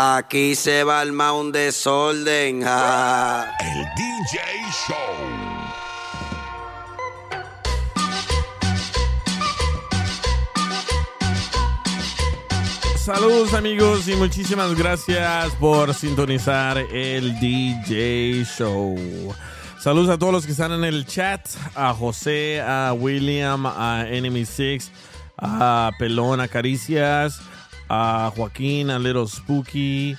Aquí se va el un desorden. ja. El DJ Show. Saludos amigos y muchísimas gracias por sintonizar el DJ Show. Saludos a todos los que están en el chat, a José, a William, a Enemy Six, a Pelón, a Caricias, a Joaquín, a Little Spooky.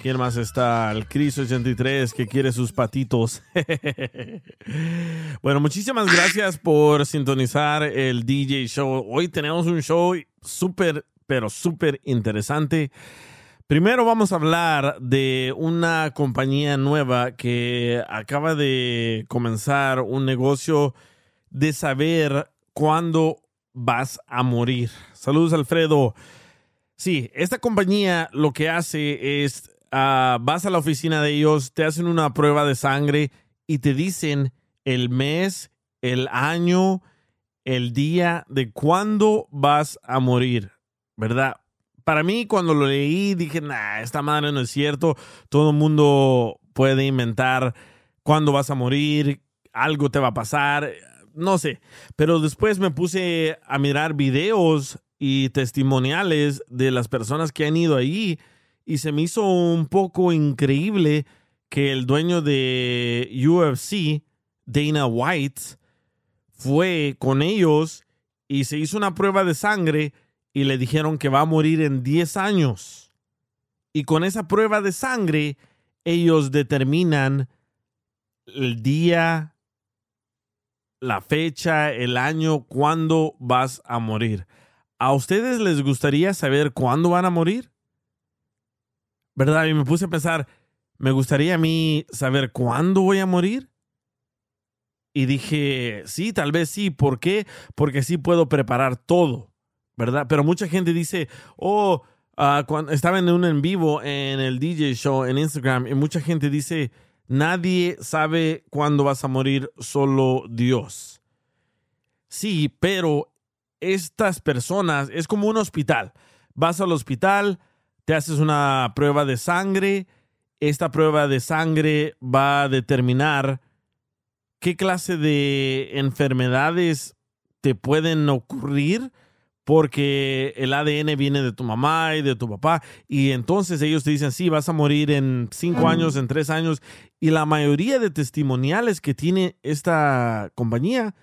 ¿Quién más está? Al Cris83 que quiere sus patitos. bueno, muchísimas gracias por sintonizar el DJ Show. Hoy tenemos un show súper, pero súper interesante. Primero vamos a hablar de una compañía nueva que acaba de comenzar un negocio de saber cuándo vas a morir. Saludos, Alfredo. Sí, esta compañía lo que hace es, ah, vas a la oficina de ellos, te hacen una prueba de sangre y te dicen el mes, el año, el día de cuándo vas a morir, ¿verdad? Para mí, cuando lo leí, dije, nah, esta madre no es cierto. Todo el mundo puede inventar cuándo vas a morir, algo te va a pasar, no sé. Pero después me puse a mirar videos y testimoniales de las personas que han ido ahí y se me hizo un poco increíble que el dueño de UFC, Dana White, fue con ellos y se hizo una prueba de sangre y le dijeron que va a morir en 10 años. Y con esa prueba de sangre, ellos determinan el día, la fecha, el año, cuándo vas a morir. ¿A ustedes les gustaría saber cuándo van a morir? ¿Verdad? Y me puse a pensar, ¿me gustaría a mí saber cuándo voy a morir? Y dije, sí, tal vez sí. ¿Por qué? Porque sí puedo preparar todo, ¿verdad? Pero mucha gente dice, oh, ah, cuando estaba en un en vivo en el DJ show en Instagram y mucha gente dice, nadie sabe cuándo vas a morir, solo Dios. Sí, pero estas personas es como un hospital. Vas al hospital, te haces una prueba de sangre, esta prueba de sangre va a determinar qué clase de enfermedades te pueden ocurrir porque el ADN viene de tu mamá y de tu papá y entonces ellos te dicen, sí, vas a morir en cinco años, en tres años y la mayoría de testimoniales que tiene esta compañía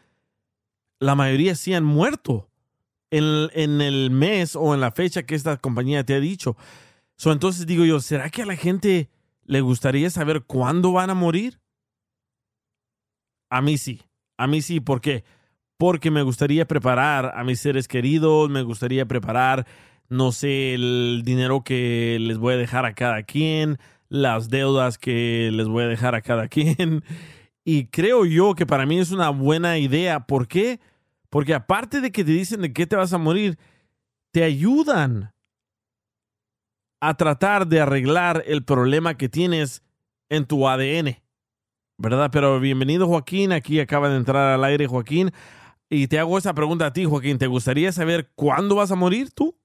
la mayoría sí han muerto en, el mes o en la fecha que esta compañía te ha dicho. So, entonces digo yo, ¿será que a la gente le gustaría saber cuándo van a morir? A mí sí, a mí sí, ¿por qué? Porque me gustaría preparar a mis seres queridos, me gustaría preparar, no sé, el dinero que les voy a dejar a cada quien, las deudas que les voy a dejar a cada quien. Y creo yo que para mí es una buena idea. ¿Por qué? Porque aparte de que te dicen de qué te vas a morir, te ayudan a tratar de arreglar el problema que tienes en tu ADN. ¿Verdad? Pero bienvenido Joaquín, aquí acaba de entrar al aire Joaquín. Y te hago esa pregunta a ti, Joaquín. ¿Te gustaría saber cuándo vas a morir tú?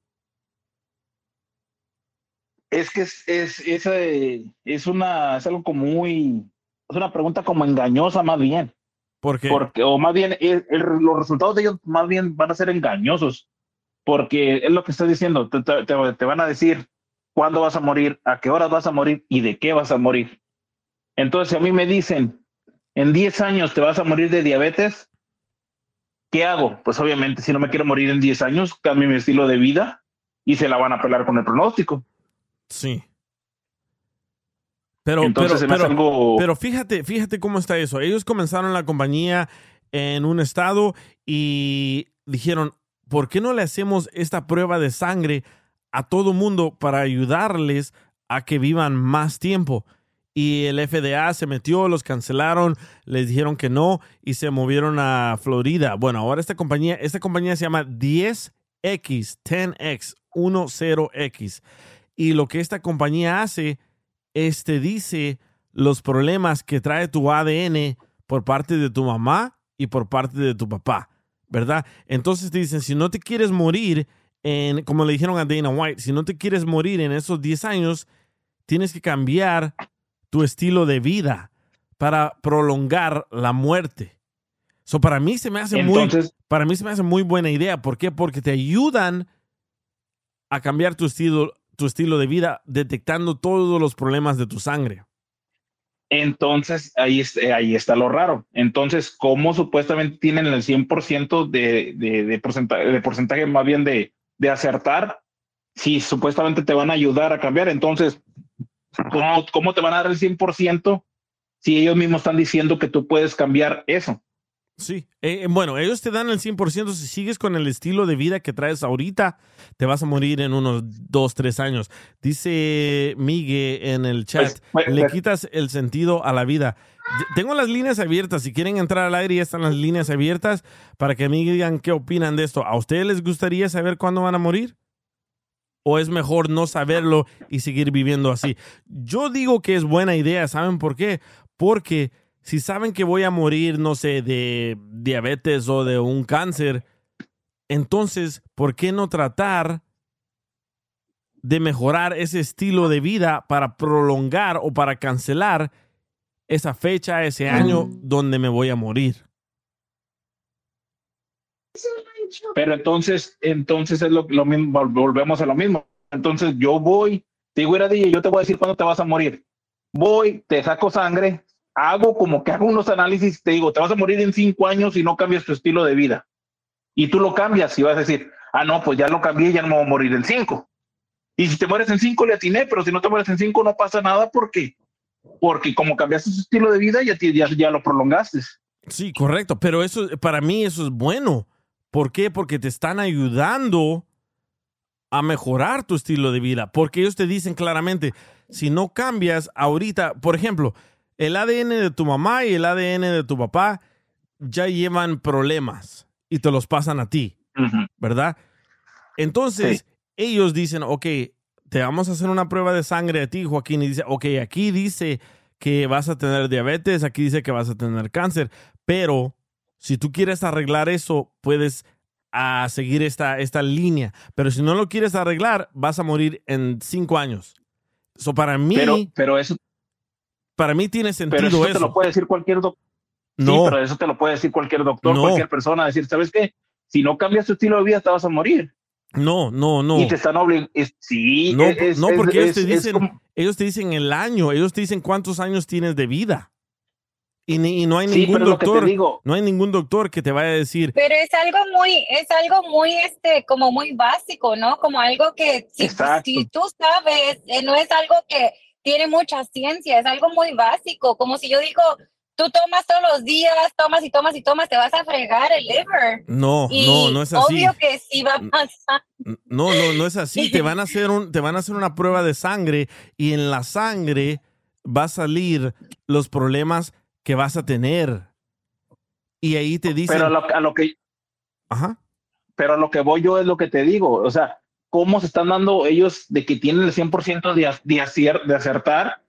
Es que es, es, es, eh, es una, es algo como muy, es una pregunta como engañosa más bien. Porque, o más bien, los resultados de ellos más bien van a ser engañosos, porque es lo que estoy diciendo, te, van a decir cuándo vas a morir, a qué horas vas a morir y de qué vas a morir. Entonces, si a mí me dicen, en 10 años te vas a morir de diabetes, ¿qué hago? Pues obviamente, si no me quiero morir en 10 años, cambio mi estilo de vida y se la van a pelar con el pronóstico. Sí. Pero, Entonces, algo- pero fíjate, fíjate cómo está eso. Ellos comenzaron la compañía en un estado y dijeron, ¿por qué no le hacemos esta prueba de sangre a todo mundo para ayudarles a que vivan más tiempo? Y el FDA se metió, los cancelaron, les dijeron que no y se movieron a Florida. Bueno, ahora esta compañía, esta compañía se llama 10X, 10X, 10X. Y lo que esta compañía hace es te dice los problemas que trae tu ADN por parte de tu mamá y por parte de tu papá, ¿verdad? Entonces te dicen, si no te quieres morir, en, como le dijeron a Dana White, si no te quieres morir en esos 10 años, tienes que cambiar tu estilo de vida para prolongar la muerte. So, para mí se me hace muy Entonces, para mí se me hace muy buena idea. ¿Por qué? Porque te ayudan a cambiar tu estilo, tu estilo de vida detectando todos los problemas de tu sangre. entonces ahí, eh, ahí está lo raro. Entonces, ¿cómo supuestamente tienen el 100% de, de, de, porcentaje, de porcentaje más bien de, de acertar? Si supuestamente te van a ayudar a cambiar, entonces, ¿cómo, cómo te van a dar el 100% si ellos mismos están diciendo que tú puedes cambiar eso? Sí. Eh, eh, bueno, ellos te dan el 100%. Si sigues con el estilo de vida que traes ahorita, te vas a morir en unos dos, tres años. Dice Miguel en el chat, Pues, pues, le pues, quitas el sentido a la vida. Tengo las líneas abiertas. Si quieren entrar al aire, ya están las líneas abiertas para que me digan qué opinan de esto. ¿A ustedes les gustaría saber cuándo van a morir? ¿O es mejor no saberlo y seguir viviendo así? Yo digo que es buena idea. ¿Saben por qué? Porque si saben que voy a morir, no sé, de diabetes o de un cáncer, entonces, ¿por qué no tratar de mejorar ese estilo de vida para prolongar o para cancelar esa fecha, ese año donde me voy a morir? Pero entonces, entonces es lo, mismo, vol- volvemos a lo mismo. Entonces yo voy, te digo, era DJ, yo te voy a decir cuándo te vas a morir. Voy, te saco sangre, hago como que hago unos análisis, te digo, te vas a morir en cinco años si no cambias tu estilo de vida. Y tú lo cambias y vas a decir, ah, no, pues ya lo cambié, ya no me voy a morir en cinco. Y si te mueres en cinco, le atiné, pero si no te mueres en cinco, no pasa nada porque, porque como cambiaste tu estilo de vida, ya, ya, ya lo prolongaste. Sí, correcto, pero eso para mí eso es bueno. ¿Por qué? Porque te están ayudando a mejorar tu estilo de vida, porque ellos te dicen claramente, si no cambias ahorita, por ejemplo, el ADN de tu mamá y el ADN de tu papá ya llevan problemas y te los pasan a ti. ¿verdad? Entonces, ellos dicen, ok, te vamos a hacer una prueba de sangre a ti, Joaquín, y dice, ok, aquí dice que vas a tener diabetes, aquí dice que vas a tener cáncer, pero si tú quieres arreglar eso, puedes a seguir esta, esta línea, pero si no lo quieres arreglar, vas a morir en cinco años. So, para mí, Pero, pero eso, para mí tiene pero sentido eso, eso. te lo puede decir cualquier doctor. no, Sí, pero eso te lo puede decir cualquier doctor, No. cualquier persona, decir, ¿sabes qué? Si no cambias tu estilo de vida, te vas a morir. no, no, no. Y te están obligando. Sí, No, es- no, es- porque ellos es- te es dicen, como- ellos te dicen el año, ellos te dicen cuántos años tienes de vida. Y, ni- y no hay sí, ningún pero doctor, te digo. no hay ningún doctor que te vaya a decir, Pero es algo muy, es algo muy, este, como muy básico, ¿no? Como algo que si, Exacto. si tú sabes, eh, no es algo que tiene mucha ciencia, es algo muy básico. Como si yo digo, tú tomas todos los días, tomas y tomas y tomas, te vas a fregar el liver. no, Y no, no es así. obvio que sí va a pasar. No, no, no es así. Te van a hacer un, te van a hacer una prueba de sangre y en la sangre va a salir los problemas que vas a tener. Y ahí te dicen, Pero a lo, a lo que, ajá, pero a lo que voy yo es lo que te digo. O sea, ¿cómo se están dando ellos de que tienen el 100% de, de, acier- de acertar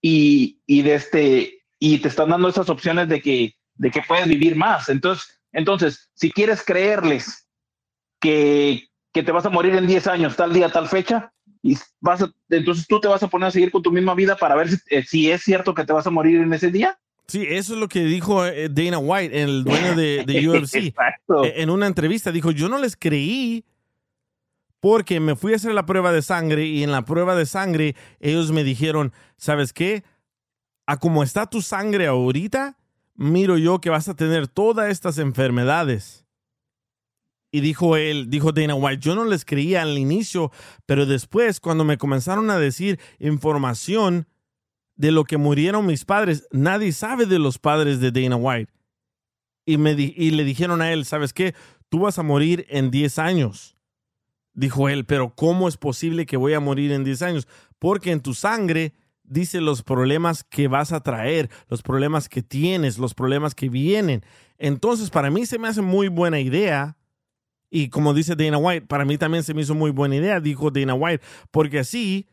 y, y de este y te están dando esas opciones de que de que puedes vivir más? Entonces, entonces, si quieres creerles que, que te vas a morir en 10 años, tal día, tal fecha, y vas a- entonces tú te vas a poner a seguir con tu misma vida para ver si, eh, si es cierto que te vas a morir en ese día. sí, eso es lo que dijo eh, Dana White, el dueño de, de UFC. Exacto. Eh, en una entrevista dijo, yo no les creí porque me fui a hacer la prueba de sangre y en la prueba de sangre ellos me dijeron, ¿sabes qué? A como está tu sangre ahorita, miro yo que vas a tener todas estas enfermedades. Y dijo él, dijo Dana White, yo no les creía al inicio, pero después cuando me comenzaron a decir información de lo que murieron mis padres, nadie sabe de los padres de Dana White. Y, me y le dijeron a él, ¿sabes qué? Tú vas a morir en 10 años. Dijo él, pero ¿cómo es posible que voy a morir en 10 años? Porque en tu sangre dice los problemas que vas a traer, los problemas que tienes, los problemas que vienen. Entonces, para mí se me hace muy buena idea. Y como dice Dana White, para mí también se me hizo muy buena idea, dijo Dana White, porque así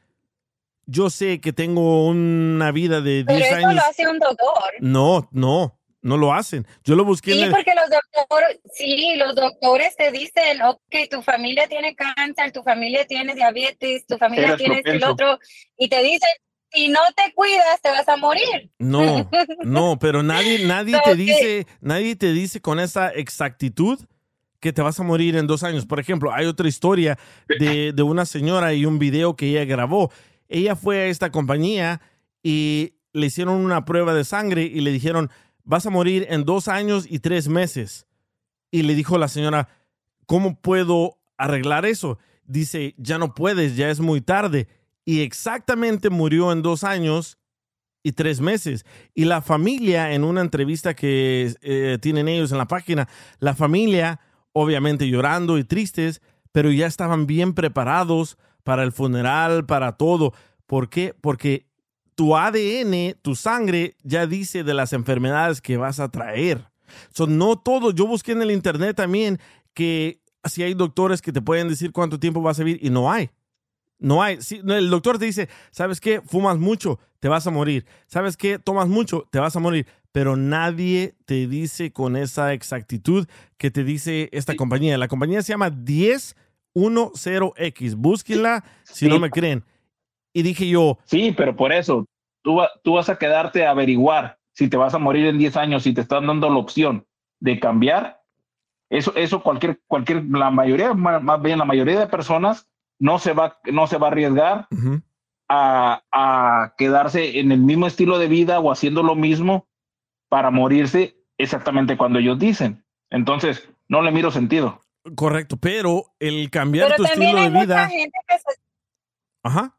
yo sé que tengo una vida de 10 Pero eso años. lo hace un doctor. No, no, no lo hacen. Yo lo busqué Sí, en el... porque los doctores, sí, los doctores te dicen, ok, tu familia tiene cáncer, tu familia tiene diabetes, tu familia Eres tiene esto y propenso. lo otro, y te dicen, si no te cuidas, te vas a morir. No, no, pero nadie, nadie te dice, nadie te dice con esa exactitud que te vas a morir en dos años. Por ejemplo, hay otra historia de, de una señora y un video que ella grabó. Ella fue a esta compañía y le hicieron una prueba de sangre y le dijeron, vas a morir en dos años y tres meses. Y le dijo la señora, ¿cómo puedo arreglar eso? Dice, ya no puedes, ya es muy tarde. Y exactamente murió en dos años y tres meses. Y la familia, en una entrevista que eh, tienen ellos en la página, la familia, obviamente llorando y tristes, pero ya estaban bien preparados para el funeral, para todo. ¿Por qué? Porque tu ADN, tu sangre, ya dice de las enfermedades que vas a traer. Son no todo. Yo busqué en el internet también que si hay doctores que te pueden decir cuánto tiempo vas a vivir y no hay. No hay. Si- el doctor te dice, ¿sabes qué? Fumas mucho, te vas a morir. ¿Sabes qué? Tomas mucho, te vas a morir. Pero nadie te dice con esa exactitud que te dice esta compañía. La compañía se llama 1010X. Búsquenla si Sí. no me creen. Y dije yo, Sí, pero por eso, tú, va- tú vas a quedarte a averiguar si te vas a morir en 10 años, si te están dando la opción de cambiar. Eso, eso cualquier, cualquier, la mayoría, ma- más bien la mayoría de personas no se va, no se va a arriesgar ujú, a, a quedarse en el mismo estilo de vida o haciendo lo mismo para morirse exactamente cuando ellos dicen. Entonces, no le miro sentido. correcto, pero el cambiar Pero tu también estilo hay de vida. mucha gente que se Ajá,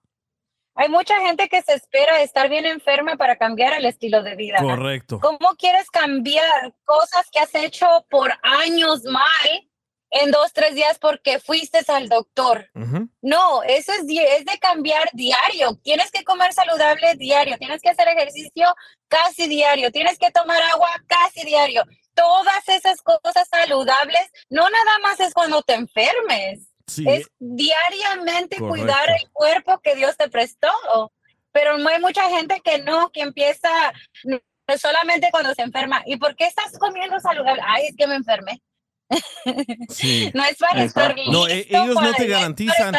Hay mucha gente que se espera estar bien enferma para cambiar el estilo de vida. correcto. ¿Cómo quieres cambiar cosas que has hecho por años mal en dos, tres días porque fuiste al doctor? No, eso es de cambiar diario. Tienes que comer saludable diario, tienes que hacer ejercicio casi diario, tienes que tomar agua casi diario. Todas esas cosas saludables, no nada más es cuando te enfermes, Sí, es diariamente Correcto. cuidar el cuerpo que Dios te prestó. Pero no hay mucha gente que no, que empieza solamente cuando se enferma. ¿Y por qué estás comiendo saludable? Ay, es que me enfermé. sí. No es para estar Exacto. listo. No, e- ellos no te garantizan-.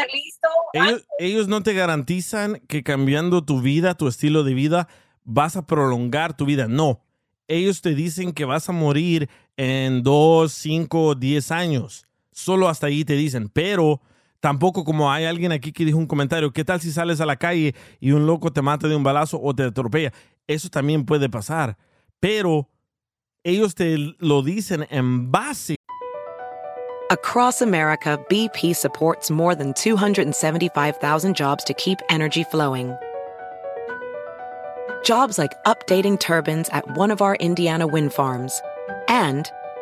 Ellos, ellos no te garantizan que cambiando tu vida, tu estilo de vida, vas a prolongar tu vida. No. Ellos te dicen que vas a morir en 2, 5, 10 años. Solo hasta ahí te dicen. Pero tampoco como hay alguien aquí que dijo un comentario, ¿qué tal si sales a la calle y un loco te mata de un balazo o te atropella? Eso también puede pasar. Pero ellos te lo dicen en base Across America, BP supports more than 275,000 jobs to keep energy flowing. Jobs like updating turbines at one of our Indiana wind farms and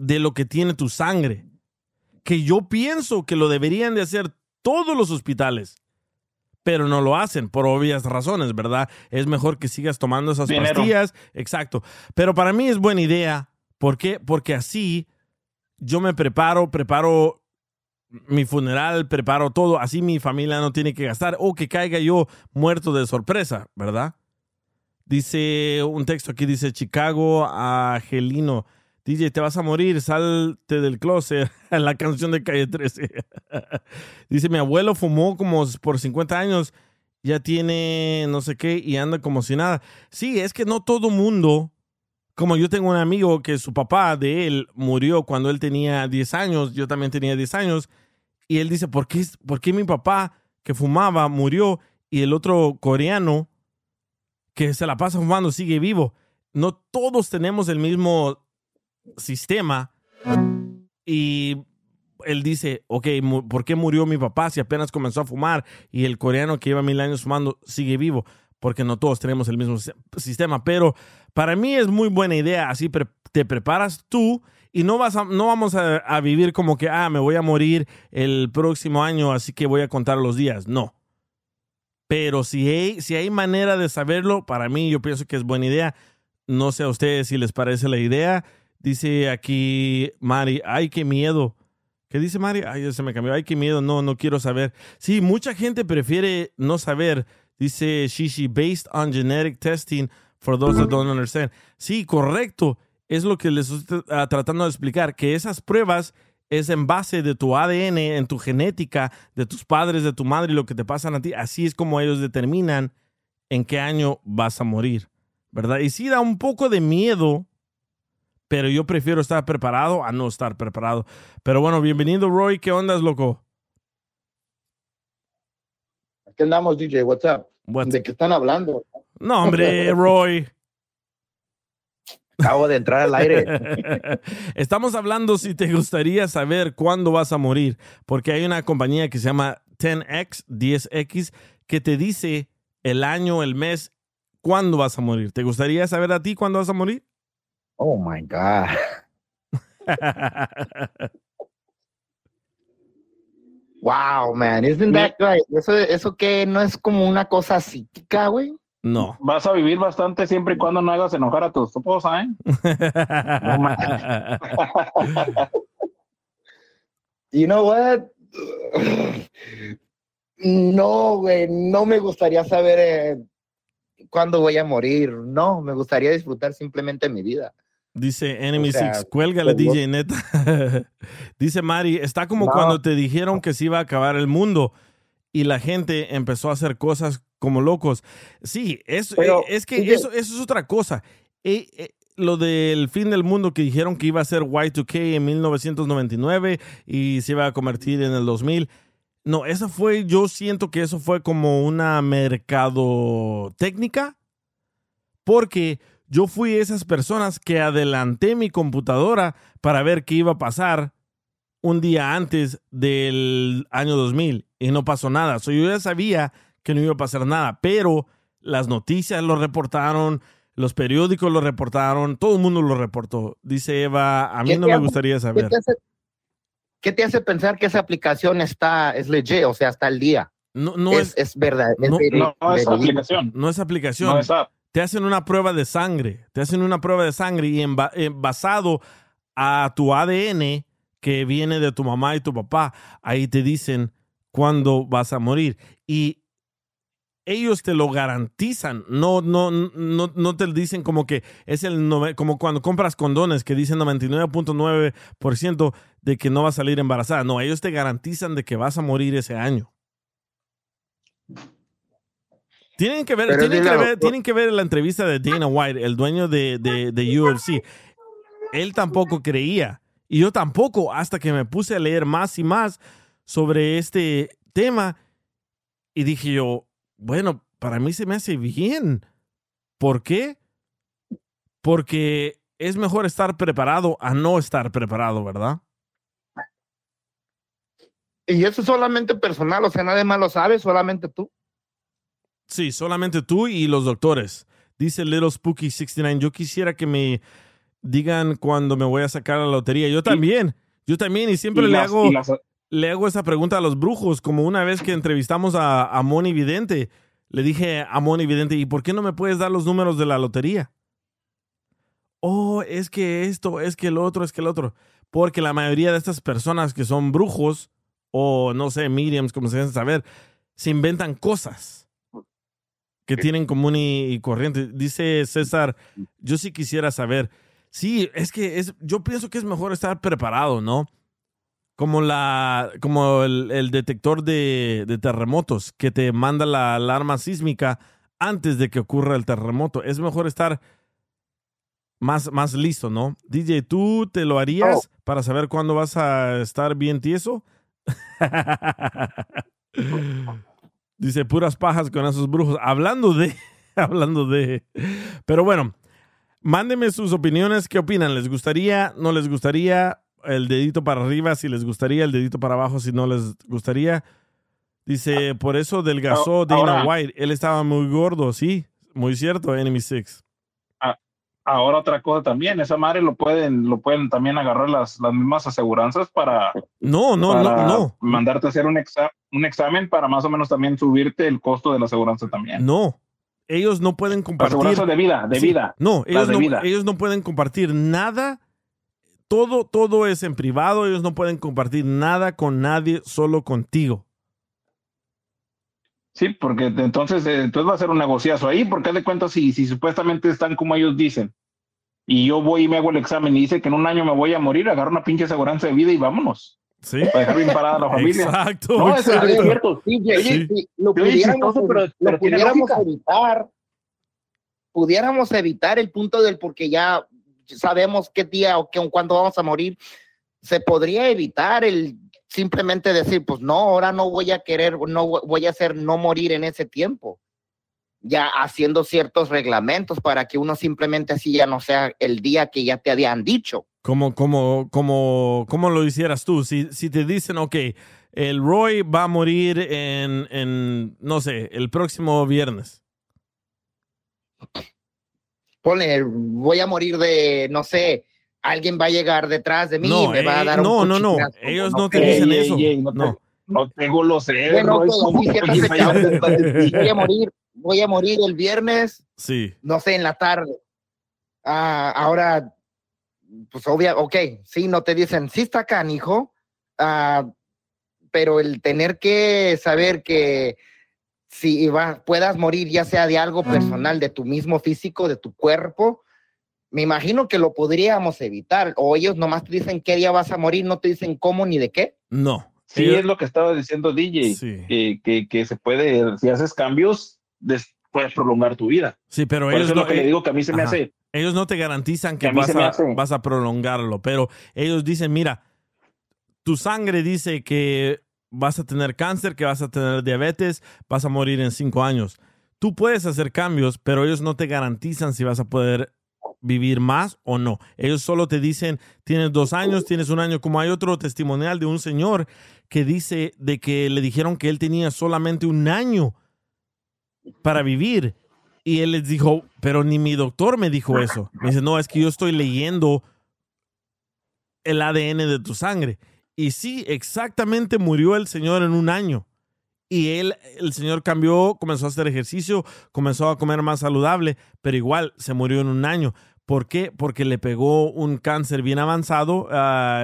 De lo que tiene tu sangre. Que yo pienso que lo deberían de hacer todos los hospitales. Pero no lo hacen por obvias razones, ¿verdad? Es mejor que sigas tomando esas Dinero. pastillas. Exacto. Pero para mí es buena idea. ¿Por qué? Porque así yo me preparo, preparo mi funeral, preparo todo. Así mi familia no tiene que gastar. O que caiga yo muerto de sorpresa, ¿verdad? Dice un texto aquí, dice Chicago Angelino. DJ, te vas a morir, salte del closet. La canción de Calle 13. dice, mi abuelo fumó como por 50 años, ya tiene no sé qué y anda como si nada. Sí, es que no todo mundo, como yo tengo un amigo que su papá de él murió cuando él tenía 10 años, yo también tenía 10 años, y él dice, ¿por qué, mi papá que fumaba murió y el otro coreano que se la pasa fumando sigue vivo? No todos tenemos el mismo sistema y él dice, ok, ¿por qué murió mi papá si apenas comenzó a fumar y el coreano que lleva mil años fumando sigue vivo? Porque no todos tenemos el mismo si- sistema, pero para mí es muy buena idea, así te preparas tú y no, vas a- no vamos a, a vivir como que, ah, me voy a morir el próximo año, así que voy a contar los días, no. Pero si hay, si hay manera de saberlo, para mí yo pienso que es buena idea. No sé a ustedes si les parece la idea. Dice aquí Mari, ay, qué miedo. ¿Qué dice Mari? Ay, ya se me cambió. Ay, qué miedo. No, no quiero saber. Sí, mucha gente prefiere no saber. Dice Shishi, based on genetic testing for those that don't understand. Sí, correcto. Es lo que les estoy ah, tratando de explicar, que esas pruebas es en base de tu ADN, en tu genética, de tus padres, de tu madre lo que te pasan a ti. Así es como ellos determinan en qué año vas a morir, ¿verdad? Y sí da un poco de miedo, pero yo prefiero estar preparado a no estar preparado. Pero bueno, bienvenido Roy, ¿qué ondas, loco? Aquí andamos, DJ, what's up? What- ¿De qué están hablando? No, hombre, Roy. Acabo de entrar al aire. Estamos hablando si te gustaría saber cuándo vas a morir, porque hay una compañía que se llama 10X, 10X, que te dice el año, el mes, cuándo vas a morir. ¿Te gustaría saber a ti cuándo vas a morir? Oh my God. Wow, man. Isn't that right? Eso, eso que no es como una cosa psíquica, güey. no. Vas a vivir bastante siempre y cuando no hagas enojar a tu esposa, ¿eh? You know what? No, güey, no me gustaría saber eh, cuándo voy a morir. No, me gustaría disfrutar simplemente mi vida. Dice Enemy O sea, Six, cuélgale pues, DJ neta. Dice Mari, está como No. cuando te dijeron que se iba a acabar el mundo y la gente empezó a hacer cosas como locos. Sí, es, Pero, eh, es que eso, eso es otra cosa. Eh, eh, lo del fin del mundo que dijeron que iba a ser Y2K en 1999 y se iba a convertir en el 2000. No, eso fue, yo siento que eso fue como una mercadotécnica porque yo fui esas personas que adelanté mi computadora para ver qué iba a pasar un día antes del año 2000 y no pasó nada. So, yo ya sabía que no iba a pasar nada, pero las noticias lo reportaron, los periódicos lo reportaron, todo el mundo lo reportó. Dice Eva, a mí ¿Qué no me hace- gustaría ¿Qué saber. te, hace, qué te hace pensar que esa aplicación está, es legit, o sea, está al día? No, no es, es, es verdad. es no- No, no es aplicación. no es aplicación. No es app. Te hacen una prueba de sangre, te hacen una prueba de sangre y en en basado a tu ADN que viene de tu mamá y tu papá, ahí te dicen cuándo vas a morir. Y ellos te lo garantizan, no, no, no, no te dicen como que es el, como cuando compras condones que dicen 99.9% de que no va a salir embarazada. No, ellos te garantizan de que vas a morir ese año. Tienen que ver, Pero tienen que dile, ver, tienen que ver la entrevista de Dana White, el dueño de, de, de UFC. Él tampoco creía. Y yo tampoco, hasta que me puse a leer más y más sobre este tema. Y dije yo, bueno, para mí se me hace bien. ¿Por qué? Porque es mejor estar preparado a no estar preparado, ¿verdad? Y eso es solamente personal, o sea, nadie más lo sabe, solamente tú. Sí, solamente tú y los doctores. Dice Little Spooky 69. Yo quisiera que me digan cuando me voy a sacar la lotería. Yo también, yo también, y siempre Y le las- hago, y las- le hago esa pregunta a los brujos, como una vez que entrevistamos a, a Moni Vidente, le dije a Moni Vidente, ¿y por qué no me puedes dar los números de la lotería? Oh, es que esto, es que el otro, es que el otro. Porque la mayoría de estas personas que son brujos, o no sé, mediums, como se deben saber, se inventan cosas que tienen común y, y corriente. Dice César, yo sí quisiera saber. Sí, es que es, yo pienso que es mejor estar preparado, ¿no? Como la, como el, el detector de, de terremotos que te manda la alarma sísmica antes de que ocurra el terremoto. Es mejor estar más, más listo, ¿no? DJ, ¿tú te lo harías para saber cuándo vas a estar bien tieso? Dice puras pajas con esos brujos. Hablando de, hablando de. Pero bueno, mándenme sus opiniones. ¿Qué opinan? ¿Les gustaría? ¿No les gustaría? El dedito para arriba si les gustaría, el dedito para abajo si no les gustaría. Dice, por eso adelgazó Ah, Dana White. Él estaba muy gordo, sí. Muy cierto, Enemy Six. Ahora otra cosa también, esa madre lo pueden, lo pueden también agarrar las, las mismas aseguranzas para, No, no, para no, no. mandarte a hacer un, exa- un examen para más o menos también subirte el costo de la aseguranza también. No. Ellos no pueden compartir. aseguranza de vida, de Sí. vida. No, ellos de no, vida. ellos no pueden compartir nada. Todo, todo es en privado. Ellos no pueden compartir nada con nadie, solo contigo. Sí, porque entonces, eh, entonces va a ser un negociazo ahí, porque haz de cuenta si, si supuestamente están como ellos dicen, y yo voy y me hago el examen y dice que en un año me voy a morir, agarro una pinche aseguranza de vida y vámonos, Sí. para dejar bien parada a la familia. Exacto. No, eso exacto. es cierto. Sí, Sí. sí, lo pudiéramos, chistoso, pero- lo pero tiene pudiéramos evitar. Pudiéramos evitar el punto del porque ya sabemos qué día o qué, cuándo vamos a morir. Se podría evitar el simplemente decir, pues no, ahora no voy a querer, no vo- voy a hacer no morir en ese tiempo. Ya haciendo ciertos reglamentos para que uno simplemente así ya no sea el día que ya te habían dicho. Como, como, como, ¿Cómo lo hicieras tú? Si, si te dicen, ok, el Roy va a morir en, en, no sé, el próximo viernes. Ponle, voy a morir de, no sé, alguien va a llegar detrás de mí y No, me va a eh, dar un no, no, no. Ellos no no te dicen Ey, eso. ey, no te- No. No tengo los Bueno, ¿cómo voy a morir, voy a morir el viernes, Sí. no sé, en la tarde. Ah, ahora, pues obvia, ok, sí, no te dicen, sí está canijo, ah, pero el tener que saber que si va- puedas morir ya sea de algo personal, de tu mismo físico, de tu cuerpo, me imagino que lo podríamos evitar, o ellos nomás te dicen qué día vas a morir, no te dicen cómo ni de qué. No. Sí, Ellos- es lo que estaba diciendo DJ, Sí. que, que, que se puede, si haces cambios, puedes prolongar tu vida. Sí, pero Por ellos eso es no, lo que le eh, digo que a mí se me hace, ellos no te garantizan que Que a mí vas a, vas a prolongarlo, pero ellos dicen, mira, tu sangre dice que vas a tener cáncer, que vas a tener diabetes, vas a morir en cinco años. Tú puedes hacer cambios, pero ellos no te garantizan si vas a poder vivir más o no. Ellos solo te dicen, tienes dos años, tienes un año, como hay otro testimonial de un señor que dice de que le dijeron que él tenía solamente un año para vivir. Y él les dijo, pero ni mi doctor me dijo eso. Me dice, no, es que yo estoy leyendo el ADN de tu sangre. Y sí, exactamente murió el señor en un año. Y él, el señor cambió, comenzó a hacer ejercicio, comenzó a comer más saludable, pero igual se murió en un año. ¿Por qué? Porque le pegó un cáncer bien avanzado,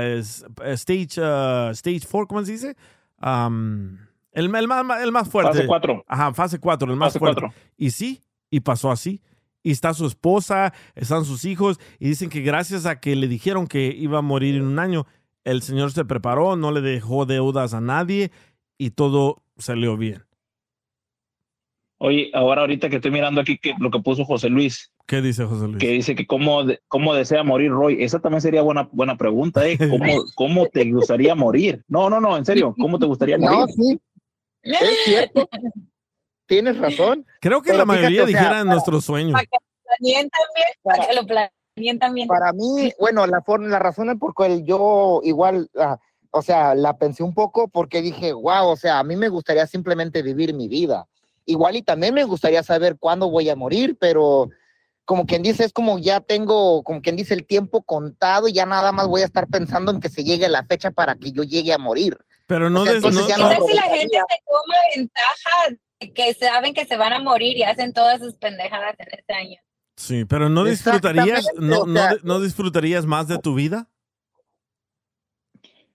es- stage, ah, stage 4, ¿cómo se dice? Am, el, el más, el más fuerte. fase 4. Ajá, fase 4, el más Fase fuerte. 4. Y sí, y pasó así. Y está su esposa, están sus hijos, y dicen que gracias a que le dijeron que iba a morir en un año, el Señor se preparó, no le dejó deudas a nadie y todo salió bien. Oye, ahora ahorita que estoy mirando aquí que, lo que puso José Luis, ¿Qué dice José Luis? que dice que cómo, cómo desea morir Roy, esa también sería buena, buena pregunta, ¿eh? ¿Cómo, ¿Cómo te gustaría morir? No, no, no, en serio, ¿cómo te gustaría No, morir? sí, es cierto. Tienes razón. Creo que Pero la fíjate, mayoría o sea, dijera para- nuestro sueño. Para que lo planeen también, para que lo planeen también. Para mí, bueno, la forma, la razón es porque el- yo igual, ah, o sea, la pensé un poco porque dije, wow, o sea, a mí me gustaría simplemente vivir mi vida. Igual y también me gustaría saber cuándo voy a morir, pero como quien dice, es como ya tengo, como quien dice, el tiempo contado y ya nada más voy a estar pensando en que se llegue la fecha para que yo llegue a morir. Pero no, O sea, des- no- ya ¿Qué no- tal si la gente se toma ventaja de que saben que se van a morir y hacen todas sus pendejadas en este año? Sí, pero no disfrutarías, no, o no, sea- no disfrutarías más de tu vida.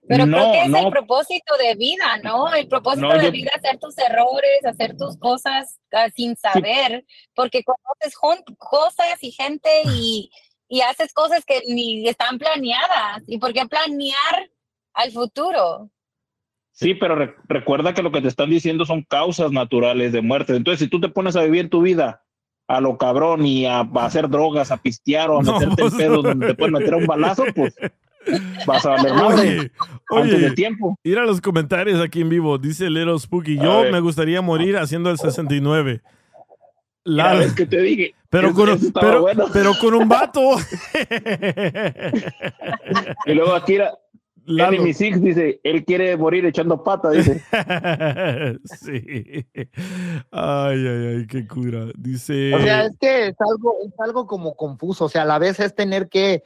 Pero no, creo que es no, el propósito de vida, ¿no? El propósito No, de yo- vida es hacer tus errores, hacer tus cosas ah, sin saber, porque conoces cosas y gente y, y haces cosas que ni están planeadas. ¿Y por qué planear al futuro? Sí, pero re- recuerda que lo que te están diciendo son causas naturales de muerte. Entonces, si tú te pones a vivir tu vida a lo cabrón y a, a hacer drogas, a pistear o a No, meterte en pedos donde te pueden meter un balazo, pues vas a valer madre Oye, antes de tiempo. ir a los comentarios aquí en vivo. Dice Little Spooky, yo me gustaría morir haciendo el 69. Ya La- ves que te dije. pero, Eso- con, un- eso estaba pero, bueno. pero con un vato. Y luego aquí era Lalo. Enemy Six dice, él quiere morir echando pata, dice. sí. Ay, ay, ay, qué cura. Dice. O sea, es que es algo, es algo como confuso, o sea, a la vez es tener que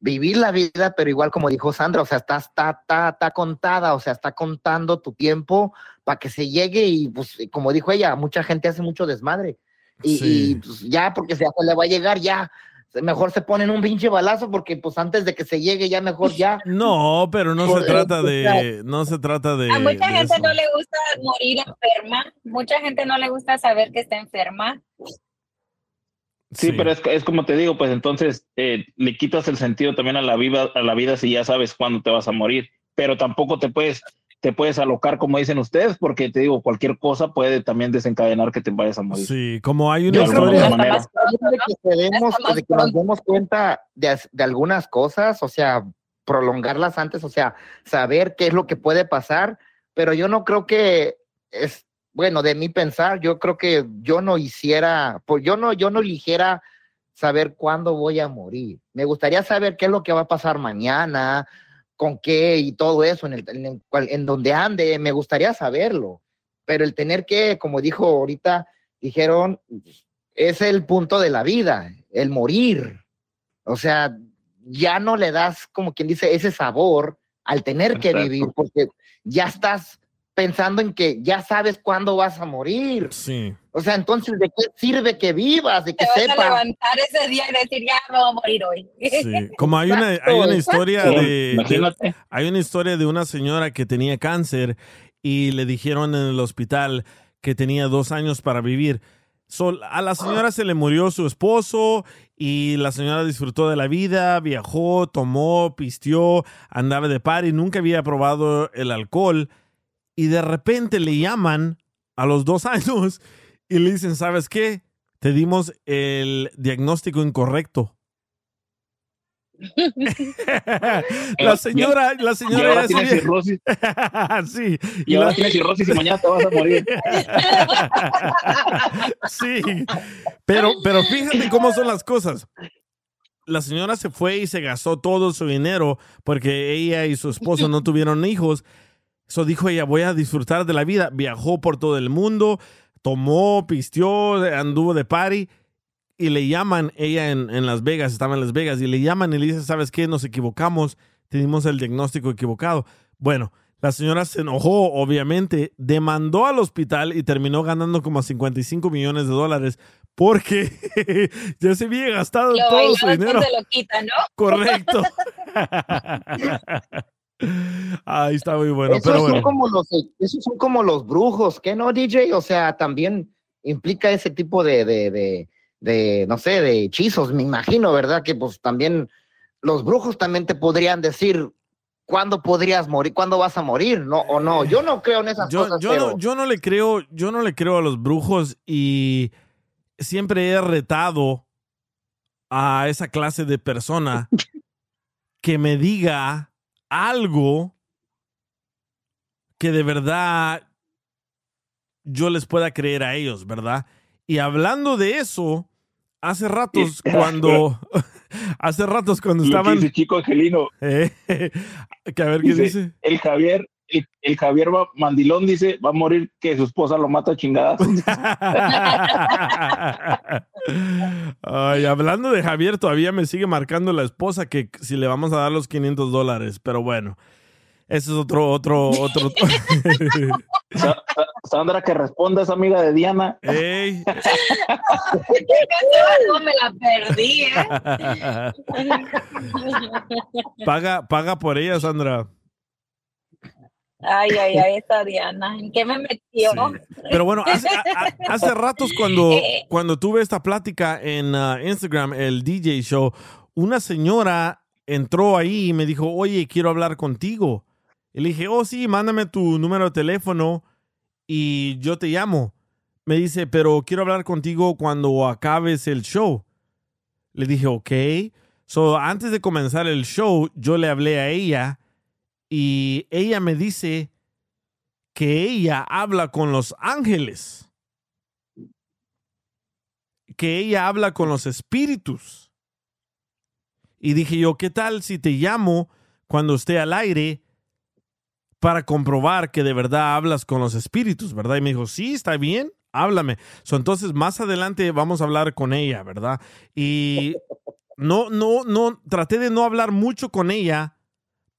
vivir la vida, pero igual como dijo Sandra, o sea, está, está, está, está contada, o sea, está contando tu tiempo para que se llegue y pues como dijo ella, mucha gente hace mucho desmadre. Y, Sí. y, pues, ya, porque se le va a llegar, ya, mejor se ponen un pinche balazo porque pues antes de que se llegue ya mejor ya. No, pero no se trata de. No se trata de. A mucha de gente eso. no le gusta morir enferma, mucha gente no le gusta saber que está enferma. Sí, pero es, es como te digo, pues entonces eh, le quitas el sentido también a la vida, a la vida si ya sabes cuándo te vas a morir. Pero tampoco te puedes, te puedes alocar como dicen ustedes, porque te digo, cualquier cosa puede también desencadenar que te vayas a morir. Sí, como hay una historia. manera. De de que nos demos cuenta de, de algunas cosas, o sea, prolongarlas antes, o sea, saber qué es lo que puede pasar, pero yo no creo que es, bueno, de mí pensar, yo creo que yo no hiciera, pues yo no, yo no eligiera saber cuándo voy a morir. Me gustaría saber qué es lo que va a pasar mañana, con qué y todo eso, en, el, en, en donde ande, me gustaría saberlo, pero el tener que, como dijo ahorita, dijeron, es el punto de la vida, el morir. O sea, ya no le das, como quien dice, ese sabor al tener que vivir, porque ya estás pensando en que ya sabes cuándo vas a morir. Sí. O sea, entonces, ¿de qué sirve que vivas? De Te que vas a sepas. levantar ese día y decir, ya me voy a morir hoy. Sí. Como hay una, hay una historia de. Hay una historia de una señora que tenía cáncer y le dijeron en el hospital que tenía dos años para vivir. So, a la señora se le murió su esposo y la señora disfrutó de la vida, viajó, tomó, pisteó, andaba de party, nunca había probado el alcohol y de repente le llaman a los dos años y le dicen, ¿sabes qué? Te dimos el diagnóstico incorrecto. la señora, la Y señora ahora ya tienes sabía- cirrosis, sí. y Y ahora la- tienes cirrosis y mañana te vas a morir. sí. Pero, pero fíjate cómo son las cosas. La señora se fue y se gastó todo su dinero porque ella y su esposo no tuvieron hijos. Eso dijo ella, voy a disfrutar de la vida. Viajó por todo el mundo, tomó, pisteó, anduvo de party y le llaman, ella en, en Las Vegas, estaba en Las Vegas, y le llaman y le dicen, ¿sabes qué? Nos equivocamos, tenemos el diagnóstico equivocado. Bueno, la señora se enojó, obviamente, demandó al hospital y terminó ganando como 55 millones de dólares porque ya se había gastado Lo todo su dinero. se lo quita, ¿no? Correcto. Ahí está muy bueno, esos, pero son bueno. como los, esos son como los brujos, ¿qué no, DJ? O sea, también implica ese tipo de, de, de, de, no sé, de hechizos, me imagino, ¿verdad? Que pues también los brujos también te podrían decir cuándo podrías morir, cuándo vas a morir, ¿no? O no, yo no creo en esas Yo, cosas, yo pero no, yo no le creo, yo no le creo a los brujos y siempre he retado a esa clase de persona que me diga algo que de verdad yo les pueda creer a ellos, ¿verdad? Y hablando de eso, hace ratos cuando hace ratos cuando Lo que estaban dice chico Angelino, eh, que a ver qué dice, dice. el Javier, el, el Javier Mandilón dice, va a morir que su esposa lo mata a chingadas. Ay, hablando de Javier, todavía me sigue marcando la esposa que si le vamos a dar los 500 dólares, pero bueno, ese es otro, otro, otro. Sa- Sa- Sandra que responda es amiga de Diana. Ey. No me la perdí, ¿eh? paga, paga por ella, Sandra. Ay, ay, ay, esta Diana. ¿En qué me metió? Pero bueno, hace, a- a- hace ratos cuando, Eh. cuando tuve esta plática en ah, Instagram, el DJ Show, una señora entró ahí y me dijo, oye, quiero hablar contigo. Y le dije, oh, sí, mándame tu número de teléfono y yo te llamo. Me dice, pero quiero hablar contigo cuando acabes el show. Le dije, ok. So, antes de comenzar el show, yo le hablé a ella y ella me dice que ella habla con los ángeles. Que ella habla con los espíritus. Y dije yo, ¿qué tal si te llamo cuando esté al aire para comprobar que de verdad hablas con los espíritus, verdad? Y me dijo, sí, está bien, háblame. So, entonces, más adelante vamos a hablar con ella, ¿verdad? Y no, no, no, traté de no hablar mucho con ella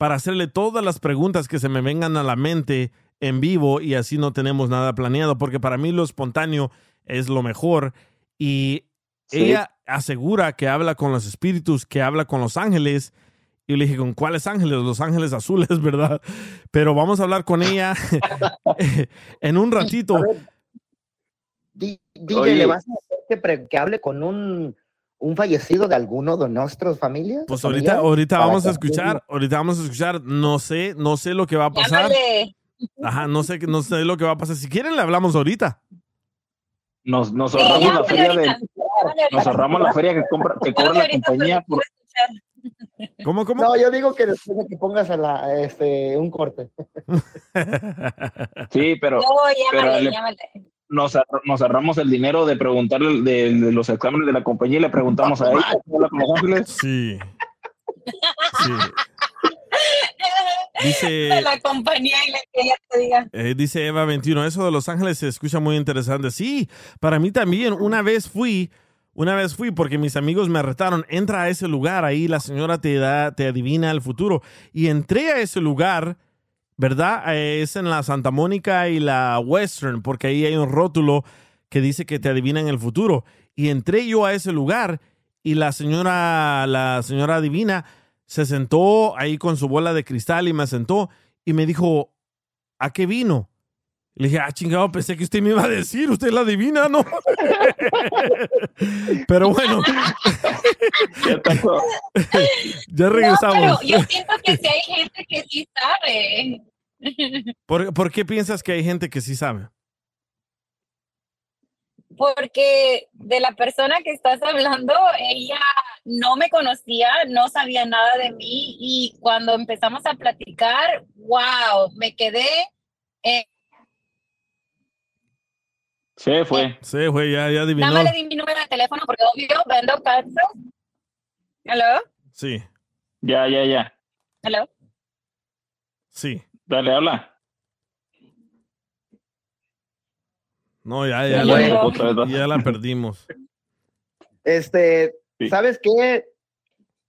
para hacerle todas las preguntas que se me vengan a la mente en vivo y así no tenemos nada planeado, porque para mí lo espontáneo es lo mejor. Y Sí. ella asegura que habla con los espíritus, que habla con los ángeles. Y yo le dije, ¿con cuáles ángeles? Los ángeles azules, ¿verdad? Pero vamos a hablar con ella en un ratito. Di- DJ, Oye. ¿le vas a hacer que, pre- que hable con un, un fallecido de alguno de nuestras familias? Pues familiares? ahorita, ahorita vamos a que- escuchar, ahorita vamos a escuchar, no sé, no sé lo que va a pasar. Llámale. Ajá, no sé, no sé lo que va a pasar. Si quieren le hablamos ahorita. Nos, nos Sí, ahorramos la feria de, nos ahorramos la feria que compra, que cobra la compañía por. ¿Cómo, cómo? No, yo digo que después de que pongas a la, este, un corte. sí, pero No, llámale, pero le- llámale. Nos, nos ahorramos el dinero de preguntarle de, de los exámenes de la compañía y le preguntamos a ella. Sí. Sí. Dice, De la compañía y la que ella te diga. eh, dice Eva 21, eso de Los Ángeles se escucha muy interesante. Sí, para mí también. Una vez fui, una vez fui porque mis amigos me retaron, entra a ese lugar, ahí la señora te da, te adivina el futuro. Y entré a ese lugar, ¿verdad? Eh, es en la Santa Mónica y la Western, porque ahí hay un rótulo que dice que te adivinan el futuro. Y entré yo a ese lugar y la señora, la señora adivina se sentó ahí con su bola de cristal y me sentó y me dijo, ¿a qué vino? Le dije, ah, chingado, pensé que usted me iba a decir, usted la adivina, ¿no? Pero bueno, Ya No, regresamos. pero yo siento que sí hay gente que sí sabe. ¿Por, por qué piensas que hay gente que sí sabe? Porque de la persona que estás hablando, ella no me conocía, no sabía nada de mí y cuando empezamos a platicar, wow, me quedé eh, Se fue. Sí, güey, ya, ya adivinó. Nada más le di mi número de teléfono porque obvio vendo casas. ¿Aló? Sí, Ya, ya, ya. ¿Aló? sí. Dale, habla. No, ya, ya, Ya la, ya la perdimos. Este, Sí. ¿sabes qué?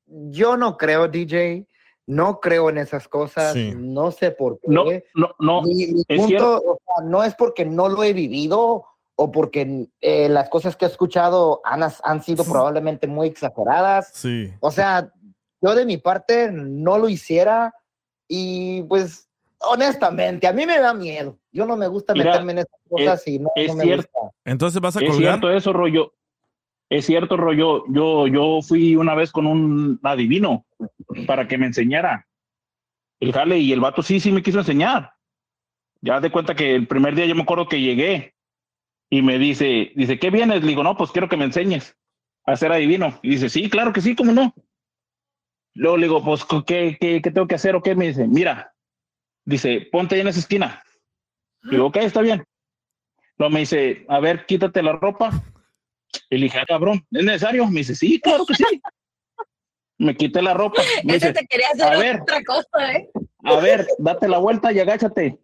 Yo no creo, DJ, no creo en esas cosas, Sí. no sé por qué. No, no, no. mi, mi es punto, cierto. o sea, no es porque no lo he vivido o porque eh, las cosas que he escuchado han, han sido probablemente muy exageradas. Sí. O sea, yo de mi parte no lo hiciera y pues honestamente, a mí me da miedo. Yo no me gusta Mira, meterme en esas cosas y no, es no me cierto. gusta. Entonces vas a Es colgar. cierto eso, rollo. Es cierto, rollo. Yo, yo fui una vez con un adivino para que me enseñara el jale y el vato sí, sí me quiso enseñar. Ya de cuenta que el primer día yo me acuerdo que llegué y me dice, dice, ¿qué vienes? Le digo, no, pues quiero que me enseñes a ser adivino. Y dice, sí, claro que sí, ¿cómo no? Luego le digo, pues, ¿qué, qué, qué tengo que hacer o qué? Me dice, mira, dice, ponte ahí en esa esquina. Digo, ok, está bien. Luego me dice, a ver, quítate la ropa. Y le dije, ah, cabrón, ¿es necesario? Me dice, sí, claro que sí. Me quité la ropa. Me dice, te quería a hacer ver. otra cosa, ¿eh? a ver, date la vuelta y agáchate.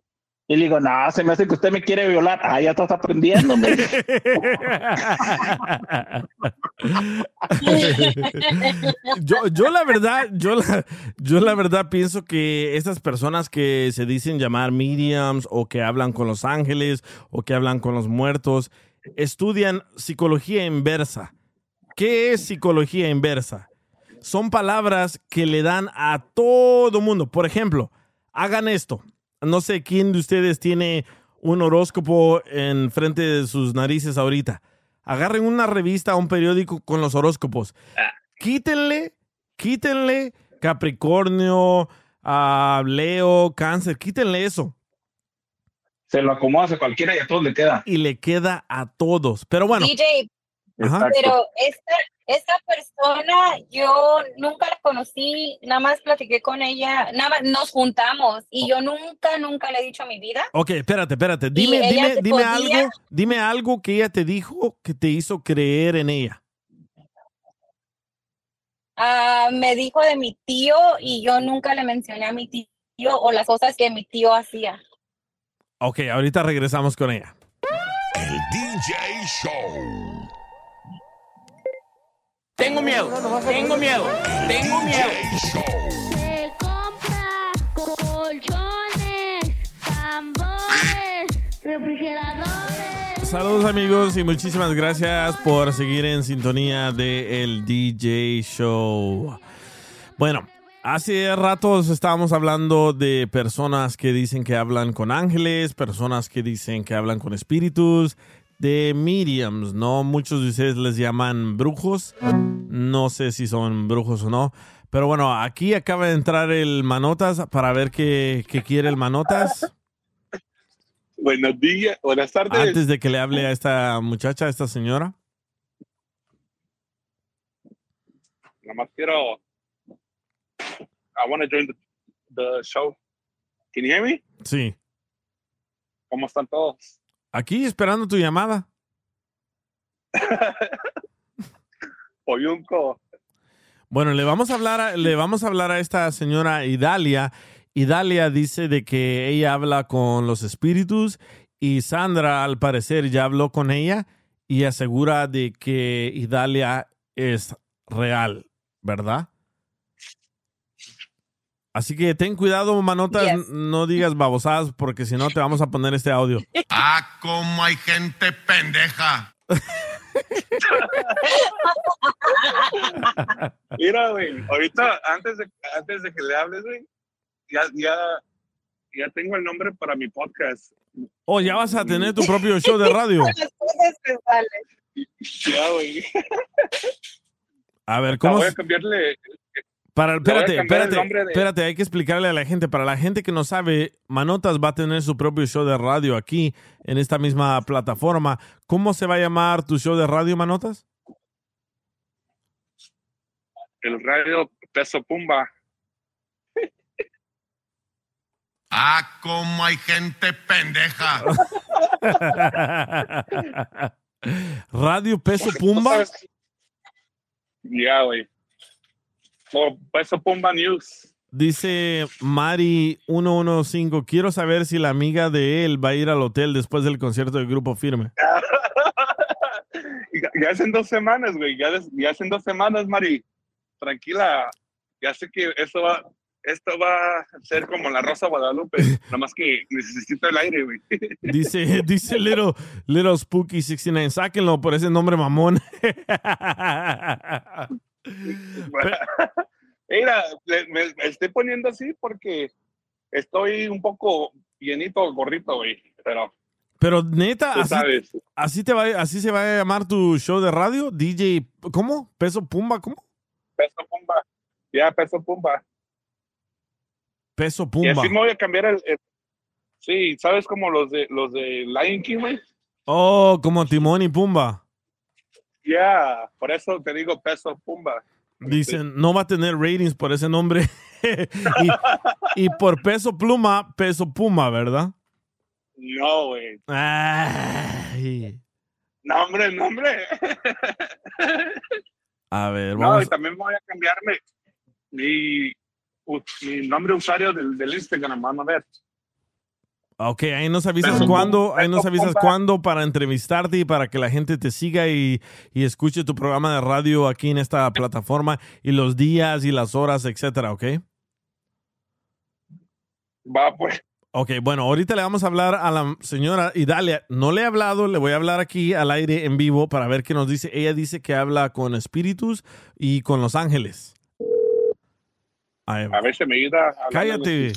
Y le digo, no, se me hace que usted me quiere violar. Ah, ya estás aprendiendo. yo, yo la verdad, yo la, yo la verdad pienso que estas personas que se dicen llamar mediums o que hablan con los ángeles o que hablan con los muertos, estudian psicología inversa. ¿Qué es psicología inversa? Son palabras que le dan a todo mundo. Por ejemplo, hagan esto. No sé quién de ustedes tiene un horóscopo en frente de sus narices ahorita. Agarren una revista o un periódico con los horóscopos. Quítenle, quítenle Capricornio, a Leo, Cáncer, quítenle eso. Se lo acomodas a cualquiera y a todos le queda. Y le queda a todos. Pero bueno, DJ, ajá. pero esta, esta persona yo nunca la conocí, nada más platiqué con ella, nada más nos juntamos y yo nunca, nunca le he dicho a mi vida. Ok, espérate, espérate. Dime, dime, dime podía- algo, dime algo que ella te dijo que te hizo creer en ella. Ah, me dijo de mi tío y yo nunca le mencioné a mi tío o las cosas que mi tío hacía. Ok, ahorita regresamos con ella. El DJ Show. Tengo miedo, tengo miedo, tengo miedo. Se compra colchones, tambores, refrigeradores. Saludos amigos y muchísimas gracias por seguir en sintonía de el DJ Show. Bueno, hace ratos estábamos hablando de personas que dicen que hablan con ángeles, personas que dicen que hablan con espíritus, de mediums, ¿no? Muchos de ustedes les llaman brujos. No sé si son brujos o no. Pero bueno, aquí acaba de entrar el Manotas para ver qué, qué quiere el Manotas. Buenos días, buenas tardes. Antes de que le hable a esta muchacha, a esta señora. Nada más quiero. I want to join the, the show. Can you hear me? Sí. ¿Cómo están todos? Aquí esperando tu llamada. Oyunco. Bueno, le vamos a hablar a, le vamos a hablar a esta señora Idalia. Idalia dice de que ella habla con los espíritus y Sandra al parecer ya habló con ella y asegura de que Idalia es real, ¿verdad? Así que ten cuidado, manotas, Yes. no digas babosadas porque si no te vamos a poner este audio. Ah, como hay gente pendeja. Mira, güey, ahorita, antes de, antes de que le hables, güey, ya, ya, ya tengo el nombre para mi podcast. Oh, ya vas a tener tu propio show de radio. Ya, güey. A ver, ¿cómo? Voy a cambiarle. Para, espérate, espérate, nombre de- espérate, hay que explicarle a la gente. Para la gente que no sabe, Manotas va a tener su propio show de radio aquí en esta misma plataforma. ¿Cómo se va a llamar tu show de radio, Manotas? El radio Peso Pumba. Ah, como hay gente pendeja. radio Peso Pumba. Ya, güey. O Peso Pumba News. Dice Mari 115, quiero saber si la amiga de él va a ir al hotel después del concierto del grupo firme. Ya- ya hacen dos semanas, güey. Ya, ya hacen dos semanas, Mari. Tranquila. Ya sé que esto va, esto va a ser como la Rosa Guadalupe. Nada más que necesito el aire, güey. Dice, dice Little, Little Spooky 69, sáquenlo por ese nombre mamón. Mira, me, estoy poniendo así porque estoy un poco llenito, gorrito, güey. Pero Pero neta, así, sabes. así te va, así se va a llamar tu show de radio, DJ, ¿cómo? Peso Pumba, ¿cómo? Peso Pumba. Ya, Peso Pumba. Peso Y Pumba. así me voy a cambiar el, el- Sí, ¿sabes como los de los de Lion King, güey? Oh, como Timón y Pumba. Ya, por eso te digo Peso Pumba. Dicen, no va a tener ratings por ese nombre. y, y por peso pluma, peso puma, ¿verdad? No, güey. No, hombre, no, hombre. A ver, No, vamos. y también voy a cambiarme. U- mi nombre usuario del, del Instagram, van a ver. Ok, ahí nos avisas cuándo, ahí nos avisas cuándo para entrevistarte y para que la gente te siga y, y escuche tu programa de radio aquí en esta plataforma y los días y las horas, etcétera, ¿ok? Va, pues. Ok, bueno, ahorita le vamos a hablar a la señora Idalia. No le he hablado, le voy a hablar aquí al aire en vivo para ver qué nos dice. Ella dice que habla con espíritus y con los ángeles. Ahí va. A ver si me ayuda. a Cállate.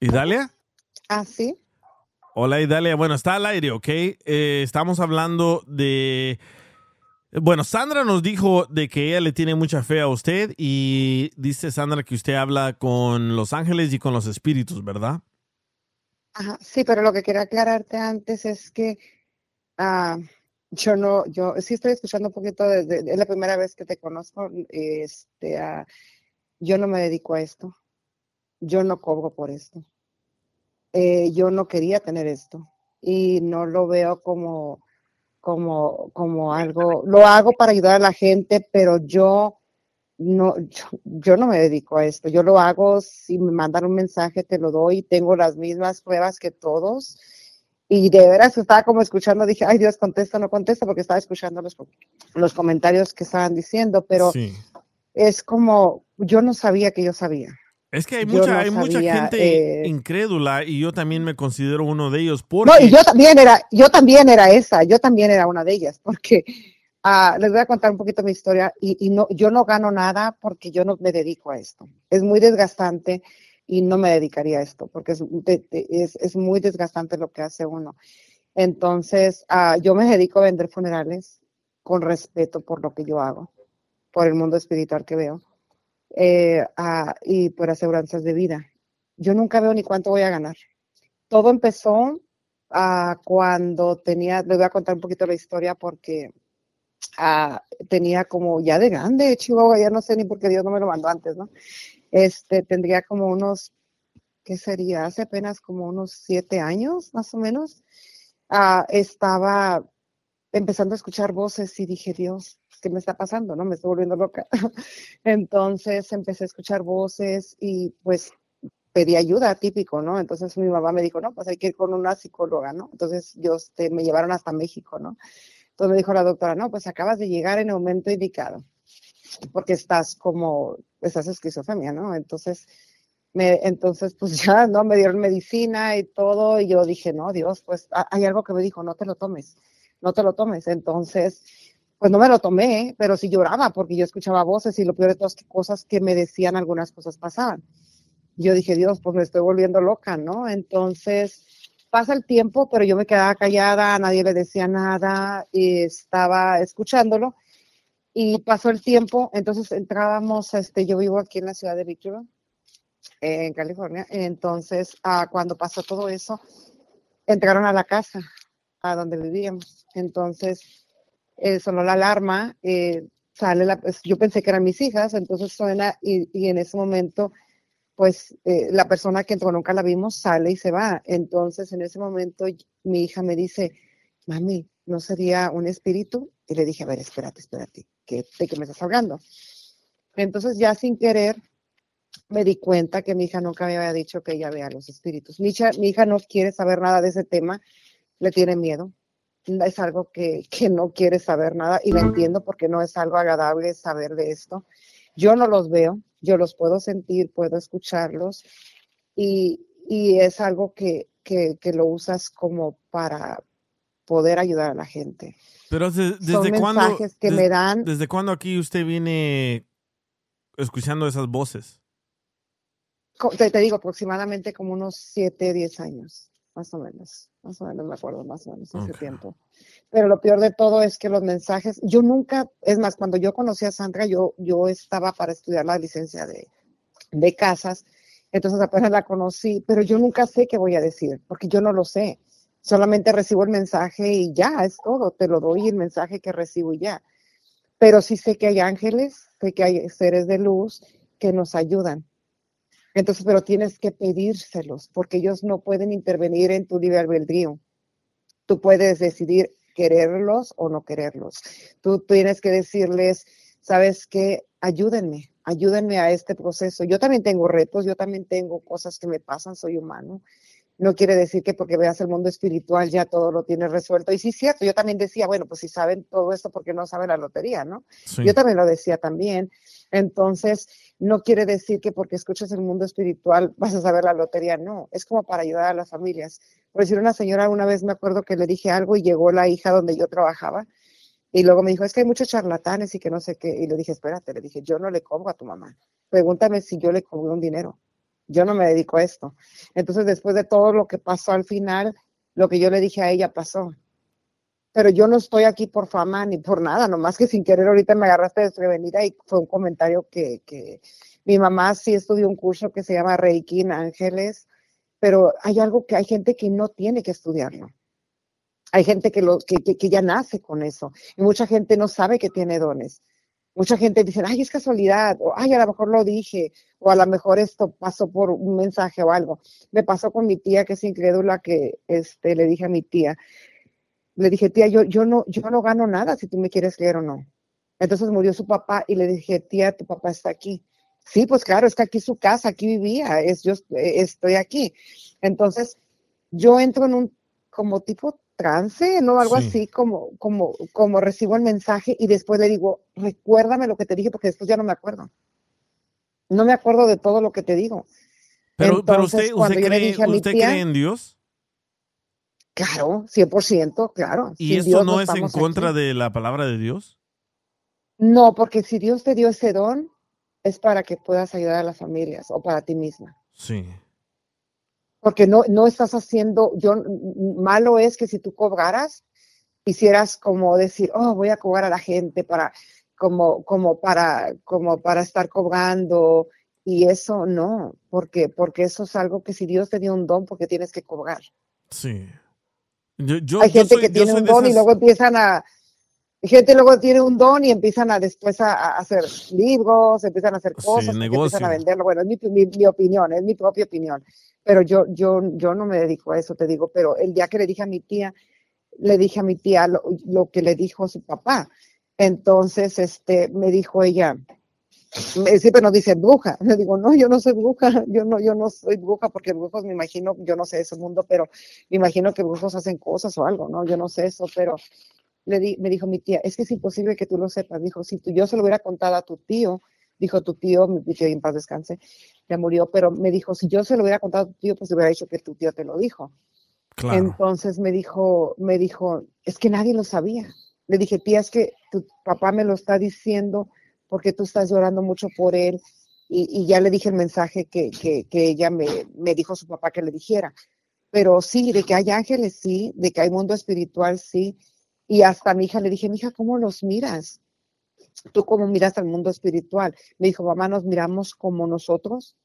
¿Idalia? Ah, sí. Hola Idalia, bueno, está al aire, ¿ok? Eh, estamos hablando de... Bueno, Sandra nos dijo de que ella le tiene mucha fe a usted y dice Sandra que usted habla con los ángeles y con los espíritus, ¿verdad? Ajá, sí, pero lo que quería aclararte antes es que ah, yo no, yo sí estoy escuchando un poquito, de, de- es la primera vez que te conozco, este, ah, yo no me dedico a esto, yo no cobro por esto, Eh, yo no quería tener esto y no lo veo como, como, como algo, lo hago para ayudar a la gente, pero yo no, yo, yo no me dedico a esto. Yo lo hago si me mandan un mensaje, te lo doy. Tengo las mismas pruebas que todos. Y de veras estaba como escuchando, dije, ay Dios, contesta, no contesta, porque estaba escuchando los, los comentarios que estaban diciendo, pero Sí. es como, yo no sabía que yo sabía. Es que hay mucha, no hay mucha sabía, gente eh, incrédula y yo también me considero uno de ellos. Porque... No, y yo también era, yo también era esa, yo también era una de ellas, porque ah, les voy a contar un poquito mi historia y, y no, yo no gano nada porque yo no me dedico a esto. Es muy desgastante y no me dedicaría a esto porque es, de- de- es, es muy desgastante lo que hace uno. Entonces, ah, yo me dedico a vender funerales con respeto por lo que yo hago, por el mundo espiritual que veo eh, ah, y por aseguranzas de vida. Yo nunca veo ni cuánto voy a ganar todo empezó ah, cuando tenía, les voy a contar un poquito la historia porque ah, tenía como ya de grande, Chihuahua, ya no sé ni por qué Dios no me lo mandó antes, ¿no? Este, tendría como unos, ¿qué sería? Hace apenas como unos siete años, más o menos. Ah, estaba empezando a escuchar voces y dije, Dios, ¿qué me está pasando? ¿No? Me estoy volviendo loca. Entonces empecé a escuchar voces y pues pedí ayuda, típico, ¿no? Entonces mi mamá me dijo, no, pues hay que ir con una psicóloga, ¿no? Entonces yo, este, me llevaron hasta México, ¿no? Entonces me dijo la doctora, no, pues acabas de llegar en el momento indicado, porque estás como, estás esquizofrenia, ¿no? Entonces, me, entonces pues ya, ¿no? Me dieron medicina y todo, y yo dije, no, Dios, pues ha- hay algo que me dijo, no te lo tomes, no te lo tomes. Entonces, pues no me lo tomé, pero sí lloraba porque yo escuchaba voces y lo peor de todas que cosas que me decían algunas cosas pasaban. Yo dije, Dios, pues me estoy volviendo loca, ¿no? Entonces pasa el tiempo, pero yo me quedaba callada, nadie le decía nada y estaba escuchándolo. Y pasó el tiempo, entonces entrábamos, este, yo vivo aquí en la ciudad de Victorville, eh, en California. Entonces, ah, cuando pasó todo eso, entraron a la casa, a donde vivíamos. Entonces, eh, sonó la alarma, eh, sale pues, yo pensé que eran mis hijas, entonces suena y, y en ese momento, pues eh, la persona que nunca la vimos, sale y se va. Entonces, en ese momento, mi hija me dice, mami, ¿no sería un espíritu? Y le dije, a ver, espérate, espérate, ¿qué, ¿de qué me estás hablando? Entonces, ya sin querer, me di cuenta que mi hija nunca me había dicho que ella vea los espíritus. Mi hija, mi hija no quiere saber nada de ese tema, le tiene miedo. Es algo que, que no quiere saber nada y la entiendo porque no es algo agradable saber de esto. Yo no los veo, yo los puedo sentir, puedo escucharlos y, y es algo que, que, que lo usas como para poder ayudar a la gente. Pero de- Son desde cuándo, mensajes que des- me dan ¿desde cuándo aquí usted viene escuchando esas voces? te, te digo, aproximadamente como unos 7, 10 años, más o menos. Más o menos me acuerdo, más o menos Ok. tiempo. Pero lo peor de todo es que los mensajes, yo nunca, es más, cuando yo conocí a Sandra, yo, yo estaba para estudiar la licencia de, de casas, entonces apenas la conocí, pero yo nunca sé qué voy a decir, porque yo no lo sé. Solamente recibo el mensaje y ya, es todo, te lo doy el mensaje que recibo y ya. Pero sí sé que hay ángeles, sé que hay seres de luz que nos ayudan. Entonces, pero tienes que pedírselos, porque ellos no pueden intervenir en tu libre albedrío. Tú puedes decidir quererlos o no quererlos. Tú tienes que decirles, sabes qué, ayúdenme, ayúdenme a este proceso. Yo también tengo retos, yo también tengo cosas que me pasan, soy humano. No quiere decir que porque veas el mundo espiritual ya todo lo tienes resuelto. Y sí, es cierto, yo también decía, bueno, pues si saben todo esto, ¿por qué no saben la lotería, no? Sí. Yo también lo decía también. Entonces, no quiere decir que porque escuchas el mundo espiritual vas a saber la lotería, no. Es como para ayudar a las familias. Por decir, una señora, una vez me acuerdo que le dije algo y llegó la hija donde yo trabajaba y luego me dijo, es que hay muchos charlatanes y que no sé qué. Y le dije, espérate, le dije, yo no le cobro a tu mamá. Pregúntame si yo le cobro un dinero. Yo no me dedico a esto. Entonces, después de todo lo que pasó al final, lo que yo le dije a ella pasó. Pero yo no estoy aquí por fama ni por nada, nomás que sin querer ahorita me agarraste desprevenida y fue un comentario que, mi mamá sí estudió un curso que se llama Reiki en Ángeles, pero hay algo que hay gente que no tiene que estudiarlo. Hay gente que, lo, que, que ya nace con eso y mucha gente no sabe que tiene dones. Mucha gente dice, ay, es casualidad, o ay, a lo mejor lo dije, o a lo mejor esto pasó por un mensaje o algo. Me pasó con mi tía, que es incrédula, que este, le dije a mi tía, le dije, tía, yo, yo, no, yo no gano nada si tú me quieres creer o no. Entonces murió su papá y le dije, tía, tu papá está aquí. Sí, pues claro, es que aquí su casa, aquí vivía, es, yo eh, estoy aquí. Entonces, yo entro en un como tipo trance, ¿no? Algo Sí. así como, como, como recibo el mensaje y después le digo, recuérdame lo que te dije porque después ya no me acuerdo. No me acuerdo de todo lo que te digo. Pero, pero Entonces, usted, cuando usted, le cree, dije a mi usted tía- cree en Dios Claro, 100%, claro. y Sin esto Dios no es en contra aquí. de la palabra de Dios. No, porque si Dios te dio ese don, es para que puedas ayudar a las familias o para ti misma. Sí. Porque no, no estás haciendo, yo, malo es que si tú cobraras, hicieras como decir, oh, voy a cobrar a la gente para, como, como para, como para estar cobrando. Y eso no, porque, porque eso es algo que si Dios te dio un don, porque tienes que cobrar. Sí. Yo, yo, Hay yo gente soy- que tiene un don y luego empiezan a, gente luego tiene un don y empiezan a después a, a hacer libros, empiezan a hacer cosas, negocio. empiezan a venderlo. Bueno, es mi, mi, mi opinión, es mi propia opinión. Pero yo, yo, yo no me dedico a eso, te digo. Pero el día que le dije a mi tía, le dije a mi tía lo, lo que le dijo su papá. Entonces, este, me dijo ella, me, siempre nos dice bruja. Le digo, no, yo no soy bruja, yo no, yo no soy bruja, porque brujos me imagino, yo no sé ese mundo, pero me imagino que brujos hacen cosas o algo, ¿no? Yo no sé eso, pero le di, me dijo mi tía, es que es imposible que tú lo sepas. Dijo, si tú, yo se lo hubiera contado a tu tío, dijo tu tío, mi tío en paz descanse, ya murió, pero me dijo, si yo se lo hubiera contado a tu tío, pues le hubiera dicho que tu tío te lo dijo. Claro. Entonces me dijo, me dijo, es que nadie lo sabía. Le dije, tía, es que tu papá me lo está diciendo porque tú estás llorando mucho por él. Y, y ya le dije el mensaje que, que, que ella me, me dijo su papá que le dijera. Pero sí, de que hay ángeles, sí, de que hay mundo espiritual, sí. Y hasta a mi hija le dije, mi hija, ¿cómo los miras? ¿Tú cómo miras al mundo espiritual? Me dijo, mamá, nos miramos como nosotros,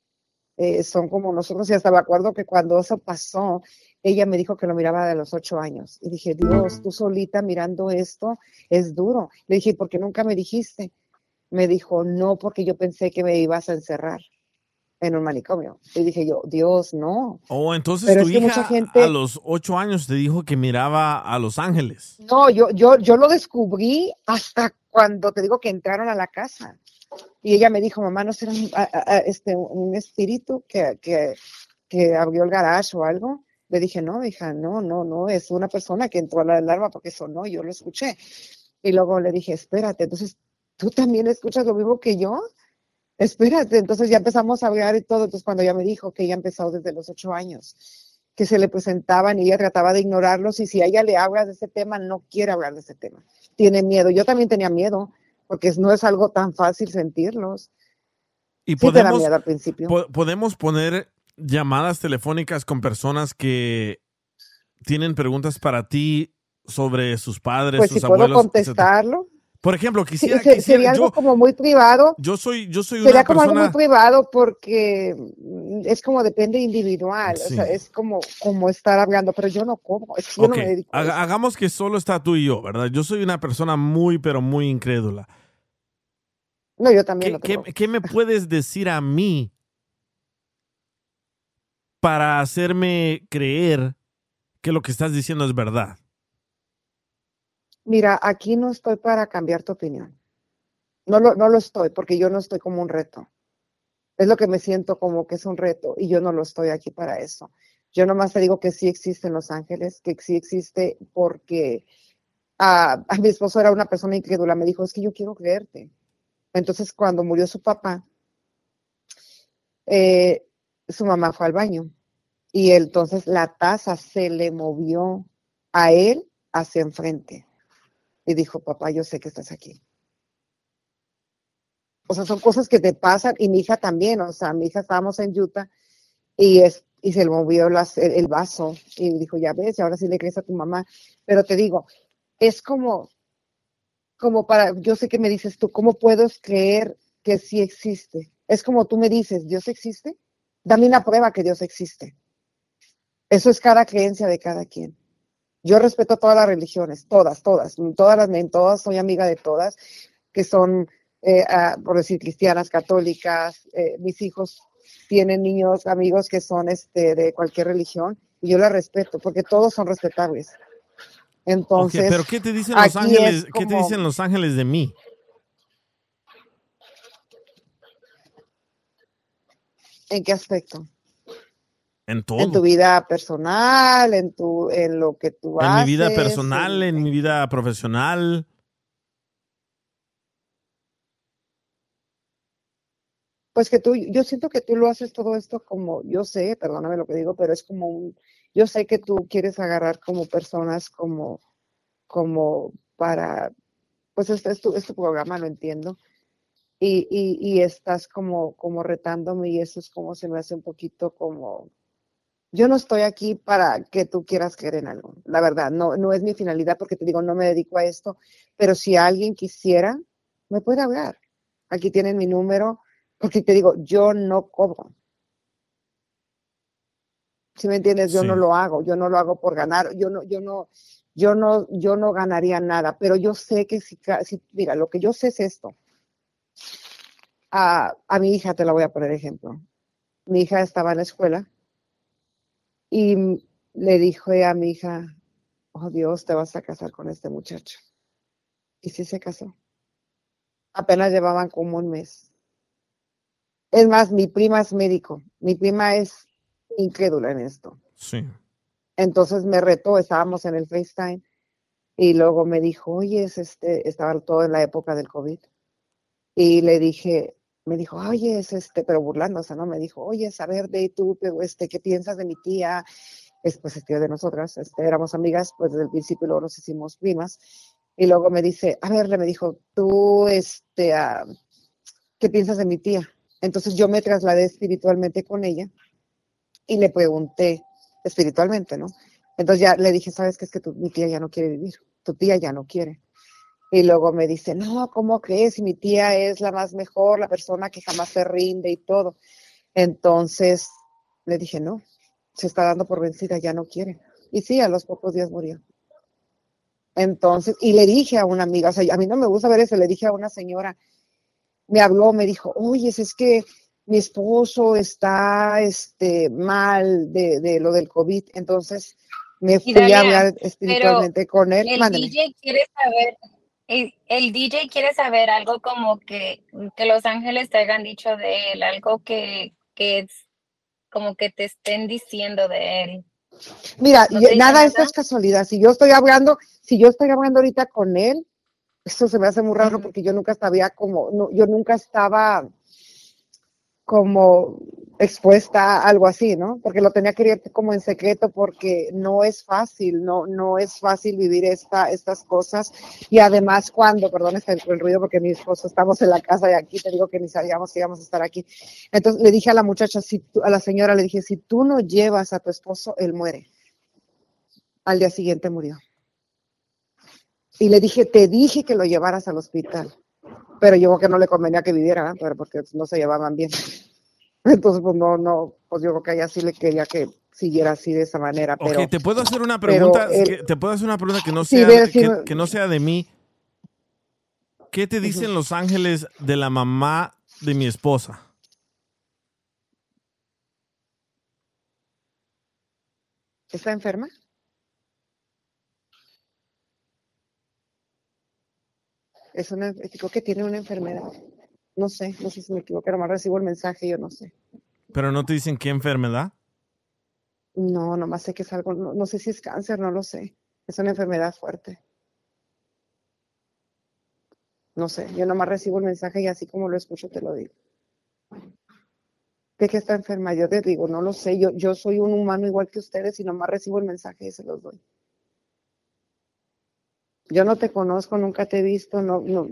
eh, son como nosotros. Y hasta me acuerdo que cuando eso pasó, ella me dijo que lo miraba de los ocho años. Y dije, Dios, tú solita mirando esto es duro. Le dije, ¿por qué nunca me dijiste? Me dijo, no, porque yo pensé que me ibas a encerrar en un manicomio. Y dije yo, Dios, no. Oh, entonces Pero tu hija mucha gente- a los ocho años te dijo que miraba a los ángeles. No, yo, yo, yo lo descubrí hasta cuando te digo que entraron a la casa. Y ella me dijo, mamá, ¿no será un, a- a- este, un espíritu que, que, que abrió el garage o algo? Le dije, no, hija, no, no, no, es una persona que entró a la alarma porque sonó, yo lo escuché. Y luego le dije, espérate, entonces, ¿tú también escuchas lo mismo que yo? Espérate, entonces ya empezamos a hablar y todo. Entonces, cuando ella me dijo que ella empezó desde los ocho años, que se le presentaban y ella trataba de ignorarlos, y si a ella le hablas de ese tema, no quiere hablar de ese tema. Tiene miedo. Yo también tenía miedo, porque no es algo tan fácil sentirlos. Y Sí te da podemos, miedo al principio. po- podemos poner llamadas telefónicas con personas que tienen preguntas para ti sobre sus padres, Pues sus si puedo abuelos. etcétera. contestarlo. Por ejemplo, quisiera, se- quisiera- sería algo yo, como muy privado. yo soy, yo soy Sería una como algo muy privado porque mm, es como depende individual, o sea, es como, como estar hablando, pero yo no como, es que yo no me dedico a hagamos que solo está tú y yo, ¿verdad? Yo soy una persona muy, pero muy incrédula. No, yo también ¿Qué, preocupes. qué me puedes decir a mí para hacerme creer que lo que estás diciendo es verdad? Mira, aquí no estoy para cambiar tu opinión. No lo, no lo estoy, porque yo no estoy como un reto. Es lo que me siento como que es un reto y yo no lo estoy aquí para eso. Yo nomás te digo que sí existen los ángeles, que sí existe porque a mi esposo era una persona incrédula, me dijo, es que yo quiero creerte. Entonces, cuando murió su papá, eh, su mamá fue al baño y entonces la taza se le movió a él hacia enfrente y dijo, papá, yo sé que estás aquí. O sea, son cosas que te pasan y mi hija también, o sea, mi hija estábamos en Utah y, es, y se le movió las- el, el vaso y dijo, ya ves, y ahora sí le crees a tu mamá. Pero te digo, es como, como para, yo sé que me dices tú, ¿cómo puedo creer que sí existe? Es como tú me dices, ¿Dios existe? Dame una prueba que Dios existe. Eso es cada creencia de cada quien. Yo respeto todas las religiones, todas, todas, todas las, en todas, soy amiga de todas, que son, eh, ah, por decir, cristianas, católicas, eh, mis hijos tienen niños, amigos que son este, de cualquier religión, y yo las respeto, porque todos son respetables. Entonces, pero ¿qué te dicen los ángeles? es ¿Qué te dicen los ángeles de mí? ¿En qué aspecto? En todo. En tu vida personal, en tu, en lo que tú en haces. mi vida personal, en- en mi vida profesional. Pues que tú, yo siento que tú lo haces todo esto como, yo sé, perdóname lo que digo, pero es como un, yo sé que tú quieres agarrar como personas como, como para, pues este es tu, es tu programa, lo entiendo. Y, y, y estás como, como retándome y eso es como se me hace un poquito como, yo no estoy aquí para que tú quieras creer en algo, la verdad, no, no es mi finalidad porque te digo, no me dedico a esto, pero si alguien quisiera, me puede hablar. Aquí tienen mi número, porque te digo, yo no cobro. Si me entiendes, yo Sí. no lo hago, yo no lo hago por ganar, yo no, yo no, yo no, yo no ganaría nada, pero yo sé que si, si mira, lo que yo sé es esto. A, a mi hija te la voy a poner ejemplo. Mi hija estaba en la escuela y le dije a mi hija, oh Dios, te vas a casar con este muchacho. Y sí se casó. Apenas llevaban como un mes. Es más, mi prima es médico. Mi prima es incrédula en esto. Sí. Entonces me retó, estábamos en el FaceTime y luego me dijo, oye, es este, estaba todo en la época del COVID. Y le dije, me dijo, oye, es este, pero burlándose, ¿no? Me dijo, oye, a ver, de tú, este, ¿qué piensas de mi tía? Es pues es tía de nosotras, este, éramos amigas, pues desde el principio luego nos hicimos primas. Y luego me dice, a ver, me dijo, tú, este, ah, ¿qué piensas de mi tía? Entonces yo me trasladé espiritualmente con ella y le pregunté espiritualmente, ¿no? Entonces ya le dije, ¿sabes qué? Es que tu, mi tía ya no quiere vivir, tu tía ya no quiere. Y luego me dice, no, ¿cómo crees? Si mi tía es la más mejor, la persona que jamás se rinde y todo. Entonces le dije, no, se está dando por vencida, ya no quiere. Y sí, a los pocos días murió. Entonces, y le dije a una amiga, o sea, a mí no me gusta ver eso, le dije a una señora, me habló, me dijo, oye, es que mi esposo está este, mal de, de lo del COVID, entonces me fui Dalia, a hablar espiritualmente con él. El Mándeme. DJ quiere saber, el, el DJ quiere saber algo como que, que los ángeles te hayan dicho de él, algo que, que es como que te estén diciendo de él. Mira, ¿No yo- te dice nada, esto es casualidad. Si yo estoy hablando, si yo estoy hablando ahorita con él, esto se me hace muy raro porque yo nunca estaba como, no, yo nunca estaba como expuesta a algo así, ¿no? Porque lo tenía que ir como en secreto porque no es fácil, no, no es fácil vivir esta, estas cosas. Y además cuando, perdón el, el ruido porque mi esposo estamos en la casa de aquí, te digo que ni sabíamos que íbamos a estar aquí. Entonces le dije a la muchacha, si a la señora le dije, si tú no llevas a tu esposo, él muere. Al día siguiente murió. Y le dije, te dije que lo llevaras al hospital. Pero yo creo que no le convenía que viviera, ¿verdad? pero porque no se llevaban bien. Entonces, pues no, no, pues yo creo que a ella sí le quería que siguiera así de esa manera. Pero, te puedo hacer una pregunta. él- que- te puedo hacer una pregunta que no Sí, sea, ve, sí, que, me- que no sea de mí. ¿Qué te dicen los ángeles de la mamá de mi esposa? ¿Está enferma? Es una, digo que tiene una enfermedad. No sé, no sé si me equivoco, nomás recibo el mensaje, yo no sé. Pero no te dicen qué enfermedad. No, nomás sé que es algo, no, no sé si es cáncer, no lo sé. Es una enfermedad fuerte. No sé, yo nomás recibo el mensaje y así como lo escucho te lo digo. ¿De qué está enferma? Yo te digo, no lo sé, yo, yo soy un humano igual que ustedes y nomás recibo el mensaje y se los doy. Yo no te conozco, nunca te he visto, no, no,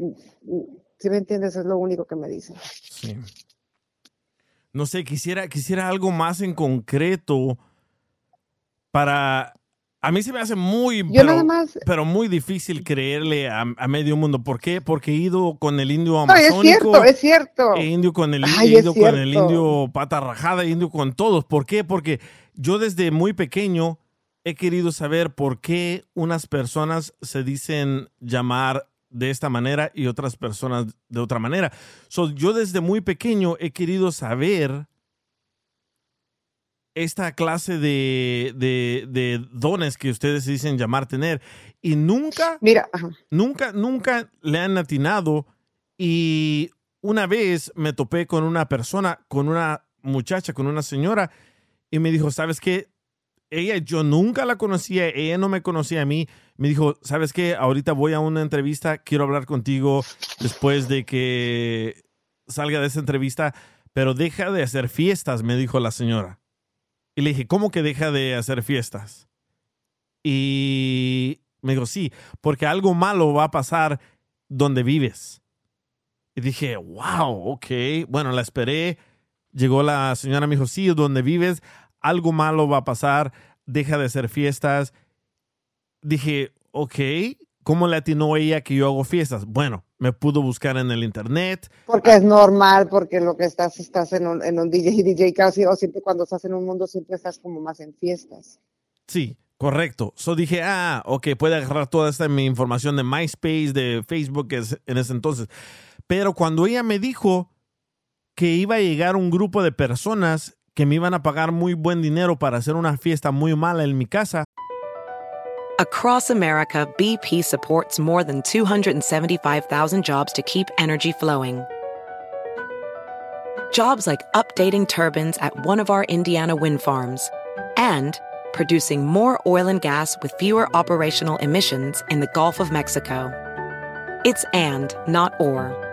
si me entiendes, es lo único que me dicen. Sí. No sé, quisiera, quisiera algo más en concreto para... A mí se me hace muy, Yo pero, nada más- pero muy difícil creerle a, a medio mundo. ¿Por qué? Porque he ido con el indio No, es amazónico. cierto, es cierto. He ido con el, Ay, he ido con el indio pata rajada, he ido con todos. ¿Por qué? Porque yo desde muy pequeño he querido saber por qué unas personas se dicen llamar de esta manera y otras personas de otra manera. So, yo desde muy pequeño he querido saber esta clase de, de- de dones que ustedes dicen llamar tener y nunca, Mira, nunca, nunca le han atinado y una vez me topé con una persona, con una muchacha, con una señora y me dijo, ¿sabes qué? Ella, yo nunca la conocía, ella no me conocía a mí. Me dijo, ¿sabes qué? Ahorita voy a una entrevista, quiero hablar contigo después de que salga de esa entrevista, pero deja de hacer fiestas, me dijo la señora. Y le dije, ¿cómo que deja de hacer fiestas? Y me dijo, sí, porque algo malo va a pasar donde vives. Y dije, wow, ok. Bueno, la esperé. Llegó la señora, me dijo, sí, donde vives, algo malo va a pasar, deja de hacer fiestas. Dije, ok, ¿cómo le atinó ella que yo hago fiestas? Bueno, me pudo buscar en el internet. Porque es normal, porque lo que estás, estás en un, en un DJ, DJ casi, o siempre cuando estás en un mundo, siempre estás como más en fiestas. Sí, correcto. So dije, ah, ok, puede agarrar toda esta mi información de MySpace, de Facebook es- en ese entonces. Pero cuando ella me dijo que iba a llegar un grupo de personas que me iban a pagar muy buen dinero para hacer una fiesta muy mala en mi casa, Across America, BP supports more than 275,000 jobs to keep energy flowing. Jobs like updating turbines at one of our Indiana wind farms and producing more oil and gas with fewer operational emissions in the Gulf of Mexico. It's and, not or.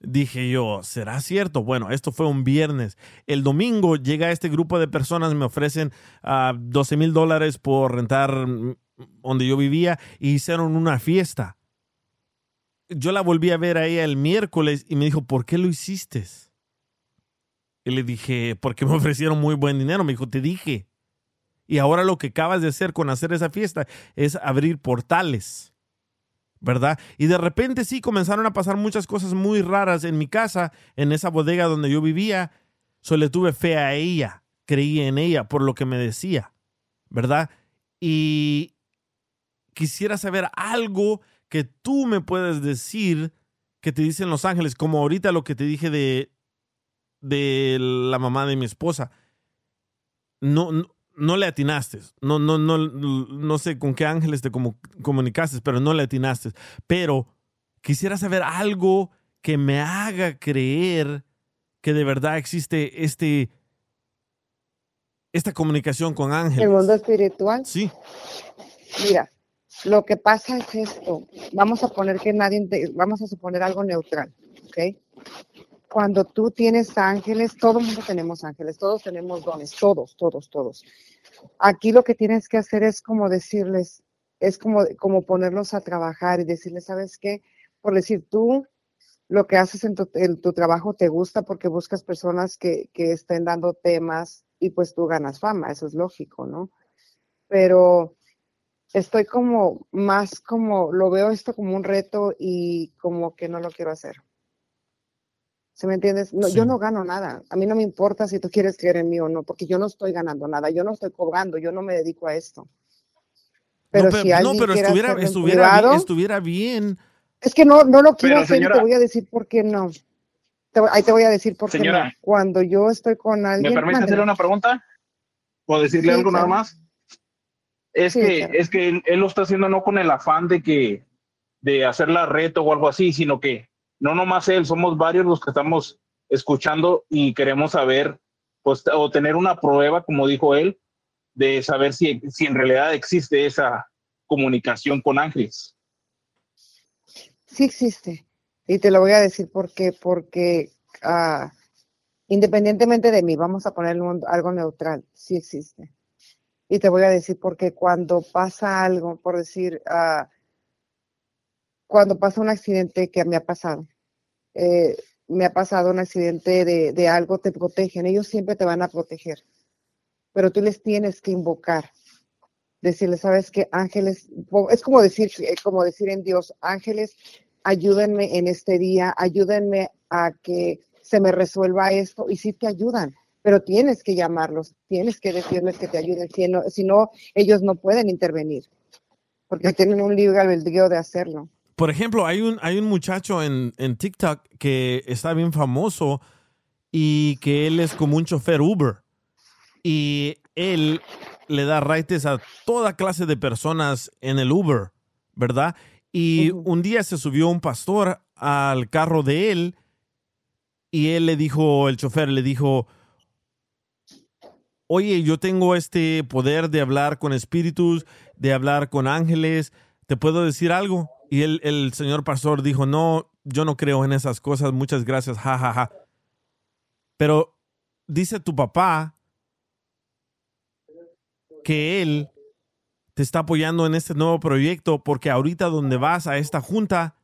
Dije yo, ¿será cierto? Bueno, esto fue un viernes. El domingo llega este grupo de personas, me ofrecen ah, 12 mil dólares por rentar mm, donde yo vivía y hicieron una fiesta. Yo la volví a ver a ella el miércoles y me dijo, ¿por qué lo hiciste? Y le dije, porque me ofrecieron muy buen dinero. Me dijo, te dije. Y ahora lo que acabas de hacer con hacer esa fiesta es abrir portales. ¿Verdad? Y de repente sí comenzaron a pasar muchas cosas muy raras en mi casa, en esa bodega donde yo vivía. Solo tuve fe a ella, creí en ella por lo que me decía, ¿verdad? Y quisiera saber algo que tú me puedes decir que te dicen Los Ángeles, como ahorita lo que te dije de, de la mamá de mi esposa. No, no, no le atinaste. No, no, no, no sé con qué ángeles te comu- comunicaste, pero no le atinaste. Pero quisiera saber algo que me haga creer que de verdad existe este esta comunicación con ángeles. El mundo espiritual. Sí. Mira, lo que pasa es esto. Vamos a poner que nadie, vamos a suponer algo neutral, ¿ok? Cuando tú tienes ángeles, todo el mundo tenemos ángeles, todos tenemos dones, todos, todos, todos. Aquí lo que tienes que hacer es como decirles, es como, como ponerlos a trabajar y decirles, ¿sabes qué? Por decir, tú lo que haces en tu, en tu trabajo te gusta porque buscas personas que, que estén dando temas y pues tú ganas fama, eso es lógico, ¿no? Pero estoy como más como, lo veo esto como un reto y como que no lo quiero hacer. ¿Se me entiendes? No, Yo no gano nada. A mí no me importa si tú quieres creer en mí o no, porque yo no estoy ganando nada. Yo no estoy cobrando, yo no me dedico a esto. Pero, no, si no, alguien pero quiere estuviera, estuviera, privado, bien, estuviera bien. es que no, no lo quiero Pero, hacer y señora- te voy a decir por qué no. Te ahí te voy a decir por qué no. Señora. Cuando yo estoy con ¿Me alguien... permite mándeme. hacerle una pregunta? ¿O decirle Sí, algo nada más? Es Sí, que, claro. es que él, él lo está haciendo no con el afán de que de hacerla reto o algo así, sino que no nomás él, somos varios los que estamos escuchando y queremos saber, pues, o tener una prueba, como dijo él, de saber si, si en realidad existe esa comunicación con ángeles. Sí existe. Y te lo voy a decir por qué. Porque ah, independientemente de mí, vamos a ponerle un- algo neutral, sí existe. Y te voy a decir porque cuando pasa algo, por decir, ah, cuando pasa un accidente que me ha pasado, eh, me ha pasado un accidente de, de algo, te protegen. Ellos siempre te van a proteger. Pero tú les tienes que invocar. Decirles, ¿sabes qué? Ángeles, es como decir, eh, como decir en Dios, ángeles, ayúdenme en este día, ayúdenme a que se me resuelva esto. Y sí te ayudan, pero tienes que llamarlos, tienes que decirles que te ayuden. Si no, si no ellos no pueden intervenir, porque tienen un libre albedrío de hacerlo. Por ejemplo, hay un, hay un muchacho en, en TikTok que está bien famoso y que él es como un chofer Uber. Y él le da raites a toda clase de personas en el Uber, ¿verdad? Y un día se subió un pastor al carro de él y él le dijo, el chofer le dijo, oye, yo tengo este poder de hablar con espíritus, de hablar con ángeles, ¿te puedo decir algo? Y el, el señor pastor dijo, no, yo no creo en esas cosas, muchas gracias, ja, ja, ja. Pero dice tu papá que él te está apoyando en este nuevo proyecto porque ahorita donde vas a esta junta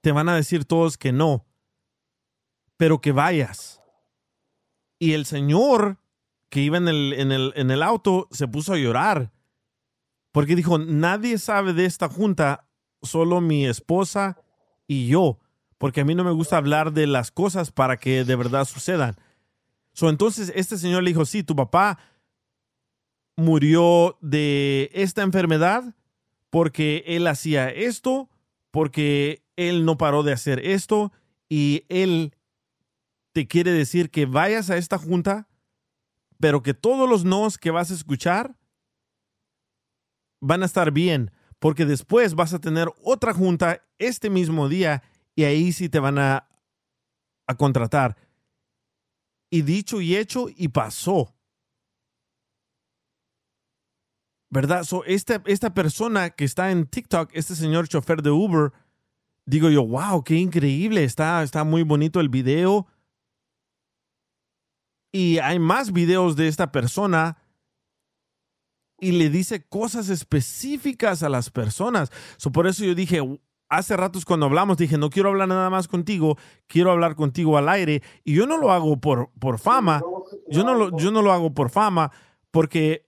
te van a decir todos que no, pero que vayas. Y el señor que iba en el, en el, en el auto se puso a llorar porque dijo, nadie sabe de esta junta, solo mi esposa y yo, porque a mí no me gusta hablar de las cosas para que de verdad sucedan. So, entonces este señor le dijo, sí, tu papá murió de esta enfermedad porque él hacía esto, porque él no paró de hacer esto y él te quiere decir que vayas a esta junta, pero que todos los nos que vas a escuchar van a estar bien, porque después vas a tener otra junta este mismo día y ahí sí te van a, a contratar. Y dicho y hecho y pasó. ¿Verdad? So, esta, esta persona que está en TikTok, este señor chofer de Uber, digo yo, wow, qué increíble, está, está muy bonito el video. Y hay más videos de esta persona y le dice cosas específicas a las personas. So, por eso yo dije, hace ratos cuando hablamos, dije, no quiero hablar nada más contigo, quiero hablar contigo al aire. Y yo no lo hago por, por fama, yo no, lo, yo no lo hago por fama, porque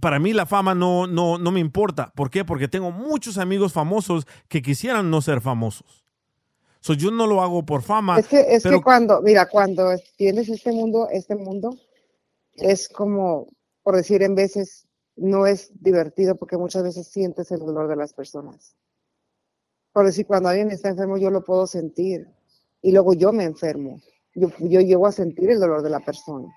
para mí la fama no, no, no me importa. ¿Por qué? Porque tengo muchos amigos famosos que quisieran no ser famosos. So, yo no lo hago por fama. Es que, es pero que cuando, mira, cuando tienes este mundo, este mundo es como, por decir en veces, no es divertido porque muchas veces sientes el dolor de las personas. Por decir, cuando alguien está enfermo, yo lo puedo sentir. Y luego yo me enfermo. Yo, yo llego a sentir el dolor de la persona.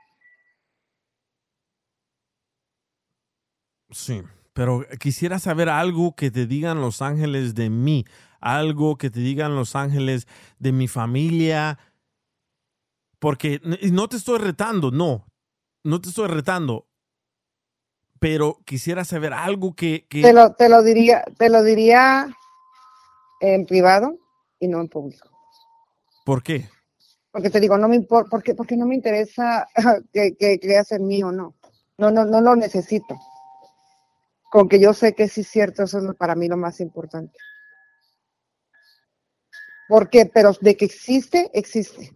Sí, pero quisiera saber algo que te digan los ángeles de mí, algo que te digan los ángeles de mi familia, porque no te estoy retando, no, no te estoy retando, pero quisiera saber algo que... que- Te lo, te lo diría, te lo diría en privado y no en público. ¿Por qué? Porque te digo, no me importa, porque, porque no me interesa que, que creas en mí o no. No, no, no lo necesito. Con que yo sé que sí es cierto, eso es para mí lo más importante. Porque, pero de que existe, existe.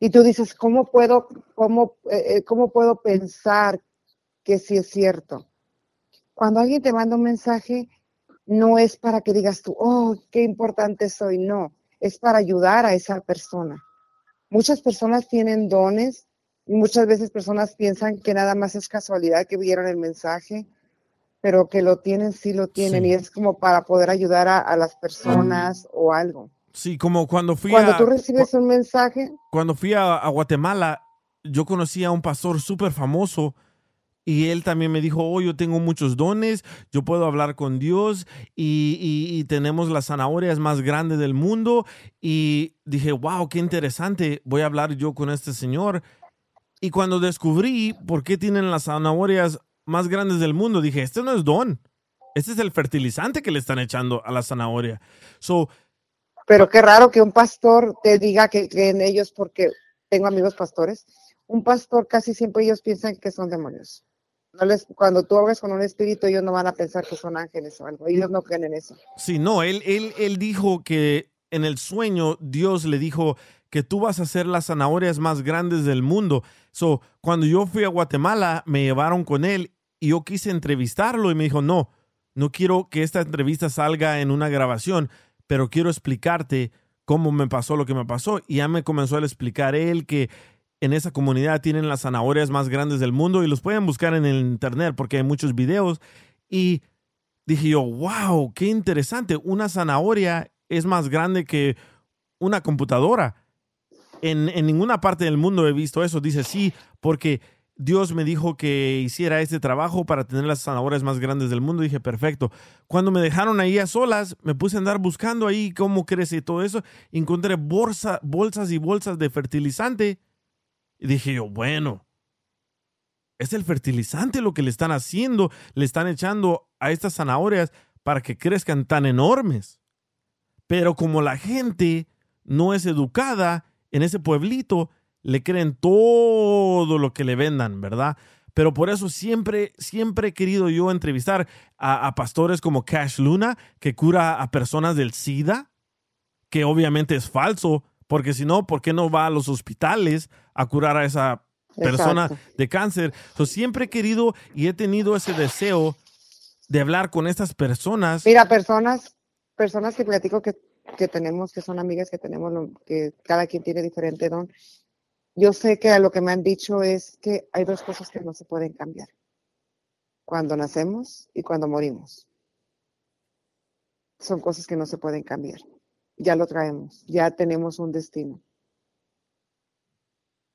Y tú dices, ¿cómo puedo, cómo, eh, eh, cómo puedo pensar que sí es cierto? Cuando alguien te manda un mensaje, no es para que digas tú, oh, qué importante soy, no, es para ayudar a esa persona. Muchas personas tienen dones y muchas veces personas piensan que nada más es casualidad que vieron el mensaje, pero que lo tienen, sí lo tienen, Sí. y es como para poder ayudar a, a las personas o algo. Sí, como cuando fui Cuando a... tú recibes un mensaje, cuando fui a, a Guatemala, yo conocí a un pastor súper famoso y él también me dijo, oh, yo tengo muchos dones, yo puedo hablar con Dios y, y- y tenemos las zanahorias más grandes del mundo. Y dije, wow, qué interesante, voy a hablar yo con este señor. Y cuando descubrí por qué tienen las zanahorias más grandes del mundo, dije, este no es don, este es el fertilizante que le están echando a la zanahoria. So, pero qué raro que un pastor te diga que cree en ellos porque tengo amigos pastores. Un pastor casi siempre ellos piensan que son demonios. No les, cuando tú hablas con un espíritu, ellos no van a pensar que son ángeles o algo. Ellos no creen en eso. Sí, no, él, él, él dijo que en el sueño Dios le dijo que tú vas a ser las zanahorias más grandes del mundo. So, cuando yo fui a Guatemala, me llevaron con él y yo quise entrevistarlo y me dijo, no, no quiero que esta entrevista salga en una grabación, pero quiero explicarte cómo me pasó lo que me pasó. Y ya me comenzó a explicar él que en esa comunidad tienen las zanahorias más grandes del mundo y los pueden buscar en el internet porque hay muchos videos. Y dije yo, wow, qué interesante. Una zanahoria es más grande que una computadora. En, en ninguna parte del mundo he visto eso. Dice sí, porque Dios me dijo que hiciera este trabajo para tener las zanahorias más grandes del mundo. Dije, perfecto. Cuando me dejaron ahí a solas, me puse a andar buscando ahí cómo crece todo eso. Encontré bolsa, bolsas y bolsas de fertilizante. Y dije yo, bueno, es el fertilizante lo que le están haciendo, le están echando a estas zanahorias para que crezcan tan enormes. Pero como la gente no es educada en ese pueblito, le creen todo lo que le vendan, ¿verdad? Pero por eso siempre, siempre he querido yo entrevistar a, a pastores como Cash Luna, que cura a personas del SIDA, que obviamente es falso, porque si no, ¿por qué no va a los hospitales a curar a esa persona Exacto. de cáncer? So, siempre he querido y he tenido ese deseo de hablar con estas personas. Mira, personas, personas que platico que, que tenemos, que son amigas, que tenemos, lo- que cada quien tiene diferente don. Yo sé que lo que me han dicho es que hay dos cosas que no se pueden cambiar. Cuando nacemos y cuando morimos. Son cosas que no se pueden cambiar. Ya lo traemos, ya tenemos un destino.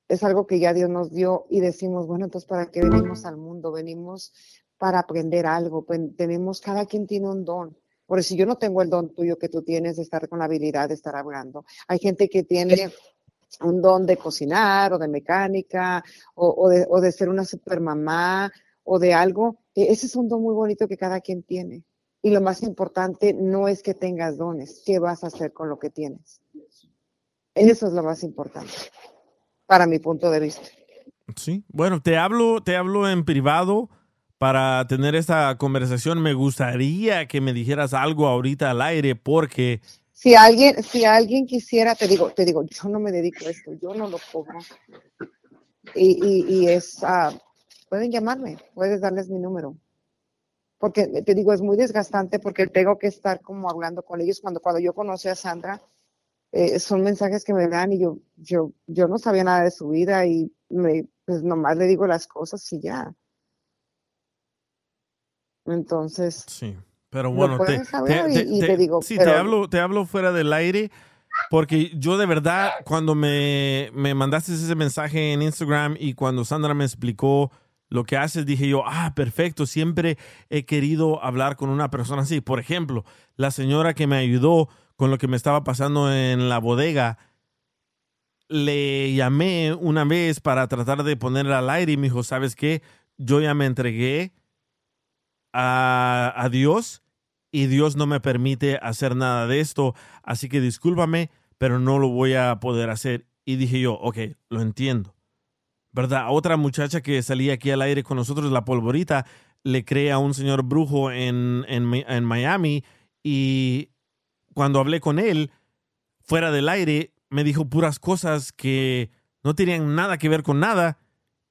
Es algo que ya Dios nos dio y decimos, bueno, entonces ¿para qué venimos al mundo? Venimos para aprender algo. Tenemos, cada quien tiene un don. Por eso yo no tengo el don tuyo que tú tienes de estar con la habilidad de estar hablando. Hay gente que tiene un don de cocinar o de mecánica o, o de, o de ser una supermamá o de algo. E- Ese es un don muy bonito que cada quien tiene. Y lo más importante no es que tengas dones, ¿qué vas a hacer con lo que tienes? Eso es lo más importante, para mi punto de vista. Sí, bueno, te hablo, te hablo en privado para tener esta conversación. Me gustaría que me dijeras algo ahorita al aire porque Si alguien, si alguien quisiera, te digo, te digo, yo no me dedico a esto, yo no lo cobro. Y, y, y es, ah, pueden llamarme, puedes darles mi número. Porque te digo, es muy desgastante porque tengo que estar como hablando con ellos. Cuando, cuando yo conocí a Sandra, eh, son mensajes que me dan y yo, yo, yo no sabía nada de su vida y me, pues nomás le digo las cosas y ya. Entonces, sí, pero bueno, te, puedes hablar te- y- y te- te digo, sí, te pero- hablo, te hablo fuera del aire porque yo de verdad cuando me, me mandaste ese mensaje en Instagram y cuando Sandra me explicó lo que haces, dije yo, ah, perfecto, siempre he querido hablar con una persona así. Por ejemplo, la señora que me ayudó con lo que me estaba pasando en la bodega, le llamé una vez para tratar de ponerla al aire y me dijo, ¿sabes qué? Yo ya me entregué a, a Dios y Dios no me permite hacer nada de esto, así que discúlpame, pero no lo voy a poder hacer. Y dije yo, ok, lo entiendo. ¿Verdad? Otra muchacha que salía aquí al aire con nosotros, la polvorita, le cree a un señor brujo en, en, en Miami y cuando hablé con él, fuera del aire me dijo puras cosas que no tenían nada que ver con nada.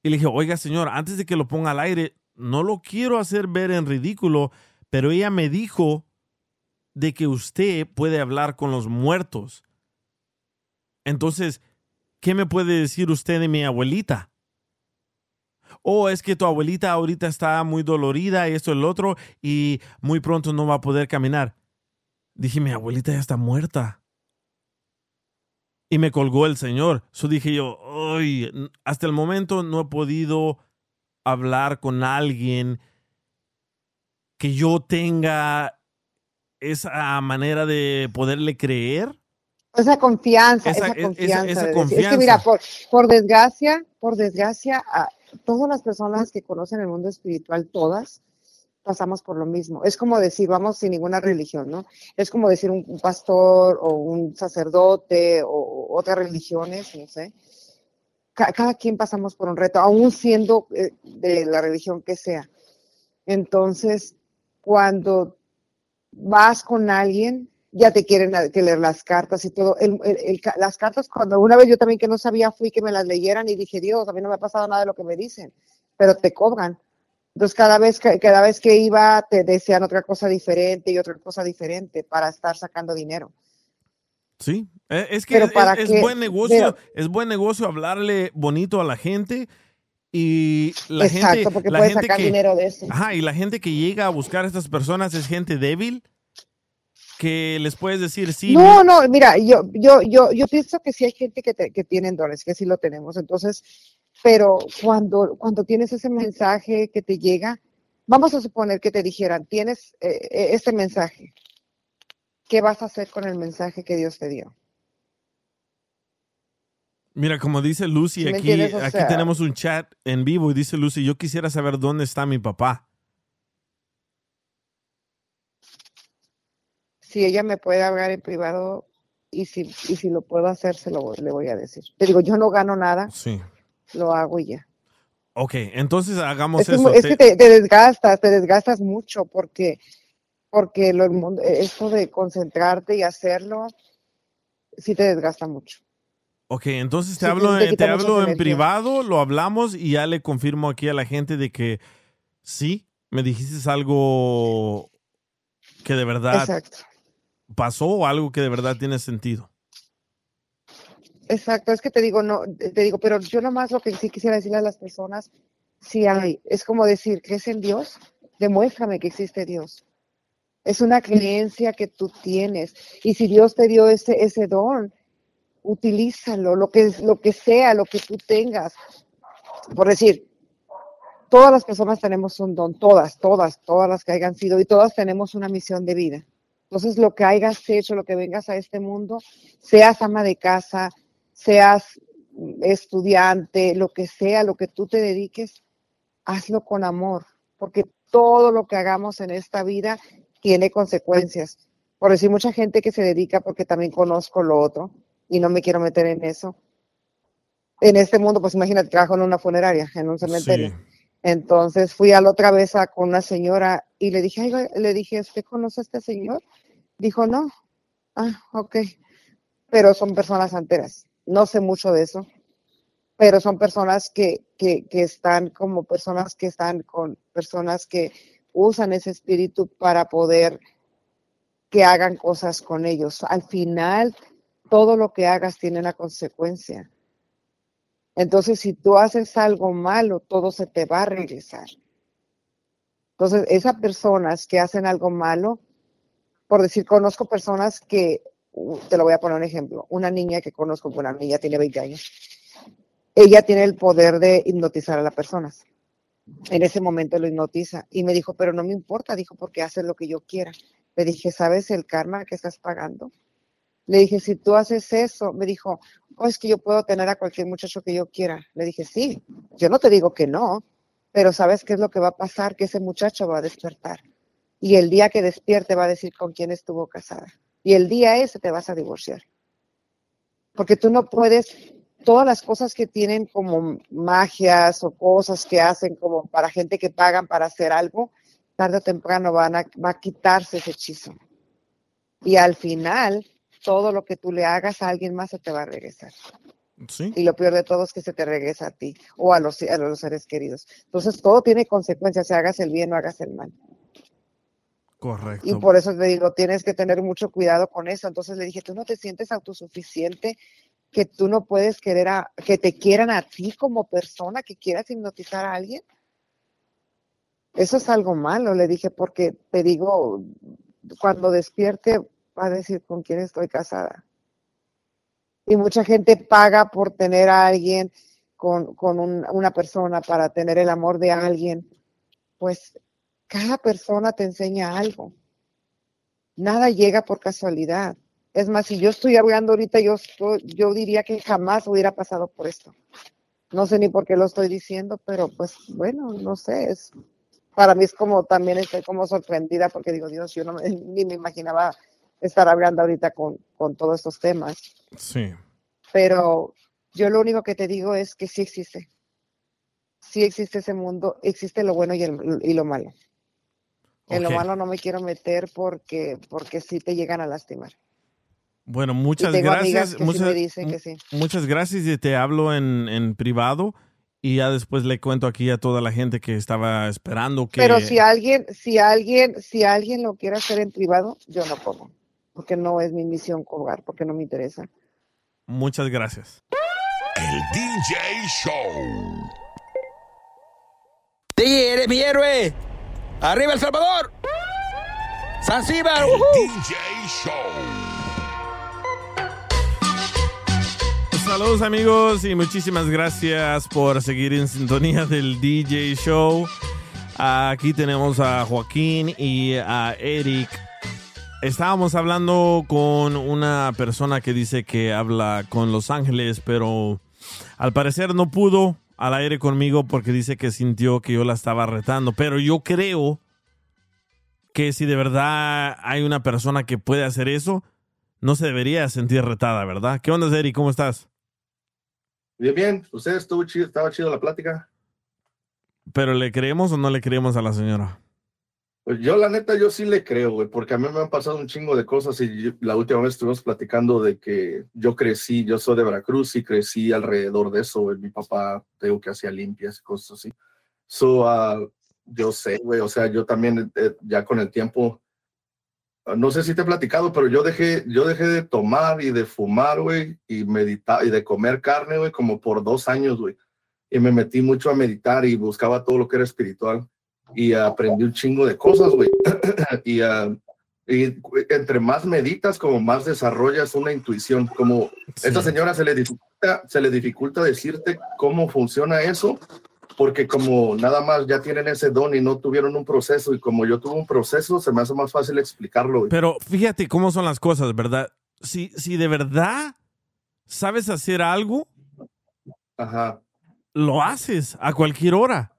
Y le dije, oiga señor, antes de que lo ponga al aire, no lo quiero hacer ver en ridículo, pero ella me dijo de que usted puede hablar con los muertos. Entonces, ¿qué me puede decir usted de mi abuelita? Oh, es que tu abuelita ahorita está muy dolorida y esto y el otro y muy pronto no va a poder caminar. Dije, mi abuelita ya está muerta. Y me colgó el Señor. So dije yo, "Ay, hasta el momento no he podido hablar con alguien que yo tenga esa manera de poderle creer. Esa confianza, Esa- esa, e- esa- confianza. esa de decir- Es que mira, por, por desgracia, por desgracia, a todas las personas que conocen el mundo espiritual, todas, pasamos por lo mismo. Es como decir, vamos sin ninguna religión, ¿no? Es como decir un, pastor o un sacerdote o, otras religiones, no sé. Ca- cada quien pasamos por un reto, aún siendo eh, de la religión que sea. Entonces, cuando vas con alguien, ya te quieren que leer las cartas y todo. El- el- las cartas, cuando una vez yo también que no sabía, fui que me las leyeran y dije, Dios, a mí no me ha pasado nada de lo que me dicen, pero te cobran. Entonces, cada vez que, cada vez que iba, te decían otra cosa diferente y otra cosa diferente para estar sacando dinero. Sí, e- es que Pero es, para es buen negocio, pero- es buen negocio hablarle bonito a la gente y la Exacto, gente, porque la puedes gente sacar que, dinero de eso. Ajá, y la gente que llega a buscar a estas personas es gente débil que les puedes decir sí. No, no, mira, yo, yo, yo, yo pienso que sí hay gente que, te- que tienen dones, que sí lo tenemos. Entonces, pero cuando, cuando tienes ese mensaje que te llega, vamos a suponer que te dijeran, tienes eh, eh, este mensaje, ¿qué vas a hacer con el mensaje que Dios te dio? Mira, como dice Lucy ¿Sí me aquí, aquí sea- tenemos un chat en vivo y dice Lucy, yo quisiera saber dónde está mi papá. Si ella me puede hablar en privado y si, y si lo puedo hacer, se lo voy- le voy a decir. Te digo, yo no gano nada, Sí. lo hago y ya. Ok, entonces hagamos Es, eso. es Te- que te, te desgastas, te desgastas mucho porque, porque lo, esto de concentrarte y hacerlo, sí te desgasta mucho. Ok, entonces te Sí, hablo, te hablo en energía. privado, lo hablamos y ya le confirmo aquí a la gente de que sí, me dijiste algo que de verdad Exacto, pasó algo que de verdad tiene sentido. exacto. Es que te digo, no, te digo, pero yo nomás lo que sí quisiera decirle a las personas, si hay, es como decir, ¿crees en Dios? Demuéstrame que existe Dios. Es una creencia que tú tienes. Y si Dios te dio ese, ese don, utilízalo, lo que, lo que sea, lo que tú tengas. Por decir, todas las personas tenemos un don, todas, todas, todas las que hayan sido, y todas tenemos una misión de vida. Entonces, lo que hayas hecho, lo que vengas a este mundo, seas ama de casa, seas estudiante, lo que sea, lo que tú te dediques, hazlo con amor, porque todo lo que hagamos en esta vida tiene consecuencias. Por decir, mucha gente que se dedica, porque también conozco lo otro, y no me quiero meter en eso. En este mundo, pues imagínate, trabajo en una funeraria, en un cementerio. Sí. Entonces fui a la otra vez a- con una señora y le dije, le dije, ¿usted conoce a este señor? Dijo, no. Ah, ok. Pero son personas santeras. No sé mucho de eso, pero son personas que, que, que están como personas que están con personas que usan ese espíritu para poder que hagan cosas con ellos. Al final, todo lo que hagas tiene una consecuencia. Entonces, si tú haces algo malo, todo se te va a regresar. Entonces, esas personas que hacen algo malo, por decir, conozco personas que, te lo voy a poner un ejemplo, una niña que conozco, una niña tiene 20 años, ella tiene el poder de hipnotizar a las personas. En ese momento lo hipnotiza y me dijo, pero no me importa, dijo, porque haces lo que yo quiera. Le dije, ¿sabes el karma que estás pagando? Le dije, si tú haces eso, me dijo, oh, es que yo puedo tener a cualquier muchacho que yo quiera. Le dije, sí, yo no te digo que no, pero ¿sabes qué es lo que va a pasar? Que ese muchacho va a despertar. Y el día que despierte va a decir con quién estuvo casada. Y el día ese te vas a divorciar. Porque tú no puedes, todas las cosas que tienen como magias o cosas que hacen como para gente que pagan para hacer algo, tarde o temprano van a, va a quitarse ese hechizo. Y al final todo lo que tú le hagas a alguien más se te va a regresar. Sí. Y lo peor de todo es que se te regresa a ti o a los, a los seres queridos. Entonces todo tiene consecuencias, se hagas el bien o hagas el mal. Correcto. Y por eso te digo, tienes que tener mucho cuidado con eso. Entonces le dije, tú no te sientes autosuficiente, que tú no puedes querer a, que te quieran a ti como persona, que quieras hipnotizar a alguien. Eso es algo malo, le dije, porque te digo, cuando despierte va a decir con quién estoy casada. Y mucha gente paga por tener a alguien con, con un- una persona, para tener el amor de alguien. Pues cada persona te enseña algo. Nada llega por casualidad. Es más, si yo estoy hablando ahorita, yo, estoy- yo diría que jamás hubiera pasado por esto. No sé ni por qué lo estoy diciendo, pero pues bueno, no sé, es, para mí es como también estoy como sorprendida porque digo, Dios, yo no me- ni me imaginaba estar hablando ahorita con, con todos estos temas. Sí. Pero yo lo único que te digo es que sí existe. Sí existe ese mundo, existe lo bueno y, el- y lo malo. En lo Ok. malo no me quiero meter porque, porque sí te llegan a lastimar. Bueno, muchas tengo gracias. que sí muchas, me dicen que sí. muchas gracias y te hablo en, en privado y ya después le cuento aquí a toda la gente que estaba esperando que... Pero si alguien, si alguien, si alguien lo quiere hacer en privado, yo no puedo, porque no es mi misión colgar, porque no me interesa. Muchas gracias. El DJ Show. DJ, eres mi héroe. Arriba El Salvador. Zanzíbar. DJ Show. Saludos amigos y muchísimas gracias por seguir en sintonía del DJ Show. Aquí tenemos a Joaquín y a Eric. Estábamos hablando con una persona que dice que habla con Los Ángeles, pero al parecer no pudo al aire conmigo porque dice que sintió que yo la estaba retando. Pero yo creo que si de verdad hay una persona que puede hacer eso, no se debería sentir retada, ¿verdad? ¿Qué onda, Eric? ¿Cómo estás? Bien, bien. ¿Ustedes estuvo chido, estaba chido la plática? ¿Pero le creemos o no le creemos a la señora? Pues yo, la neta, yo sí le creo, güey, porque a mí me han pasado un chingo de cosas y la última vez estuvimos platicando de que yo crecí, yo soy de Veracruz y crecí alrededor de eso, güey. Mi papá, tengo que hacía limpias y cosas así. So, ah, yo sé, güey, o sea, yo también eh, ya con el tiempo, ah, no sé si te he platicado, pero yo dejé, yo dejé de tomar y de fumar, güey, y meditar y de comer carne, güey, como por dos años, güey. Y me metí mucho a meditar y buscaba todo lo que era espiritual y aprendí un chingo de cosas, güey. y, y entre más meditas, como más desarrollas una intuición. Como esta señora se le dificulta, se le dificulta decirte cómo funciona eso, porque como nada más ya tienen ese don y no tuvieron un proceso, y como yo tuve un proceso, se me hace más fácil explicarlo. güey. Pero fíjate cómo son las cosas, ¿verdad? Si, si de verdad sabes hacer algo, Ajá. lo haces a cualquier hora.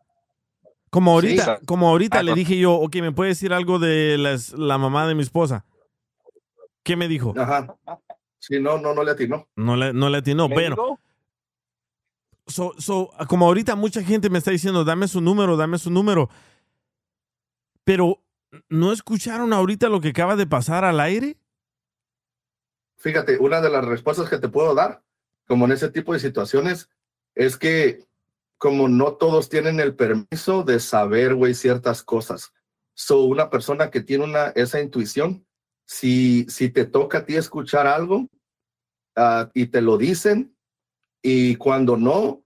Como ahorita, Sí. como ahorita Ah, le dije yo, ok, ¿me puede decir algo de las- la mamá de mi esposa? ¿Qué me dijo? Ajá. Sí, no, no, no le atinó. No le, no le atinó. So, so, como ahorita mucha gente me está diciendo, dame su número, dame su número. Pero, ¿no escucharon ahorita lo que acaba de pasar al aire? Fíjate, una de las respuestas que te puedo dar, como en ese tipo de situaciones, es que como no todos tienen el permiso de saber, güey, ciertas cosas. So, una persona que tiene una, esa intuición, si, si te toca a ti escuchar algo ah, y te lo dicen, y cuando no,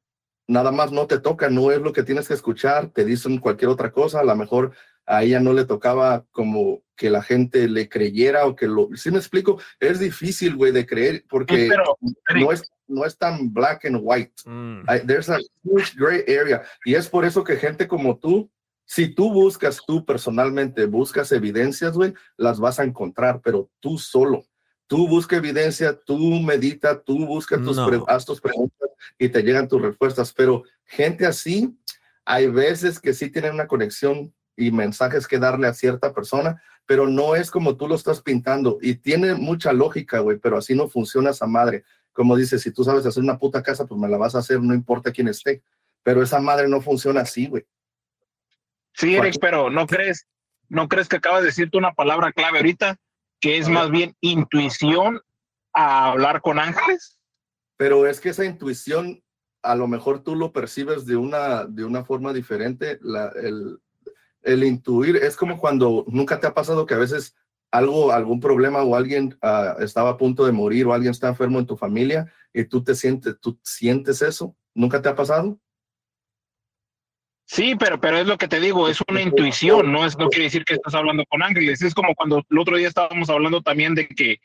nada más no te toca, no es lo que tienes que escuchar, te dicen cualquier otra cosa, a lo mejor a ella no le tocaba como que la gente le creyera o que lo... ¿Sí me explico? Es difícil, güey, de creer porque Sí, pero, no, es, no es tan black and white. Hay- there's a huge gray area. Y es por eso que gente como tú, si tú buscas, tú personalmente buscas evidencias, güey, las vas a encontrar, pero tú solo. Tú busca evidencia, tú medita, tú busca tus, No. pre- haz tus preguntas y te llegan tus respuestas. Pero gente así, hay veces que sí tienen una conexión y mensajes que darle a cierta persona, pero no es como tú lo estás pintando. Y tiene mucha lógica, güey, pero así no funciona esa madre. Como dices, si tú sabes hacer una puta casa, pues me la vas a hacer, no importa quién esté. Pero esa madre no funciona así, güey. Sí, Eric, pero ¿no crees, no crees que acabas de decirte una palabra clave ahorita? Que es más bien intuición a hablar con ángeles. Pero es que esa intuición, a lo mejor tú lo percibes de una, de una forma diferente. La, el, el intuir es como cuando nunca te ha pasado que a veces algo, algún problema o alguien ah, estaba a punto de morir o alguien está enfermo en tu familia y tú te sientes, tú sientes eso. ¿Nunca te ha pasado? Sí, pero, pero es lo que te digo, es una intuición, no es no quiere decir que estás hablando con ángeles. Es como cuando el otro día estábamos hablando también de que,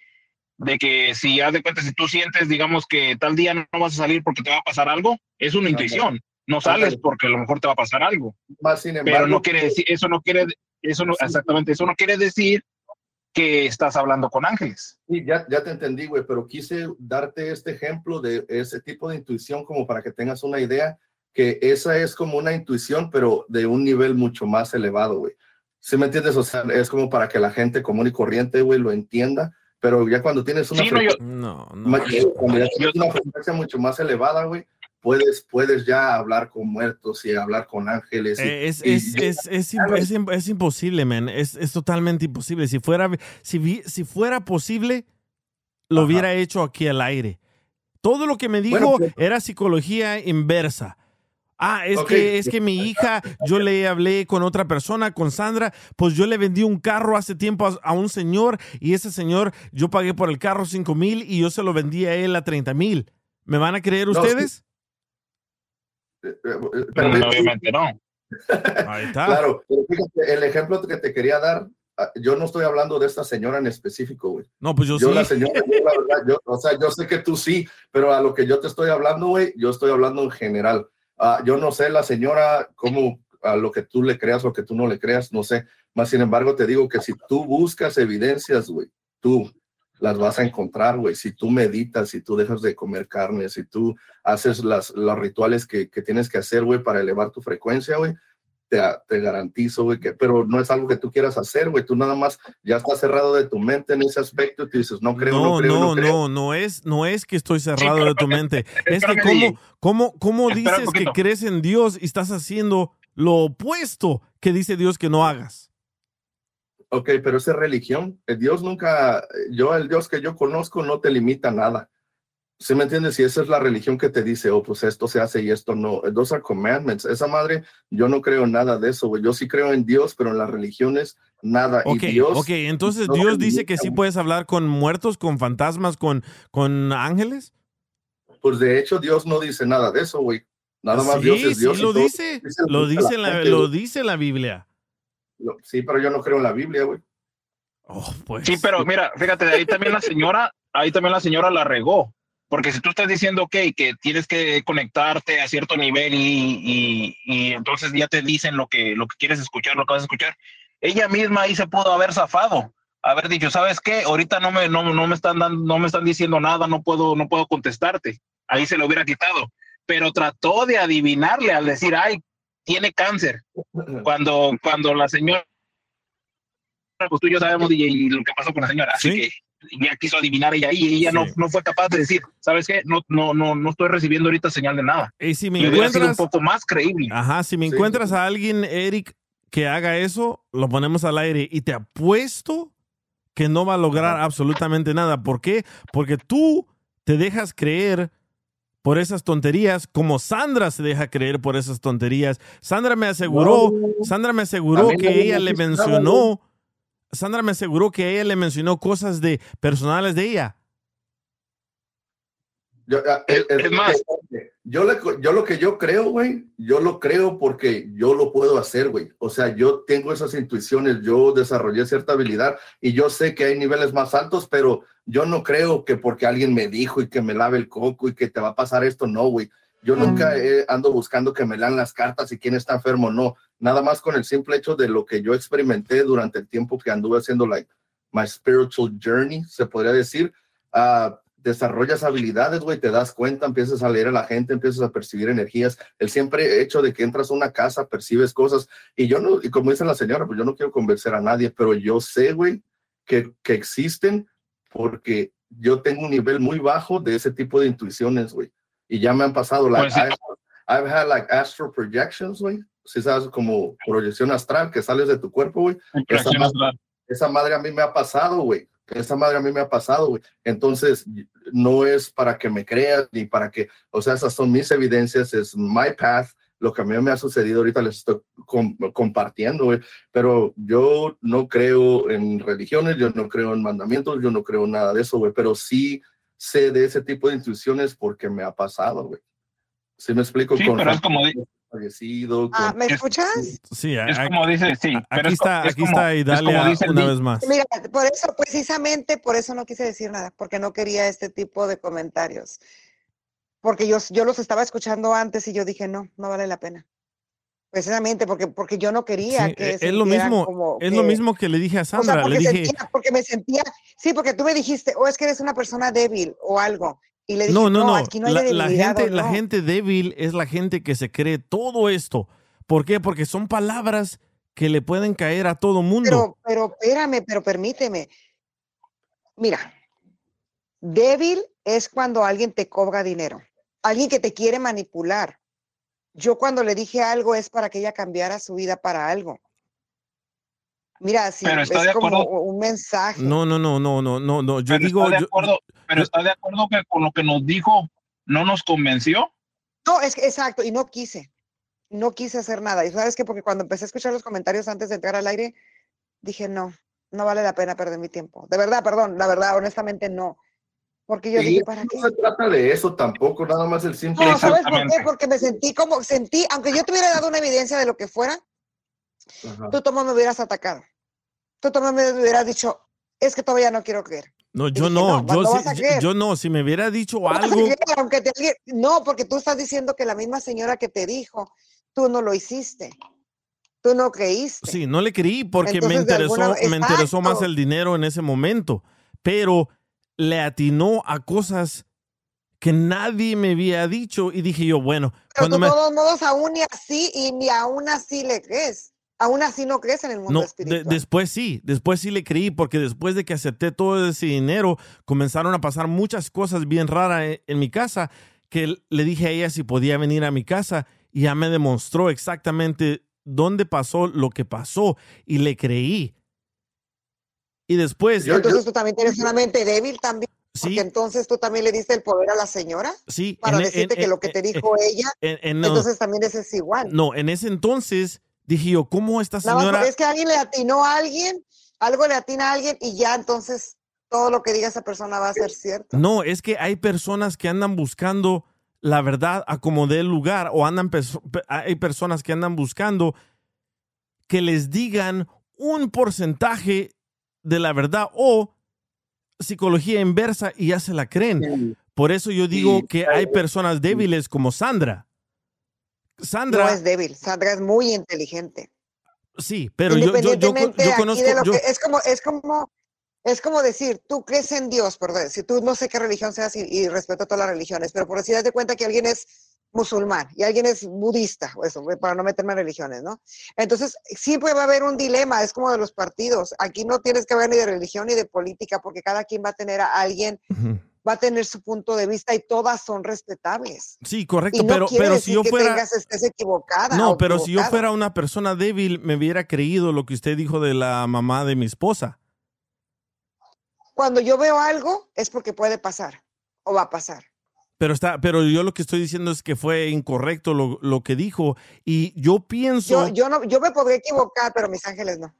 de que si haz de cuenta, si tú sientes, digamos, que tal día no vas a salir porque te va a pasar algo, es una intuición. No sales porque a lo mejor te va a pasar algo. Más sin Pero embargo, no quiere decir, eso no quiere, eso no, exactamente, eso no quiere decir que estás hablando con ángeles. Sí, ya, ya te entendí, güey, pero quise darte este ejemplo de ese tipo de intuición como para que tengas una idea que esa es como una intuición, pero de un nivel mucho más elevado, güey. ¿Sí me entiendes? O sea, es como para que la gente común y corriente, güey, lo entienda, pero ya cuando tienes una, Sí, no, yo- frecuencia- No, ma- cuando ya tienes una frecuencia mucho más elevada, güey, puedes, puedes ya hablar con muertos y hablar con ángeles. y- Es, y- es, es, es, imp- es im- es imposible, man. Es, es totalmente imposible. Si fuera, si, si fuera posible, lo hubiera hecho aquí al aire. Todo lo que me dijo Bueno, pues- era psicología inversa. Ah, es que es que mi hija, yo le hablé con otra persona, con Sandra, pues yo le vendí un carro hace tiempo a, a un señor y ese señor, yo pagué por el carro 5 mil y yo se lo vendí a él a 30 mil. ¿Me van a creer No, ustedes? Pero pero- obviamente no. Ahí está. Claro, pero fíjate, el ejemplo que te quería dar, ah, yo no estoy hablando de esta señora en específico, güey. No, pues yo, Yo, sí. la señora, yo, la verdad, yo, o sea, yo sé que tú sí, pero a lo que yo te estoy hablando, güey, yo estoy hablando en general. Ah, yo no sé la señora cómo a lo que tú le creas o que tú no le creas, no sé. Más sin embargo, te digo que si tú buscas evidencias, güey, tú las vas a encontrar, güey. Si tú meditas, si tú dejas de comer carne, si tú haces las, los rituales que, que tienes que hacer, güey, para elevar tu frecuencia, güey, te, te garantizo, güey, que, pero no es algo que tú quieras hacer, güey. Tú nada más ya estás cerrado de tu mente en ese aspecto y tú dices, no creo, no, No, creo, no, no, creo. no, no es, no es que estoy cerrado de tu mente. Es que cómo, cómo, cómo dices que crees en Dios y estás haciendo lo opuesto que dice Dios que no hagas. Ok, pero esa es religión. El Dios nunca, yo, el Dios que yo conozco no te limita a nada. ¿Sí me entiendes? Si esa es la religión que te dice, oh, pues esto se hace y esto no. Those are commandments. Esa madre, yo no creo nada de eso, güey. Yo sí creo en Dios, pero en las religiones, nada. Ok, y Dios, ok, entonces no Dios dice que sí puedes hablar con muertos, con fantasmas, con, con ángeles. Pues de hecho, Dios no dice nada de eso, güey. Nada más sí, Dios es Dios. sí lo todo dice, lo dice, la, lo dice la Biblia. Sí, pero yo no creo en la Biblia, güey. Oh, pues. Sí, pero mira, fíjate, ahí también la señora, ahí también la señora la regó. Porque si tú estás diciendo, ok, que tienes que conectarte a cierto nivel y, y, y entonces ya te dicen lo que, lo que quieres escuchar, lo que vas a escuchar, ella misma ahí se pudo haber zafado, haber dicho, ¿sabes qué? Ahorita no me, no, no me están dando, no me están diciendo nada, no puedo, no puedo contestarte. Ahí se lo hubiera quitado. Pero trató de adivinarle al decir, ay, tiene cáncer. Cuando, cuando la señora, pues tú y yo sabemos DJ, y lo que pasó con la señora, así Sí. que ya quiso adivinar ella ahí y ella no, Sí. no fue capaz de decir, ¿sabes qué? No, no, no, no estoy recibiendo ahorita señal de nada. Y si me Y hubiera sido un encuentras, poco más creíble. ajá, si me Sí. encuentras a alguien, Eric, que haga eso, lo ponemos al aire y te apuesto que no va a lograr absolutamente nada. ¿Por qué? Porque tú te dejas creer por esas tonterías, como Sandra se deja creer por esas tonterías. Sandra me aseguró, No. Sandra me aseguró que ella le mencionó, Sandra me aseguró que ella le mencionó cosas de personales de ella. Yo, ah, Es- es- es más. Yo, le- yo lo que yo creo, güey, yo lo creo porque yo lo puedo hacer, güey. O sea, yo tengo esas intuiciones, yo desarrollé cierta habilidad y yo sé que hay niveles más altos, pero yo no creo que porque alguien me dijo y que me lave el coco y que te va a pasar esto, no, güey. Yo nunca eh, ando buscando que me lean las cartas y quién está enfermo, no. Nada más con el simple hecho de lo que yo experimenté durante el tiempo que anduve haciendo, like, my spiritual journey, se podría decir. ah, desarrollas habilidades, güey, te das cuenta, empiezas a leer a la gente, empiezas a percibir energías. El siempre hecho de que entras a una casa, percibes cosas. Y yo no, y como dice la señora, pues yo no quiero convencer a nadie, pero yo sé, güey, que, que existen porque yo tengo un nivel muy bajo de ese tipo de intuiciones, güey. Y ya me han pasado, like, Pues sí. I've, I've had like astral projections, güey. Si sabes, como proyección astral, que sales de tu cuerpo, güey. Esa, esa madre a mí me ha pasado, güey. Esa madre a mí me ha pasado, güey. Entonces, no es para que me creas ni para que, o sea, esas son mis evidencias, es my path. Lo que a mí me ha sucedido ahorita les estoy com- compartiendo, güey. Pero yo no creo en religiones, yo no creo en mandamientos, yo no creo en nada de eso, güey. Pero sí sé de ese tipo de intuiciones porque me ha pasado, güey. ¿Sí me explico? Sí, pero es como fallecido. Ah, con- ¿Me escuchas? Sí, Es a- como dice, sí. pero aquí es co- está, es aquí está es como Idalia dice el una vez más. Mira, por eso, precisamente por eso no quise decir nada, porque no quería este tipo de comentarios. Porque yo, yo los estaba escuchando antes y yo dije, no, no vale la pena. Precisamente porque, porque yo no quería Sí, que es lo mismo, como es lo que- mismo que le dije a O sea, Sandra. porque, le dije, sentía- porque me sentía, sí, porque tú me dijiste, o es que eres una persona débil o algo. Y le dije, no, no, no. aquí no hay la, gente, la no". gente débil es la gente que se cree todo esto. ¿Por qué? Porque son palabras que le pueden caer a todo mundo. Pero, pero espérame, pero permíteme. Mira, débil es cuando alguien te cobra dinero, alguien que te quiere manipular. Yo cuando le dije algo es para que ella cambiara su vida para algo. Mira, sí, Pero es como un mensaje. No, no, no, no, no, no, no. Yo pero digo, está de yo- acuerdo, pero está de acuerdo que con lo que nos dijo no nos convenció. No, es que exacto, y no quise. No quise hacer nada. Y sabes que porque cuando empecé a escuchar los comentarios antes de entrar al aire, dije, no, no vale la pena perder mi tiempo. De verdad, perdón, la verdad, honestamente no. Porque yo Y dije, ¿para no qué? se trata de eso tampoco, nada más el simple. No, ¿sabes por qué? Porque me sentí como, sentí, aunque yo te hubiera dado una evidencia de lo que fuera, Ajá. tú Tomás me hubieras atacado. Tú Tomás me hubieras dicho, es que todavía no quiero creer. no, yo dije, no, no, yo, a yo, no. Si me hubiera dicho algo, creer, aunque te no, porque tú estás diciendo que la misma señora que te dijo, tú no lo hiciste. Tú no creíste. sí, no le creí porque me Entonces, de interesó, alguna- me interesó más el dinero en ese momento. Pero le atinó a cosas que nadie me había dicho y dije yo, bueno, Pero cuando tú, me... de todos modos, aún ni así, y ni aún así le crees. Aún así no crees en el mundo No, de- espiritual. después sí, después sí le creí, porque después de que acepté todo ese dinero, comenzaron a pasar muchas cosas bien raras en, en mi casa, que le dije a ella si podía venir a mi casa y ya me demostró exactamente dónde pasó lo que pasó y le creí. Y después, entonces tú también tienes una mente débil también. Sí. Porque entonces tú también le diste el poder a la señora sí, para en- e, decirte en- que lo que te en- dijo ella, en- en- no, entonces también ese es igual. no, en ese entonces dije yo, ¿cómo esta señora... es que alguien le atinó a alguien, algo le atina a alguien y ya entonces todo lo que diga esa persona va a ser cierto. No, es que hay personas que andan buscando la verdad a como dé lugar o andan hay personas que andan buscando que les digan un porcentaje de la verdad o psicología inversa y ya se la creen. Por eso yo digo que hay personas débiles como Sandra. Sandra, No es débil, Sandra es muy inteligente. sí, pero yo, yo, yo, conozco, de lo yo- que es como es como es como decir, tú crees en Dios, perdón, si tú no sé qué religión seas y, y respeto todas las religiones, pero por decir, das de cuenta que alguien es musulmán y alguien es budista, o eso, para no meterme en religiones, ¿no? Entonces, siempre va a haber un dilema, es como de los partidos. Aquí no tienes que ver ni de religión ni de política, porque cada quien va a tener a alguien, va a tener su punto de vista y todas son respetables. sí, correcto, Y no pero, si yo fuera... tengas, estés equivocada. No, pero si yo fuera una persona débil, me hubiera creído lo que usted dijo de la mamá de mi esposa. Cuando yo veo algo, es porque puede pasar o va a pasar. Pero está, pero yo lo que estoy diciendo es que fue incorrecto lo, lo que dijo. Y yo pienso, Yo, yo, no, yo me podría equivocar, pero mis ángeles no.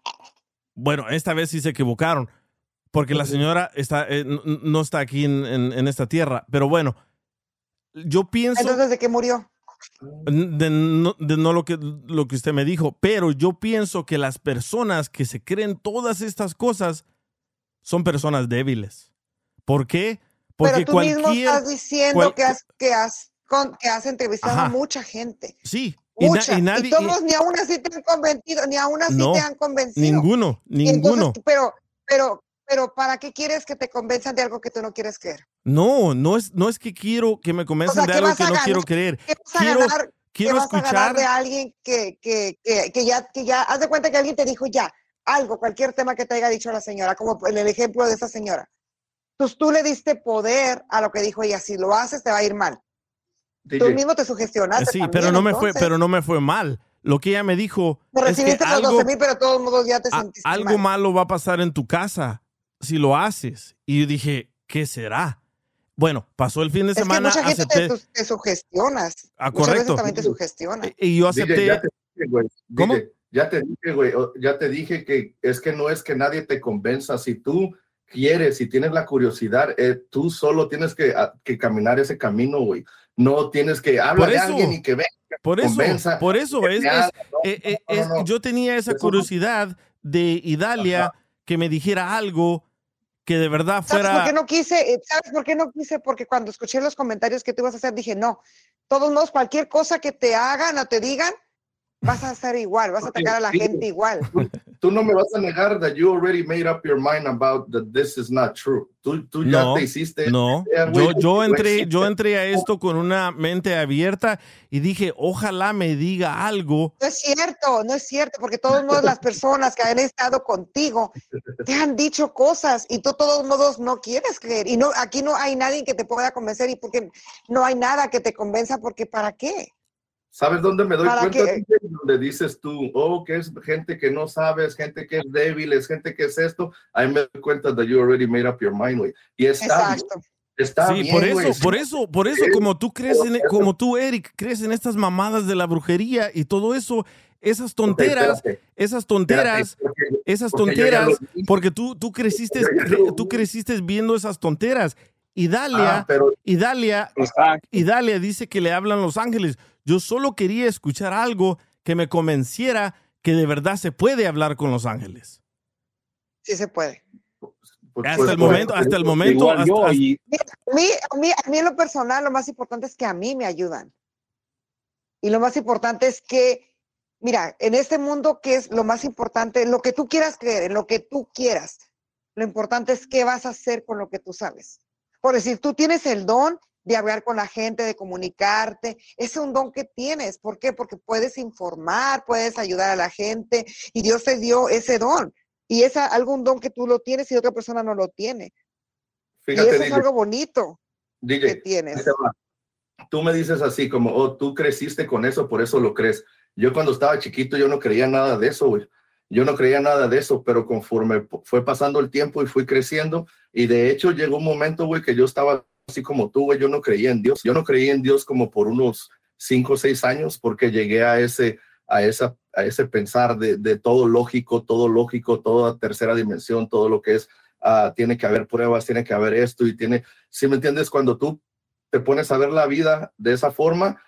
bueno, esta vez sí se equivocaron. Porque la señora está, eh, no está aquí en, en- en esta tierra. Pero bueno, yo pienso Entonces, ¿de qué murió? de, no, de no lo que, lo que usted me dijo, pero yo pienso que las personas que se creen todas estas cosas son personas débiles. ¿Por qué? Porque pero tú mismo cualquier... estás diciendo cual- que, has, que, has, con- que has entrevistado Ajá. a mucha gente. Sí, y, na- Mucha. y Y, nadie... todos y- ni aún así te han convencido, ni aún así No, te han convencido. ninguno, Y entonces, ninguno. pero, pero, pero, ¿para qué quieres que te convenzan de algo que tú no quieres creer? No, no es, no es que quiero que me convenzan sea, de ¿qué algo que no quiero creer. ¿Qué vas a Quiero, ganar? quiero ¿Qué vas a ganar escuchar. de alguien que, que, que, que ya, que ya, haz de cuenta que alguien te dijo ya, algo, cualquier tema que te haya dicho la señora, como en el ejemplo de esa señora. Entonces tú le diste poder a lo que dijo ella, si lo haces te va a ir mal. Tú mismo te sugestionaste. Sí, también, pero no me fue, pero no me fue mal. Lo que ella me dijo Te es que recibiste los algo, 12 mil, pero de todos modos ya te a- sentiste algo mal. malo va a pasar en tu casa si lo haces. Y yo dije, ¿qué será? Bueno, pasó el fin de Es que semana, mucha gente te, acepté. su- te sugestionas. Ah, veces correcto. también te sugestionas. Y yo acepté. ya te dije, güey. ¿Cómo? DJ, Ya te dije, güey. Ya te dije que es que no es que nadie te convenza. Si tú quieres, si tienes la curiosidad, eh, tú solo tienes que, a- que caminar ese camino, güey. No tienes que hablar de alguien y que venga. Por eso, convenza, por eso, que es, te es- haga, no, eh, eh, no, no, es- yo tenía esa curiosidad de Idalia que me dijera algo que de verdad ¿Sabes por fuera... qué no quise? Eh, ¿Sabes por qué no quise? Porque cuando escuché los comentarios que tú ibas a hacer, dije, no, todos modos, cualquier cosa que te hagan o te digan, vas a hacer igual, vas a atacar a la gente igual. Tú no me vas a negar that you already made up your mind about that this is not true. Tú, tú ya No, te hiciste. no. Yo, entré, yo entré a esto con una mente abierta y dije, ojalá me diga algo. No es cierto, no es cierto, porque de todos modos las personas que han estado contigo te han dicho cosas y tú de todos modos no quieres creer. Y no, aquí no hay nadie que te pueda convencer y porque no hay nada que te convenza, porque ¿para qué? ¿Sabes dónde me doy ¿Para cuenta? DJ? Donde dices tú, oh, que es gente que no sabes, gente que es débil, es gente que es esto. Ahí me doy cuenta that you already made up your mind, güey. Y está bien. Exacto. Está sí, bien, por eso, güey. por eso, por eso, como tú crees, en, como tú, Eric, crees en estas mamadas de la brujería y todo eso, esas tonteras, espérate. esas tonteras, Espérate, porque- esas porque tonteras, vi. porque tú, tú creciste, lo tú creciste viendo esas tonteras. Y Dalia, Ah, pero y Dalia, Exacto. y Dalia dice que le hablan los ángeles. Yo solo quería escuchar algo que me convenciera que de verdad se puede hablar con los ángeles. Sí se puede. pues, Hasta pues, el pues, momento, hasta el momento, hasta- yo, hasta- y a mí, a, mí, a mí en lo personal lo más importante es que a mí me ayudan. Y lo más importante es que, mira, en este mundo que es lo más importante, lo que tú quieras creer, en lo que tú quieras, lo importante es qué vas a hacer con lo que tú sabes. Por decir, tú tienes el don de hablar con la gente, de comunicarte, es un don que tienes. ¿Por qué? Porque puedes informar, puedes ayudar a la gente y Dios te dio ese don. Y es algún don que tú lo tienes y otra persona no lo tiene. y Fíjate, eso es algo bonito que tienes. Tú me dices así como, oh, tú creciste con eso, por eso lo crees. Yo cuando estaba chiquito, yo no creía nada de eso, güey. Yo no creía nada de eso, pero conforme fue pasando el tiempo y fui creciendo, y de hecho llegó un momento, güey, que yo estaba así como tú, yo no creía en Dios. Yo no creía en Dios como por unos cinco o seis años, porque llegué a ese, a esa, a ese pensar de, de todo lógico, todo lógico, toda tercera dimensión, todo lo que es, ah, tiene que haber pruebas, tiene que haber esto y tiene, si me entiendes, cuando tú te pones a ver la vida de esa forma,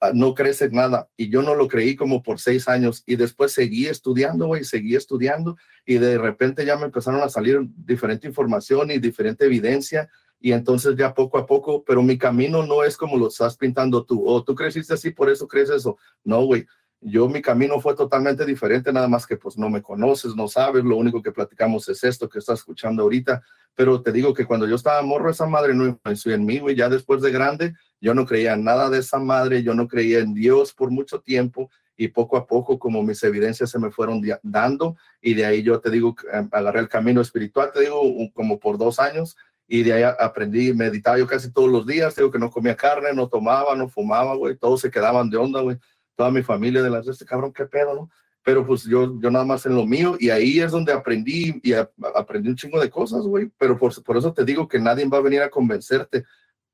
ah, no crees en nada. Y yo no lo creí como por seis años. Y después seguí estudiando, güey, seguí estudiando. Y de repente ya me empezaron a salir diferente información y diferente evidencia. Y entonces ya poco a poco, pero mi camino no es como lo estás pintando tú. O tú creciste así, por eso crees eso. No, güey. Yo mi camino fue totalmente diferente, nada más que pues no me conoces, no sabes, lo único que platicamos es esto que estás escuchando ahorita, pero te digo que cuando yo estaba morro, esa madre no influenció en mí, güey, ya después de grande, yo no creía en nada de esa madre, yo no creía en Dios por mucho tiempo y poco a poco como mis evidencias se me fueron dando y de ahí yo te digo, eh, agarré el camino espiritual, te digo, como por dos años y de ahí aprendí, meditaba yo casi todos los días, digo que no comía carne, no tomaba, no fumaba, güey, todos se quedaban de onda, güey, toda mi familia de las este cabrón, qué pedo, ¿no? Pero pues yo, yo nada más en lo mío y ahí es donde aprendí y a- aprendí un chingo de cosas, güey, pero por, por eso te digo que nadie va a venir a convencerte.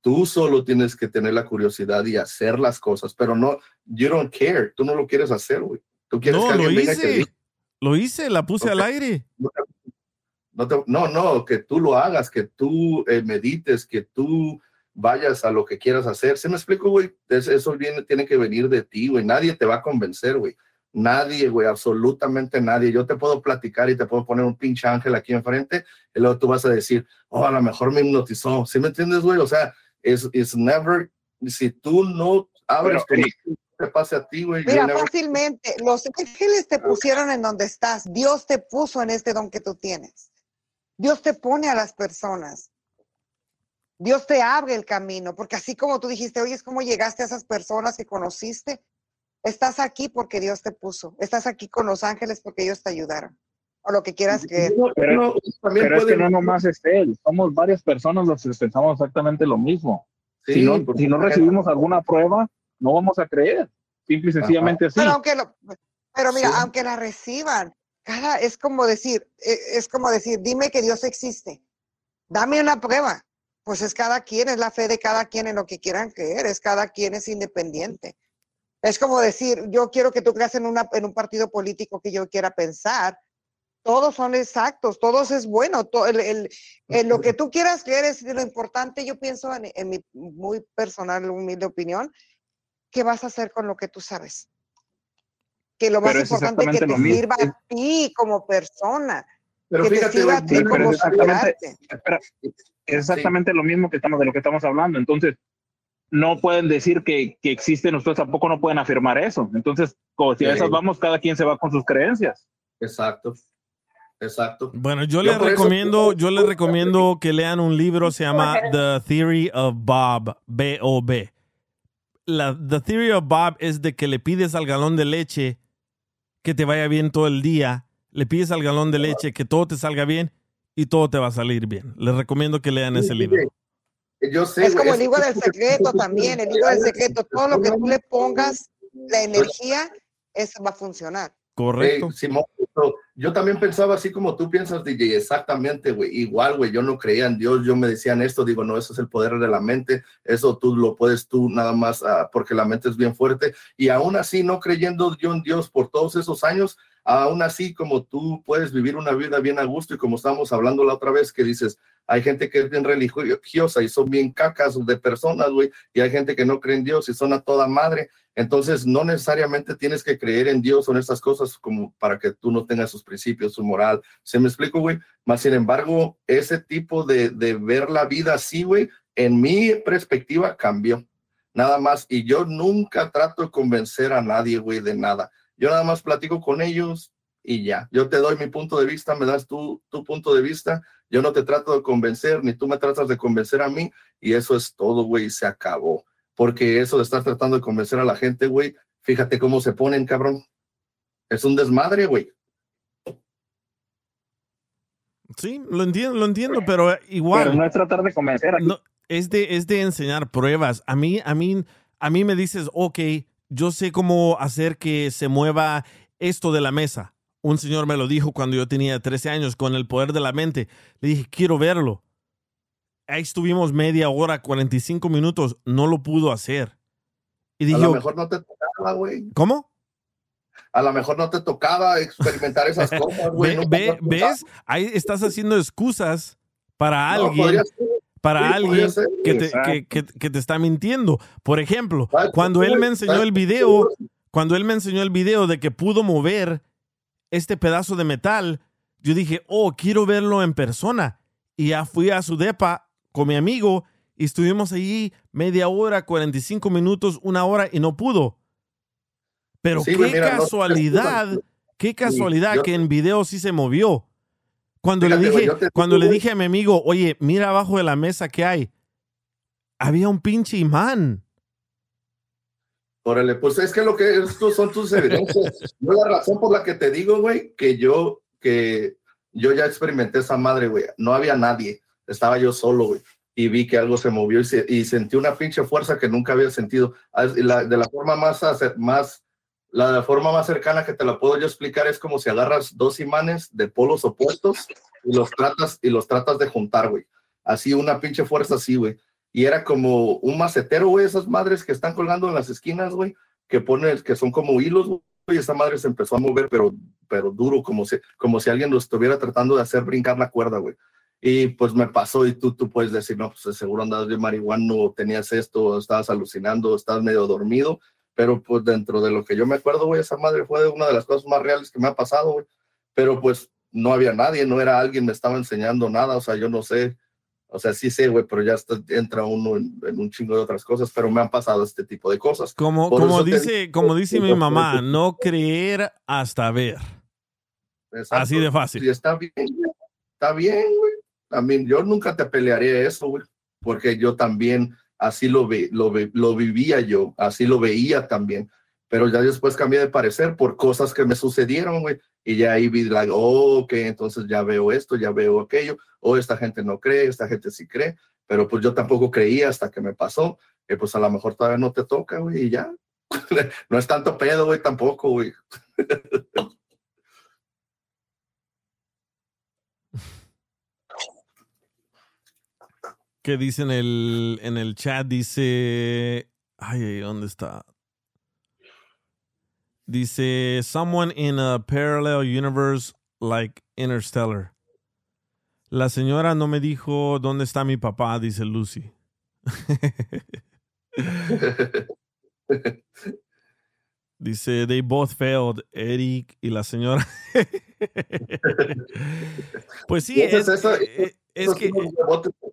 Tú solo tienes que tener la curiosidad y hacer las cosas, pero no, you don't care, tú no lo quieres hacer, güey. Tú quieres No, que lo alguien venga y te hice. diga, Lo hice, la puse al aire. No, te- no, no, que tú lo hagas, que tú eh, medites, que tú vayas a lo que quieras hacer. ¿Sí me explico, güey? Es- Eso viene, tiene que venir de ti, güey. Nadie te va a convencer, güey. Nadie, güey, absolutamente nadie. Yo te puedo platicar y te puedo poner un pinche ángel aquí enfrente y luego tú vas a decir, oh, a lo mejor me hipnotizó. ¿Sí me entiendes, güey? O sea, es es never, si tú no abres Pero, tu te pase a ti, güey. Mira, never- fácilmente, los ángeles te pusieron en donde estás. Dios te puso en este don que tú tienes. Dios te pone a las personas. Dios te abre el camino, porque así como tú dijiste, oye, es como llegaste a esas personas que conociste. Estás aquí porque Dios te puso. Estás aquí con los ángeles porque ellos te ayudaron. O lo que quieras creer. Pero, No, también pero es que no nomás es él, somos varias personas los que pensamos exactamente lo mismo. Sí, si no, si no recibimos alguna prueba, no vamos a creer. Simple y sencillamente así. Pero aunque lo, pero mira, Sí. aunque la reciban, es como decir, e- es como decir, dime que Dios existe. Dame una prueba. Pues es cada quien, es la fe de cada quien en lo que quieran creer, es cada quien es independiente. Es como decir, yo quiero que tú creas en, una, en un partido político que yo quiera pensar. Todos son exactos, todos es bueno. to- el- el- lo que tú quieras creer es lo importante. Yo pienso en, en mi muy personal, humilde opinión, ¿qué vas a hacer con lo que tú sabes? Que lo más Pero importante es que te mismo. sirva a ti como persona, Pero que te fíjate, sirva a ti Sí, pero como es exactamente, espera, es exactamente lo mismo que estamos de lo que estamos hablando. Entonces, no pueden decir que, que existen, ustedes tampoco no pueden afirmar eso. Entonces, como si a Sí. esas vamos, cada quien se va con sus creencias. Exacto. Exacto. Bueno, yo, Yo les por eso- recomiendo, yo les recomiendo que lean un libro, se llama The Theory of Bob, B-O-B. La The Theory of Bob es de que le pides al galón de leche que te vaya bien todo el día, le pides al galón de leche que todo te salga bien y todo te va a salir bien. Les recomiendo que lean ese libro. Yo sé, Es como el libro del secreto también, el libro del secreto, todo lo que tú le pongas, la energía, eso va a funcionar. Correcto. Ey, Simón, yo también pensaba así como tú piensas, DJ, exactamente, güey. Igual, güey, yo no creía en Dios, yo me decían esto, digo, no, eso es el poder de la mente, eso tú lo puedes tú nada más ah, porque la mente es bien fuerte. Y aún así, no creyendo yo en Dios por todos esos años, aún así como tú puedes vivir una vida bien a gusto y como estábamos hablando la otra vez que dices, hay gente que es bien religiosa y son bien cacas de personas, güey, y hay gente que no cree en Dios y son a toda madre. Entonces, no necesariamente tienes que creer en Dios o en estas cosas como para que tú no tengas sus principios, su moral. ¿Se me explico, güey? Más sin embargo, ese tipo de, de ver la vida así, güey, en mi perspectiva cambió. Nada más. Y yo nunca trato de convencer a nadie, güey, de nada. Yo nada más platico con ellos y ya. Yo te doy mi punto de vista, me das tu, tu punto de vista. Yo no te trato de convencer, ni tú me tratas de convencer a mí. Y eso es todo, güey, y se acabó. Porque eso de estar tratando de convencer a la gente, güey, fíjate cómo se ponen, cabrón. Es un desmadre, güey. Sí, lo entiendo, lo entiendo, pero igual. Pero no es tratar de convencer. aquí. No, es de, es de enseñar pruebas. A mí, a mí, a mí me dices, ok, yo sé cómo hacer que se mueva esto de la mesa. Un señor me lo dijo cuando yo tenía 13 años con el poder de la mente. Le dije, quiero verlo. Ahí estuvimos media hora, 45 minutos. No lo pudo hacer. Y A dije, lo mejor no te tocaba, güey. ¿cómo? A lo mejor no te tocaba experimentar esas cosas, güey. ¿Ves? Ahí estás haciendo excusas para No, alguien. para Sí, alguien ser, que te, que, que- que te está mintiendo. Por ejemplo, ¿Sabes por cuando él me enseñó ¿Sabes el video, cuando él me enseñó el video de que pudo mover este pedazo de metal, yo dije, oh, quiero verlo en persona. Y ya fui a su depa con mi amigo y estuvimos allí media hora, 45 minutos, una hora y no pudo. Pero Sí, qué no- casualidad, qué casualidad yo- que en video sí se movió. Cuando le dije, te cuando le dije a mi amigo, oye, mira abajo de la mesa que hay, había un pinche imán. Órale, pues es que lo que estos son tus evidencias. Yo la razón por la que te digo, güey, que yo, que yo ya experimenté esa madre, güey. No había nadie. Estaba yo solo, güey. Y vi que algo se movió y, se- y sentí una pinche fuerza que nunca había sentido. La- de la forma más, más, la forma más cercana que te la puedo yo explicar es como si agarras dos imanes de polos opuestos y los tratas, y los tratas de juntar, güey. Así, una pinche fuerza así, güey y era como un macetero, güey, esas madres que están colgando en las esquinas, güey, que ponen, que son como hilos, güey, y esa madre se empezó a mover, pero, pero duro, como si, como si alguien lo estuviera tratando de hacer brincar la cuerda, güey. Y pues me pasó y tú, tú puedes decir, no, pues seguro andabas de marihuana, o tenías esto, estabas alucinando, estabas medio dormido, pero pues dentro de lo que yo me acuerdo, güey, esa madre fue una de las cosas más reales que me ha pasado, güey. Pero pues no había nadie, no era alguien, me estaba enseñando nada, o sea, yo no sé, o sea, sí sé, güey, pero ya está- entra uno en, en un chingo de otras cosas, pero me han pasado este tipo de cosas. Como, Por como te dice, digo- como dice mi mamá, no creer hasta ver. Exacto. Así de fácil. Y está bien, está bien, güey. Mí, yo nunca te pelearía eso, güey, porque yo también así lo, ve, lo, ve- lo vivía yo, así lo veía también, pero ya después cambié de parecer por cosas que me sucedieron, güey, y ya ahí vi, like, oh, ok, entonces ya veo esto, ya veo aquello, o oh, esta gente no cree, esta gente sí cree, pero pues yo tampoco creía hasta que me pasó, que pues a lo mejor todavía no te toca, güey, y ya. no es tanto pedo, güey, tampoco, güey. ¿Qué dice en el, en el chat? Dice. Ay, ¿dónde está? Dice, someone in a parallel universe like Interstellar. La señora no me dijo dónde está mi papá, dice Lucy. Dice, they both failed, Eric y la señora. pues sí, es, eh, es que...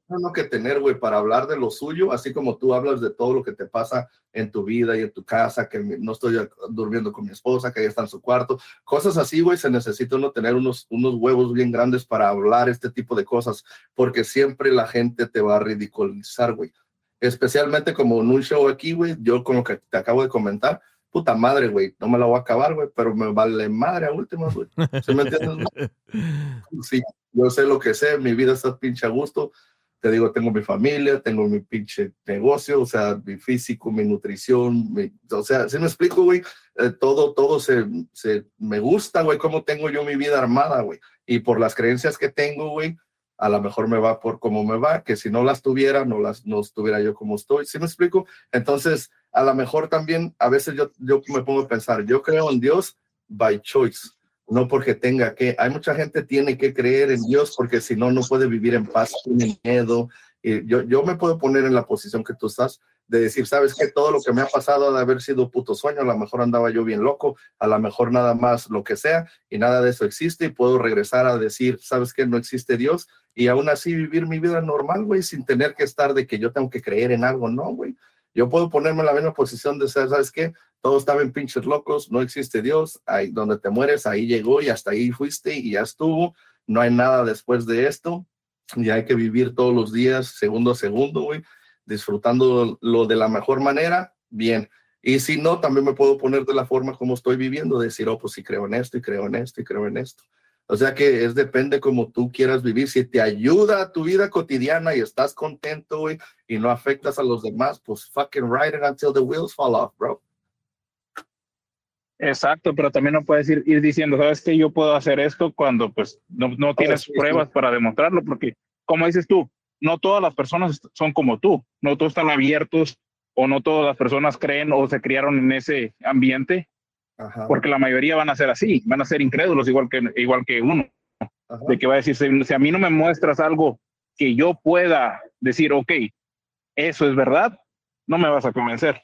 uno que tener, güey, para hablar de lo suyo, así como tú hablas de todo lo que te pasa en tu vida y en tu casa, que no estoy durmiendo con mi esposa, que ella está en su cuarto, cosas así, güey, se necesita uno tener unos, unos huevos bien grandes para hablar este tipo de cosas, porque siempre la gente te va a ridiculizar, güey. Especialmente como en un show aquí, güey, yo con lo que te acabo de comentar, puta madre, güey, no me la voy a acabar, güey, pero me vale madre a últimas, güey. ¿Sí me entiendes? Sí, yo sé lo que sé, mi vida está pinche a gusto. Te digo, tengo mi familia, tengo mi pinche negocio, o sea, mi físico, mi nutrición, o sea, si me explico, güey, Eh, todo, todo se, se, me gusta, güey, cómo tengo yo mi vida armada, güey, y por las creencias que tengo, güey, a lo mejor me va por como me va, que si no las tuviera, no las, no estuviera yo como estoy, ¿sí me explico? Entonces, a lo mejor también, a veces yo, yo me pongo a pensar, yo creo en Dios by choice, no porque tenga que. Hay mucha gente tiene que creer en Dios porque si no, no puede vivir en paz, tiene miedo. Y yo, yo me puedo poner en la posición que tú estás de decir, sabes que todo lo que me ha pasado ha de haber sido puto sueño, a lo mejor andaba yo bien loco, a lo mejor nada más lo que sea, y nada de eso existe, y puedo regresar a decir, sabes que no existe Dios, y aún así vivir mi vida normal, güey, sin tener que estar de que yo tengo que creer en algo, no, güey. Yo puedo ponerme en la misma posición de ser, ¿sabes qué? Todos estaban pinches locos, no existe Dios, ahí donde te mueres, ahí llegó y hasta ahí fuiste y ya estuvo, no hay nada después de esto, y hay que vivir todos los días, segundo a segundo, güey, disfrutando lo de la mejor manera, bien. Y si no, también me puedo poner de la forma como estoy viviendo, decir, oh, pues sí creo en esto y creo en esto y creo en esto. O sea que es depende como tú quieras vivir. Si te ayuda a tu vida cotidiana y estás contento, güey, y no afectas a los demás, pues fucking ride it until the wheels fall off, bro. Exacto, pero también no puedes ir, ir diciendo, sabes que yo puedo hacer esto cuando pues no, no tienes sí, pruebas sí. para demostrarlo, porque como dices tú, no todas las personas son como tú, no todos están abiertos o no todas las personas creen o se criaron en ese ambiente, Ajá. porque la mayoría van a ser así, van a ser incrédulos igual que, igual que uno, de que va a decir, si, a mí no me muestras algo que yo pueda decir, ok, eso es verdad, no me vas a convencer.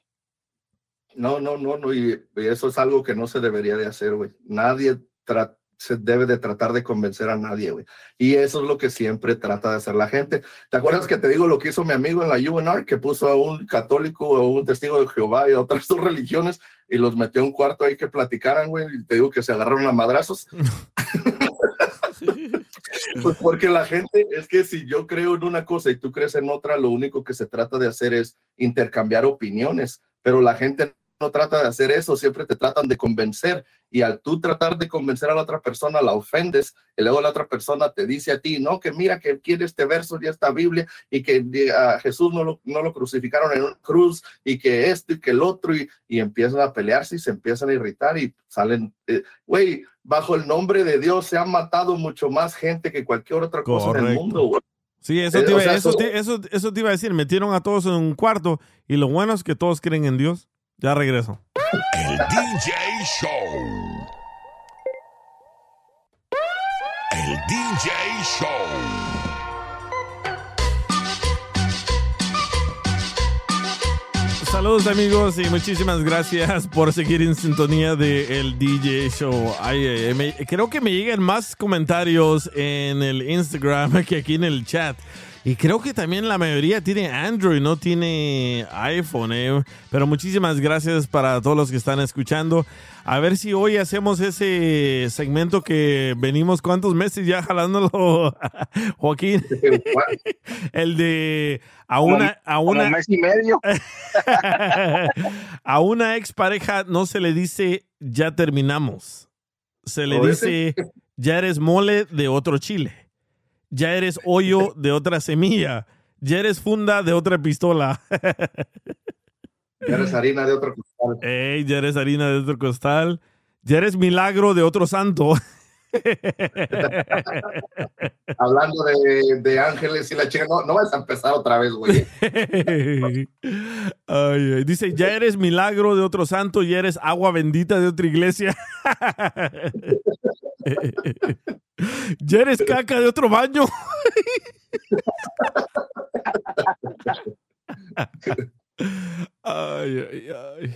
No, no, no, no, y, y eso es algo que no se debería de hacer, güey. Nadie tra- se debe de tratar de convencer a nadie, güey. Y eso es lo que siempre trata de hacer la gente. ¿Te acuerdas que te digo lo que hizo mi amigo en la UNR, que puso a un católico o un testigo de Jehová y a otras dos religiones y los metió en un cuarto ahí que platicaran, güey? Y te digo que se agarraron a madrazos. Pues porque la gente, es que si yo creo en una cosa y tú crees en otra, lo único que se trata de hacer es intercambiar opiniones, pero la gente no trata de hacer eso, siempre te tratan de convencer y al tú tratar de convencer a la otra persona la ofendes y luego la otra persona te dice a ti, no, que mira que quiere este verso y esta Biblia y que eh, a Jesús no lo, no lo crucificaron en una cruz y que esto y que el otro y, y empiezan a pelearse y se empiezan a irritar y salen, eh, güey, bajo el nombre de Dios se han matado mucho más gente que cualquier otra cosa en el Correcto. mundo, güey. Sí, eso Eh, te, o iba, sea, eso, so- te- eso, eso te iba a decir. Metieron a todos en un cuarto y lo bueno es que todos creen en Dios. Ya regreso. El DJ Show. El DJ Show. Saludos amigos y muchísimas gracias por seguir en sintonía de el DJ Show. Ay, me- creo que me llegan más comentarios en el Instagram que aquí en el chat. Y creo que también la mayoría tiene Android, no tiene iPhone. eh. Pero muchísimas gracias para todos los que están escuchando. A ver si hoy hacemos ese segmento que venimos cuántos meses ya jalándolo, Joaquín. El de a una, a una, mes y medio. a una expareja no se le dice ya terminamos. Se le ¿O dice ya eres mole de otro chile. Ya eres hoyo de otra semilla. Ya eres funda de otra pistola. Ya eres harina de otro costal. Ey, ya eres harina de otro costal. Ya eres milagro de otro santo. Hablando de, de ángeles y la chica, no, no vas a empezar otra vez, güey. Ay. Dice, ya eres milagro de otro santo y eres agua bendita de otra iglesia. ya eres caca de otro baño. ay, ay, ay.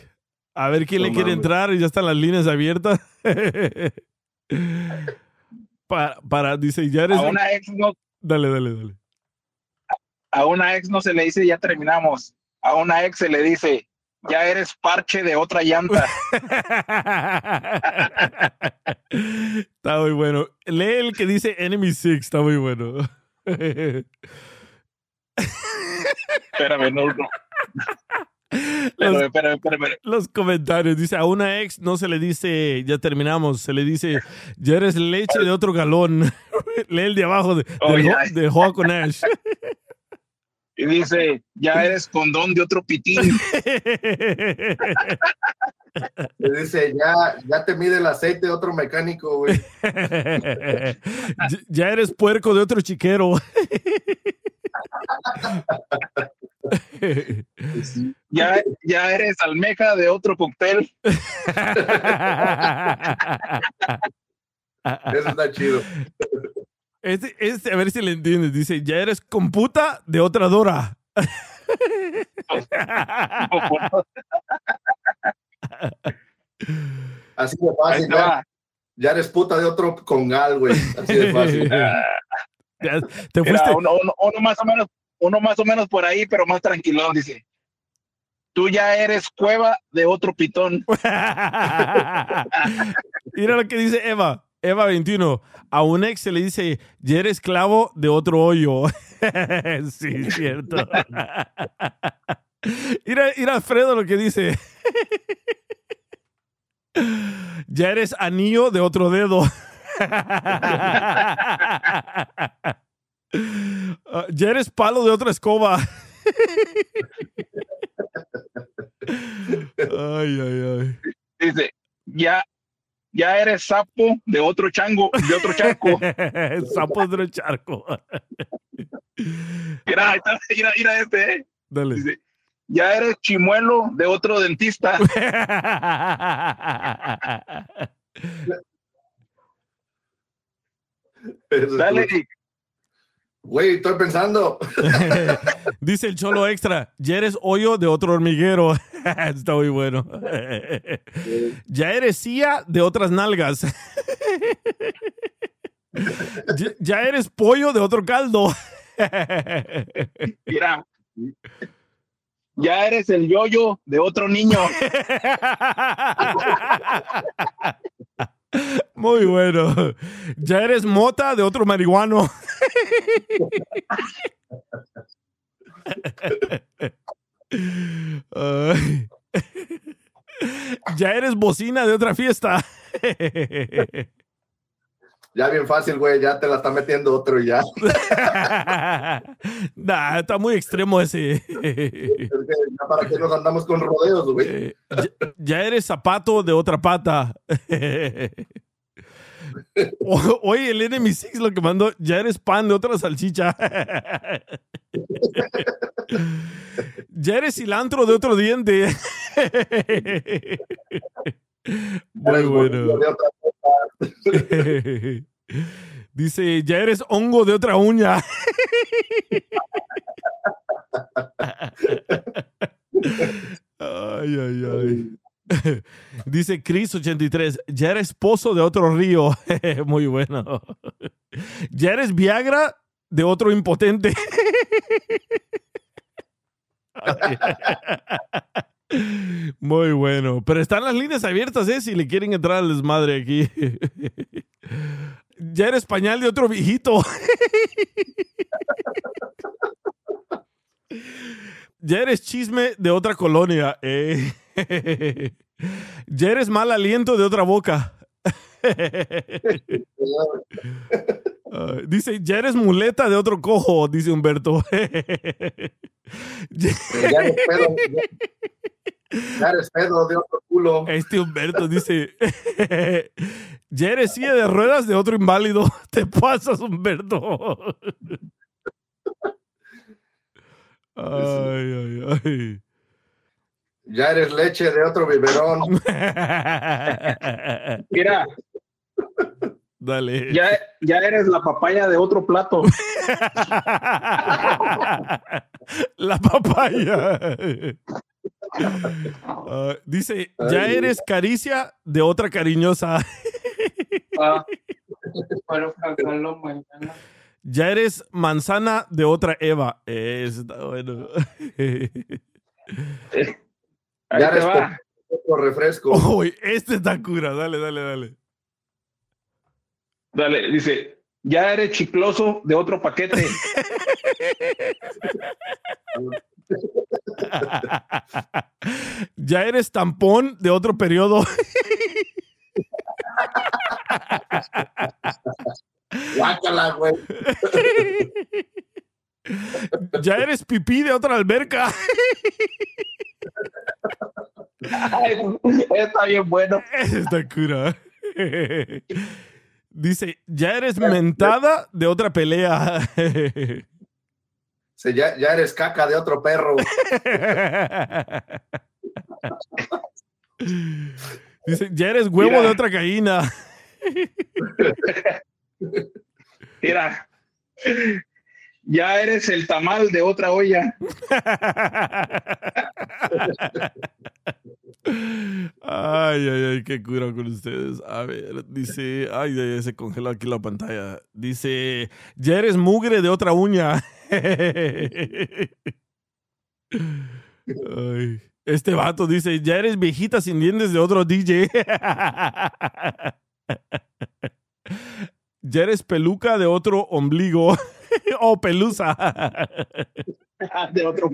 A ver quién No le quiere entrar y ya están las líneas abiertas. Para, para, dice, ya eres... A una ex no, Dale, dale, dale. a una ex no se le dice ya terminamos. A una ex se le dice ya eres parche de otra llanta. Está muy bueno. Lee el que dice Enemy Six, está muy bueno. Espérame, no, no. Los, comentarios. Dice, a una ex no se le dice, ya terminamos, se le dice, ya eres leche de otro galón. Lee el de abajo de, Oh, de con Ash. Y dice, ya eres condón de otro pitín. Le dice, ya, ya te mide el aceite de otro mecánico, güey. ya, ya eres puerco de otro chiquero. Ya, ya eres almeja de otro cóctel. Eso está chido. Este, este, a ver si le entiendes. Dice, ya eres computa de otra Dora. Así de fácil. Ya, ya eres puta de otro congal, güey. Así de fácil. Ya, te fuiste. uno, uno- uno más o menos, uno más o menos por ahí, pero más tranquilo, dice. Tú ya eres cueva de otro pitón. Mira lo que dice Eva. Eva 21. A un ex se le dice, ya eres esclavo de otro hoyo. sí, cierto. mira, mira Alfredo lo que dice. ya eres anillo de otro dedo. Ah, ya eres palo de otra escoba. ay, ay, ay. Dice, ya, ya eres sapo de otro chango, de otro charco. Sapos del charco. Mira, ahí está, mira, mira este, eh. Dale. Dice, ya eres chimuelo de otro dentista. Dale, Güey, estoy pensando. Dice el cholo extra, ya eres hoyo de otro hormiguero. Está muy bueno. ya eres silla de otras nalgas. ya, ya eres pollo de otro caldo. Mira, ya eres el yoyo de otro niño. Muy bueno. Ya eres mota de otro marihuano. Ya eres bocina de otra fiesta. Ya bien fácil, güey. Ya te la está metiendo otro y ya. Nah, está muy extremo ese. Es que ya para qué nos andamos con rodeos, güey. ya, ya eres zapato de otra pata. O- Oye, el Enemy Six lo que mandó, ya eres pan de otra salchicha. ya eres cilantro de otro diente. Muy bueno. Dice, ya eres hongo de otra uña. ay, ay, ay. Dice Chris83, ya eres pozo de otro río. Muy bueno. Ya eres Viagra de otro impotente. Muy bueno. Pero están las líneas abiertas, ¿eh? Si le quieren entrar al desmadre aquí. Ya eres pañal de otro viejito. Ya eres chisme de otra colonia. eh. Ya eres mal aliento de otra boca. Ah, dice, ya eres muleta de otro cojo, dice Humberto. Ya- Ya eres pedo, Ya eres pedo de otro culo. Este Humberto dice, ya eres silla de ruedas de otro inválido. Te pasas, Humberto. Ay, ay, ay. Ya eres leche de otro biberón. Mira, Dale. ya, ya eres la papaya de otro plato. La papaya. Ah, dice, ya eres caricia de otra cariñosa. Ah, mañana. Ya eres manzana de otra Eva. Está bueno. Ya eres refresco. Uy, este está cura. Dale, dale, dale. Dale, dice, ya eres chicloso de otro paquete. ya eres tampón de otro periodo. Guácala, güey. ya eres pipí de otra alberca. Ay, está bien bueno. Está cura. Dice, ya eres mentada de otra pelea. Sí, ya, ya eres caca de otro perro. Dice, ya eres huevo Mira. de otra gallina. Mira, ya eres el tamal de otra olla. Ay, ay, ay, qué cura con ustedes. A ver, dice, ay, ay, se congeló aquí la pantalla. Dice, ya eres mugre de otra uña. Ay, este vato dice, ya eres viejita sin dientes de otro DJ. ya eres peluca de otro ombligo. o pelusa. de otro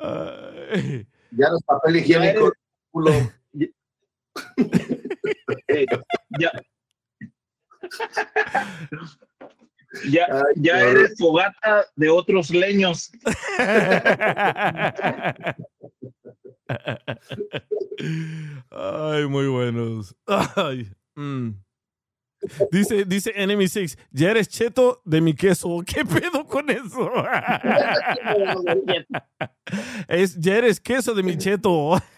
Ya eres papel higiénico. Culo. ya. Ya, ya eres fogata de otros leños. Ay, muy buenos. Ay, mm. Dice, dice Enemy Six, ya eres cheto de mi queso. ¿Qué pedo con eso? es, ya eres queso de mi cheto.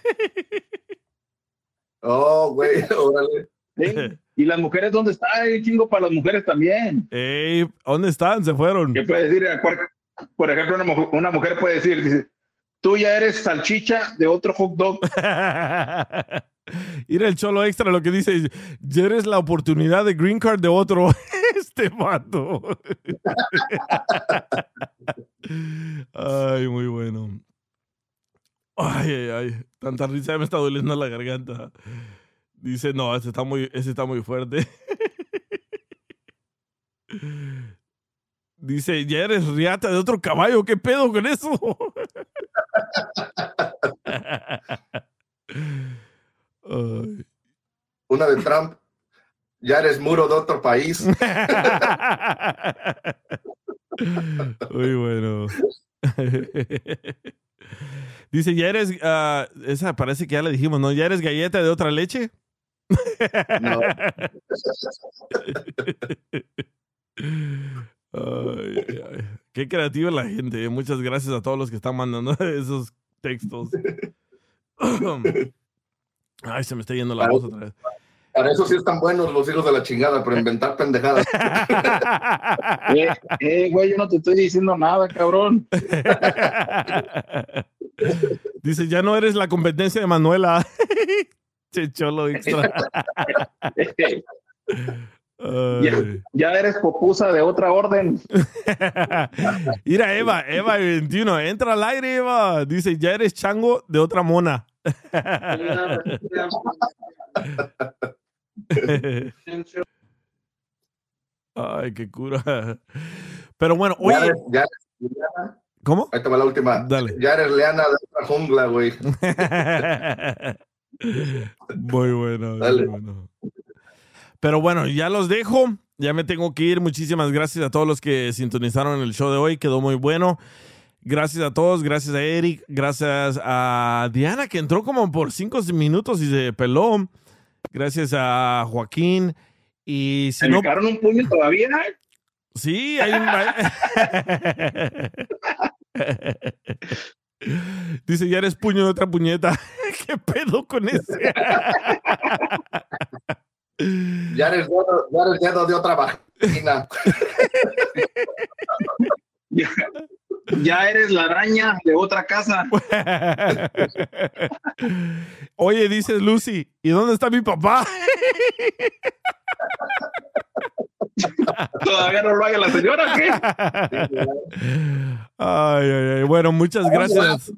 Oh, güey, órale. Sí. ¿Y las mujeres dónde están? Hay chingo para las mujeres también. Ey, ¿dónde están? Se fueron. ¿Qué puede decir? Por, por ejemplo, una, mujer- una mujer puede decir, dice, tú ya eres salchicha de otro hot dog. Ir el cholo extra lo que dice, ya eres la oportunidad de green card de otro. este vato. ay, muy bueno. Ay, ay, ay. Tanta risa me está doliendo la garganta. Dice, no, ese está muy, ese está muy fuerte. Dice, ya eres riata de otro caballo. ¿Qué pedo con eso? Una de Trump. Ya eres muro de otro país. Muy bueno. Dice, ya eres, ah, esa parece que ya le dijimos, ¿no? ¿Ya eres galleta de otra leche? No. Ay. Qué creativa la gente. eh. Muchas gracias a todos los que están mandando esos textos. Ay, se me está yendo la Para voz otra vez. Para eso sí están buenos los hijos de la chingada, pero inventar pendejadas. eh, eh, güey, yo no te estoy diciendo nada, cabrón. Dice, ya no eres la competencia de Manuela. che cholo extra. Ya, eres popusa de otra orden. Mira, Eva, Eva 21, entra al aire, Eva. Dice, ya eres chango de otra mona. Ay, qué cura. Pero bueno, Ya oye, eres, ya eres. ¿cómo? Ahí te va la última. Dale. Ya eres leana de otra jungla, güey. Muy bueno, muy Dale. bueno. Pero bueno, ya los dejo. Ya me tengo que ir. Muchísimas gracias a todos los que sintonizaron el show de hoy. Quedó muy bueno. Gracias a todos, gracias a Eric, gracias a Diana que entró como por cinco minutos y se peló. Gracias a Joaquín. Y si ¿Se no, un puño todavía? Sí, hay un... Dice, ya eres puño de otra puñeta. ¿Qué pedo con ese? Ya eres dedo, ya eres dedo de otra vagina. Ya, ya eres la araña de otra casa. Oye, dice Lucy, ¿y dónde está mi papá? ¿Todavía no lo haga la señora o qué? Ay, ay, ay. Bueno, muchas gracias.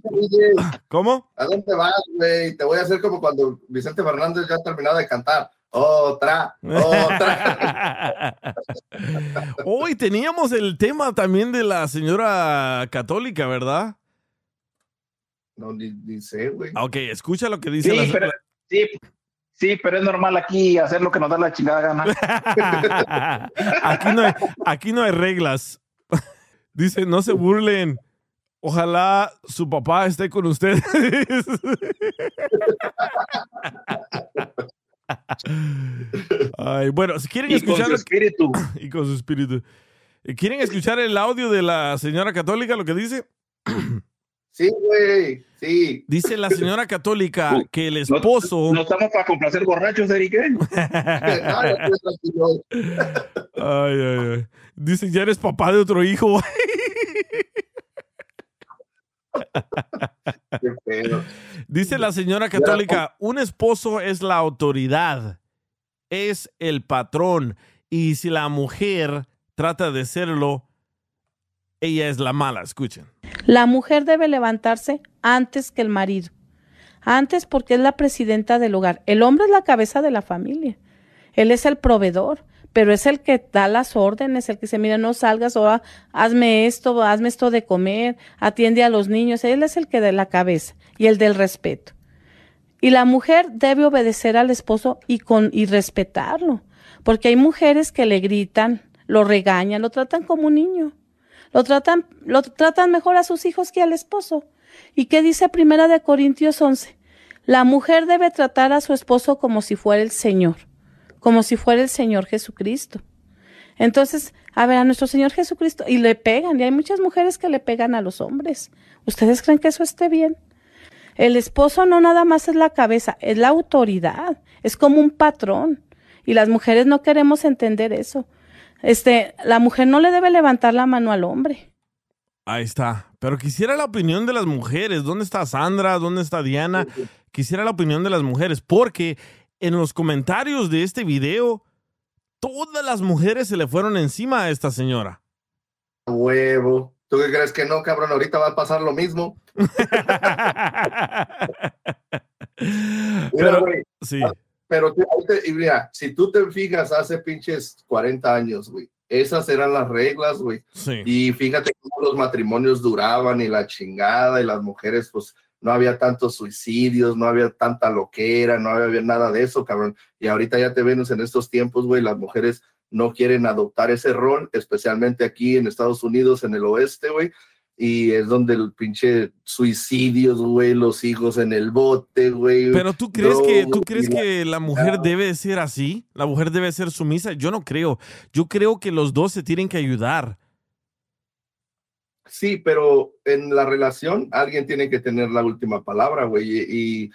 ¿Cómo? ¿A dónde vas, güey? Te voy a hacer como cuando Vicente Fernández ya ha terminado de cantar. Otra, otra. Hoy teníamos el tema también de la señora católica, ¿verdad? No, ni, ni sé, güey. Ok, escucha lo que dice Sí, la pero, sí, sí, pero es normal aquí hacer lo que nos da la chingada gana. aquí, no hay, aquí no hay reglas. Dice, no se burlen. Ojalá su papá esté con ustedes. Ay, bueno, si quieren Y con escuchar su espíritu. y con su espíritu. ¿Quieren escuchar el audio de la señora católica lo que dice? Sí, güey, sí. Dice la señora católica que el esposo No estamos para complacer borrachos, Eric. ¿eh? Ay, ay, ay. Dice, ya eres papá de otro hijo. Dice la señora católica, un esposo es la autoridad, es el patrón, y si la mujer trata de serlo, ella es la mala, escuchen. La mujer debe levantarse antes que el marido. Antes porque es la presidenta del hogar. El hombre es la cabeza de la familia. Él es el proveedor, pero es el que da las órdenes, el que dice, mira, no salgas o hazme esto, hazme esto de comer, atiende a los niños. Él es el que da la cabeza y el del respeto. Y la mujer debe obedecer al esposo y, con, y respetarlo, porque hay mujeres que le gritan, lo regañan, lo tratan como un niño. Lo tratan, lo tratan mejor a sus hijos que al esposo. ¿Y qué dice Primera de Corintios 11? La mujer debe tratar a su esposo como si fuera el Señor, como si fuera el Señor Jesucristo. Entonces, a ver, a nuestro Señor Jesucristo, y le pegan, y hay muchas mujeres que le pegan a los hombres. ¿Ustedes creen que eso esté bien? El esposo no nada más es la cabeza, es la autoridad, es como un patrón. Y las mujeres no queremos entender eso. Este, la mujer no le debe levantar la mano al hombre. Ahí está. Pero quisiera la opinión de las mujeres. ¿Dónde está Sandra? ¿Dónde está Diana? Quisiera la opinión de las mujeres porque en los comentarios de este video, todas las mujeres se le fueron encima a esta señora. Huevo. ¿Tú qué crees que no, cabrón? Ahorita va a pasar lo mismo. Mira, Pero- güey, sí. Pero ahí te- y mira, si tú te fijas hace pinches 40 años, güey, esas eran las reglas, güey. Sí. Y fíjate cómo los matrimonios duraban y la chingada y las mujeres, pues no había tantos suicidios, no había tanta loquera, no había nada de eso, cabrón. Y ahorita ya te vemos en estos tiempos, güey, las mujeres no quieren adoptar ese rol, especialmente aquí en Estados Unidos, en el oeste, güey. Y es donde el pinche suicidios, güey, los hijos en el bote, güey. Pero tú crees que tú crees que la mujer debe ser así? ¿La mujer debe ser sumisa? Yo no creo. Yo creo que los dos se tienen que ayudar. Sí, pero en la relación alguien tiene que tener la última palabra, güey. Y, y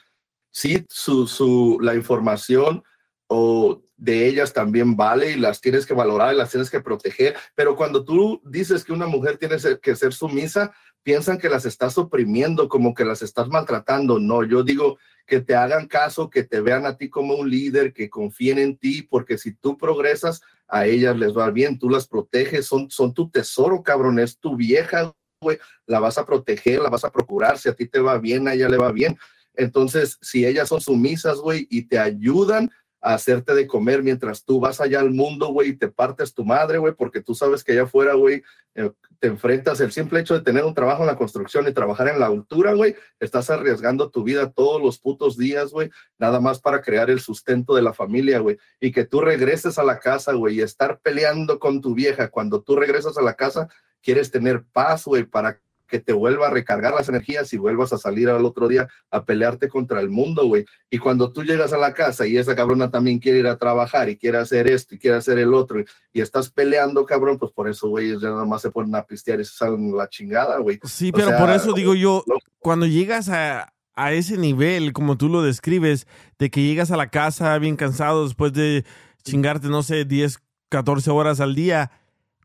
sí, su, su, la información o de ellas también vale y las tienes que valorar y las tienes que proteger. Pero cuando tú dices que una mujer tiene que ser sumisa, piensan que las estás oprimiendo, como que las estás maltratando. No, yo digo que te hagan caso, que te vean a ti como un líder, que confíen en ti, porque si tú progresas, a ellas les va bien, tú las proteges, son, son tu tesoro, cabrón, es tu vieja, güey, la vas a proteger, la vas a procurar, si a ti te va bien, a ella le va bien. Entonces, si ellas son sumisas, güey, y te ayudan a hacerte de comer mientras tú vas allá al mundo, güey, y te partes tu madre, güey, porque tú sabes que allá afuera, güey, eh, te enfrentas el simple hecho de tener un trabajo en la construcción y trabajar en la altura, güey, estás arriesgando tu vida todos los putos días, güey, nada más para crear el sustento de la familia, güey, y que tú regreses a la casa, güey, y estar peleando con tu vieja. Cuando tú regresas a la casa, quieres tener paz, güey, para que te vuelva a recargar las energías y vuelvas a salir al otro día a pelearte contra el mundo, güey. Y cuando tú llegas a la casa y esa cabrona también quiere ir a trabajar y quiere hacer esto y quiere hacer el otro y estás peleando, cabrón, pues por eso, güey, ya nada más se ponen a pistear y se salen la chingada, güey. Sí, O pero sea, por eso digo yo, cuando llegas a, a ese nivel, como tú lo describes, de que llegas a la casa bien cansado después de chingarte, no sé, 10, 14 horas al día,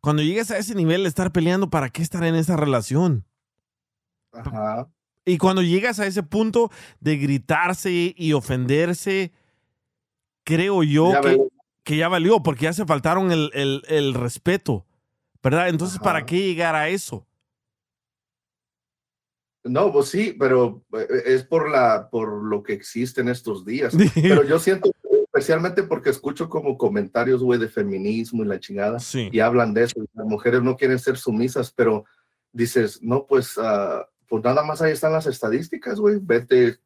cuando llegas a ese nivel de estar peleando, ¿para qué estar en esa relación? Ajá. Y cuando llegas a ese punto de gritarse y ofenderse, creo yo Ya que, que ya valió, porque ya se faltaron el, el- el respeto, ¿verdad? Entonces, ¿para qué llegar a eso? No, pues sí, pero eh, es por la por lo que existe en estos días. Pero yo siento, especialmente porque escucho como comentarios, güey, de feminismo y la chingada, y hablan de eso. Las mujeres no quieren ser sumisas, pero dices, no, pues, ah, pues nada más ahí están las estadísticas, güey. Vete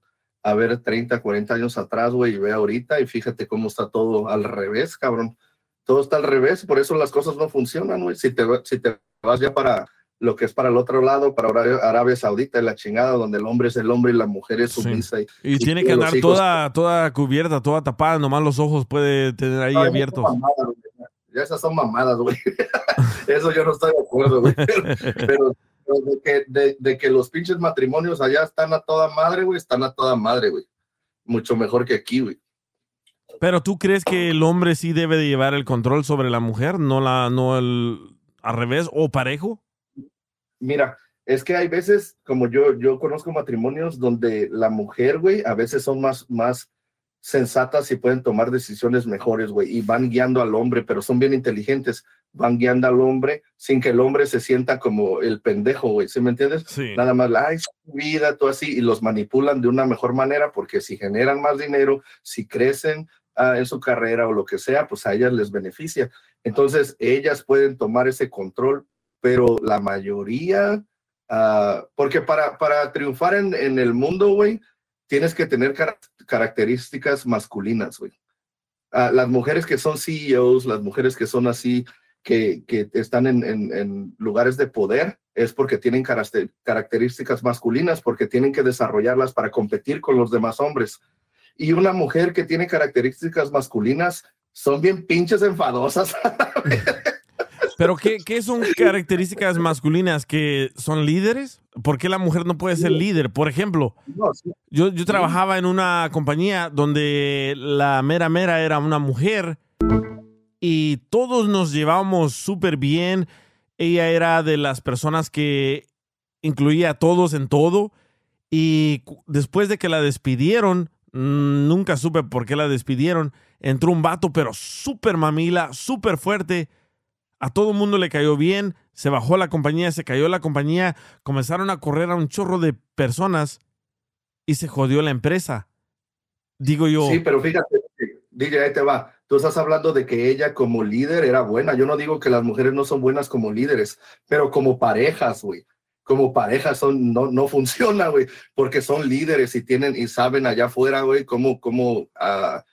a ver 30, 40 años atrás, güey, y ve ahorita y fíjate cómo está todo al revés, cabrón. Todo está al revés, por eso las cosas no funcionan, güey. Si te, si te vas ya para lo que es para el otro lado, para Arabia, Saudita la chingada, donde el hombre es el hombre y la mujer es sumisa. Y, Y tiene que andar hijos- toda, toda cubierta, toda tapada, nomás los ojos puede tener ahí No, abiertos. mamadas. Ya esas son mamadas, güey. Eso yo no estoy de acuerdo, güey. Pero, pero de, que, de, de que los pinches matrimonios allá están a toda madre, güey, están a toda madre, güey. Mucho mejor que aquí, güey. Pero tú crees que el hombre sí debe de llevar el control sobre la mujer, no la, no el al revés o parejo. Mira, es que hay veces, como yo, yo conozco matrimonios donde la mujer, güey, a veces son más, más sensatas y pueden tomar decisiones mejores, güey, y van guiando al hombre, pero son bien inteligentes, van guiando al hombre sin que el hombre se sienta como el pendejo, güey, ¿sí me entiendes? Sí. Nada más, ay, su vida, todo así, y los manipulan de una mejor manera, porque si generan más dinero, si crecen ah, en su carrera o lo que sea, pues a ellas les beneficia. Entonces, ellas pueden tomar ese control, pero la mayoría, ah, porque para, para triunfar en, en el mundo, güey, tienes que tener cara- características masculinas, güey. Ah, las mujeres que son CEOs, las mujeres que son así, que, que están en, en- lugares de poder, es porque tienen caraste- características masculinas, porque tienen que desarrollarlas para competir con los demás hombres. Y una mujer que tiene características masculinas son bien pinches enfadosas. Pero ¿qué, qué son características masculinas que son líderes? ¿Por qué la mujer no puede ser líder? Por ejemplo, yo, yo trabajaba en una compañía donde la mera mera era una mujer y todos nos llevábamos súper bien. Ella era de las personas que incluía a todos en todo y después de que la despidieron, mm, nunca supe por qué la despidieron, entró un vato pero súper mamila, súper fuerte. A todo el mundo le cayó bien, se bajó la compañía, se cayó la compañía, comenzaron a correr a un chorro de personas y se jodió la empresa. Digo yo, Sí, pero fíjate, DJ, ahí te va. Tú estás hablando de que ella como líder era buena. Yo no digo que las mujeres no son buenas como líderes, pero como parejas, güey. Como parejas son, no, no funciona, güey, porque son líderes y tienen y saben allá afuera, güey, cómo, cómo ah,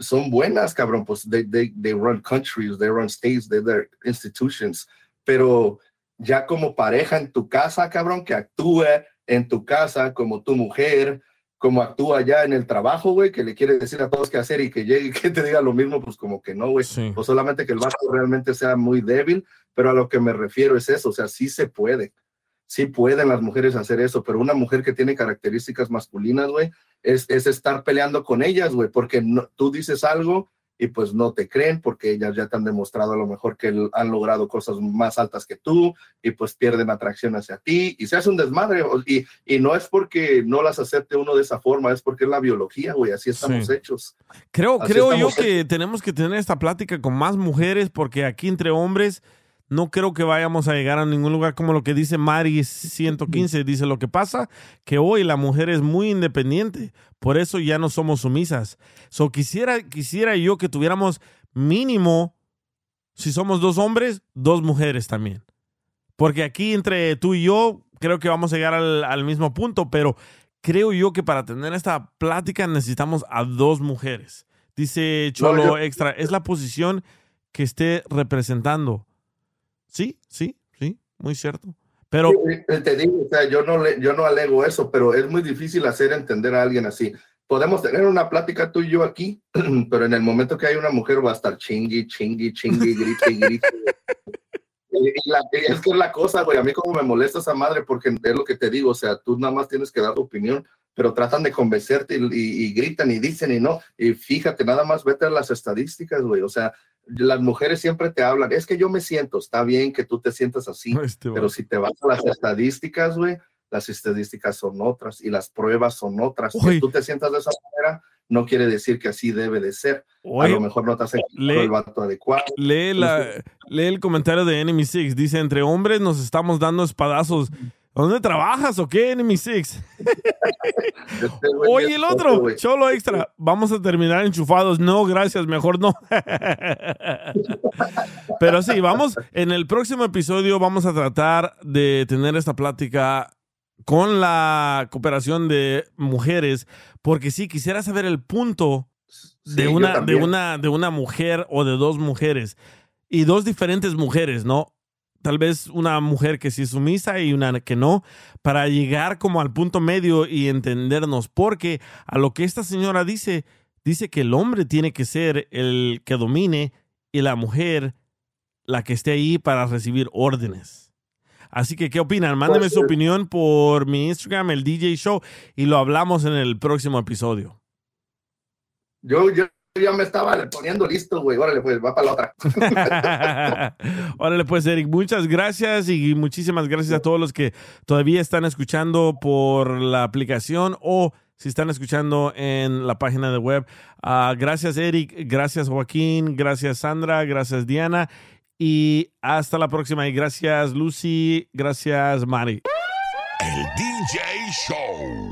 son buenas, cabrón. Pues they, they, they run countries, they run states, they're their institutions. Pero ya como pareja en tu casa, cabrón, que actúe en tu casa como tu mujer, como actúa ya en el trabajo, güey, que le quiere decir a todos qué hacer y que llegue y que te diga lo mismo, pues como que no, güey. O solamente que el vato realmente sea muy débil, pero a lo que me refiero es eso, o sea, sí se puede. Sí pueden las mujeres hacer eso, pero una mujer que tiene características masculinas, güey, es, es estar peleando con ellas, güey, porque no- tú dices algo y pues no te creen porque ellas ya te han demostrado a lo mejor que han logrado cosas más altas que tú y pues pierden atracción hacia ti y se hace un desmadre y, y no es porque no las acepte uno de esa forma, es porque es la biología, güey, así estamos Sí. hechos. Creo, Así creo yo que tenemos que tener esta plática con más mujeres porque aquí entre hombres no creo que vayamos a llegar a ningún lugar como lo que dice Mari 115. Dice lo que pasa que hoy la mujer es muy independiente, por eso ya no somos sumisas. So quisiera, quisiera yo que tuviéramos mínimo, si somos dos hombres, dos mujeres también. Porque aquí entre tú y yo creo que vamos a llegar al, al mismo punto, pero creo yo que para tener esta plática necesitamos a dos mujeres. Dice Cholo yo- Extra, es la posición que esté representando. Sí, sí, sí, muy cierto. Pero Sí, eh, te digo, o sea, yo no, le, yo no alego eso, pero es muy difícil hacer entender a alguien así. Podemos tener una plática tú y yo aquí, pero en el momento que hay una mujer va a estar chingui, chingui, chingui, grite, grite. Y, y la- y es que es la cosa, güey, a mí como me molesta esa madre porque es lo que te digo, o sea, tú nada más tienes que dar tu opinión, pero tratan de convencerte y, y- y gritan y dicen y no. Y fíjate, nada más vete a las estadísticas, güey, o sea, las mujeres siempre te hablan, es que yo me siento, está bien que tú te sientas así, pero si te vas a las estadísticas, güey, las estadísticas son otras y las pruebas son otras. Que tú te sientas de esa manera no quiere decir que así debe de ser. a lo mejor no te has el vato adecuado. lee, la, lee el comentario de Enemy Six. Dice, entre hombres nos estamos dando espadazos. ¿Dónde trabajas o qué, Enemy Six? Oye, el otro, Cholo Extra, vamos a terminar enchufados. No, gracias, mejor no. Pero sí, vamos, en el próximo episodio vamos a tratar de tener esta plática con la cooperación de mujeres, porque sí, quisiera saber el punto de, Sí, una, de, una, de una mujer o de dos mujeres, y dos diferentes mujeres, ¿no? Tal vez una mujer que sí es sumisa y una que no, para llegar como al punto medio y entendernos, porque a lo que esta señora dice, dice que el hombre tiene que ser el que domine y la mujer la que esté ahí para recibir órdenes. Así que, ¿qué opinan? Mándeme Pues, su opinión por mi Instagram, el DJ Show, y lo hablamos en el próximo episodio. Yo, yo ya me estaba poniendo listo, güey. Órale, pues va para la otra. Órale, pues, Eric, muchas gracias y muchísimas gracias a todos los que todavía están escuchando por la aplicación o si están escuchando en la página de web. Ah, gracias, Eric. Gracias, Joaquín. Gracias, Sandra. Gracias, Diana. Y hasta la próxima. Y gracias, Lucy. Gracias, Mari. El DJ Show.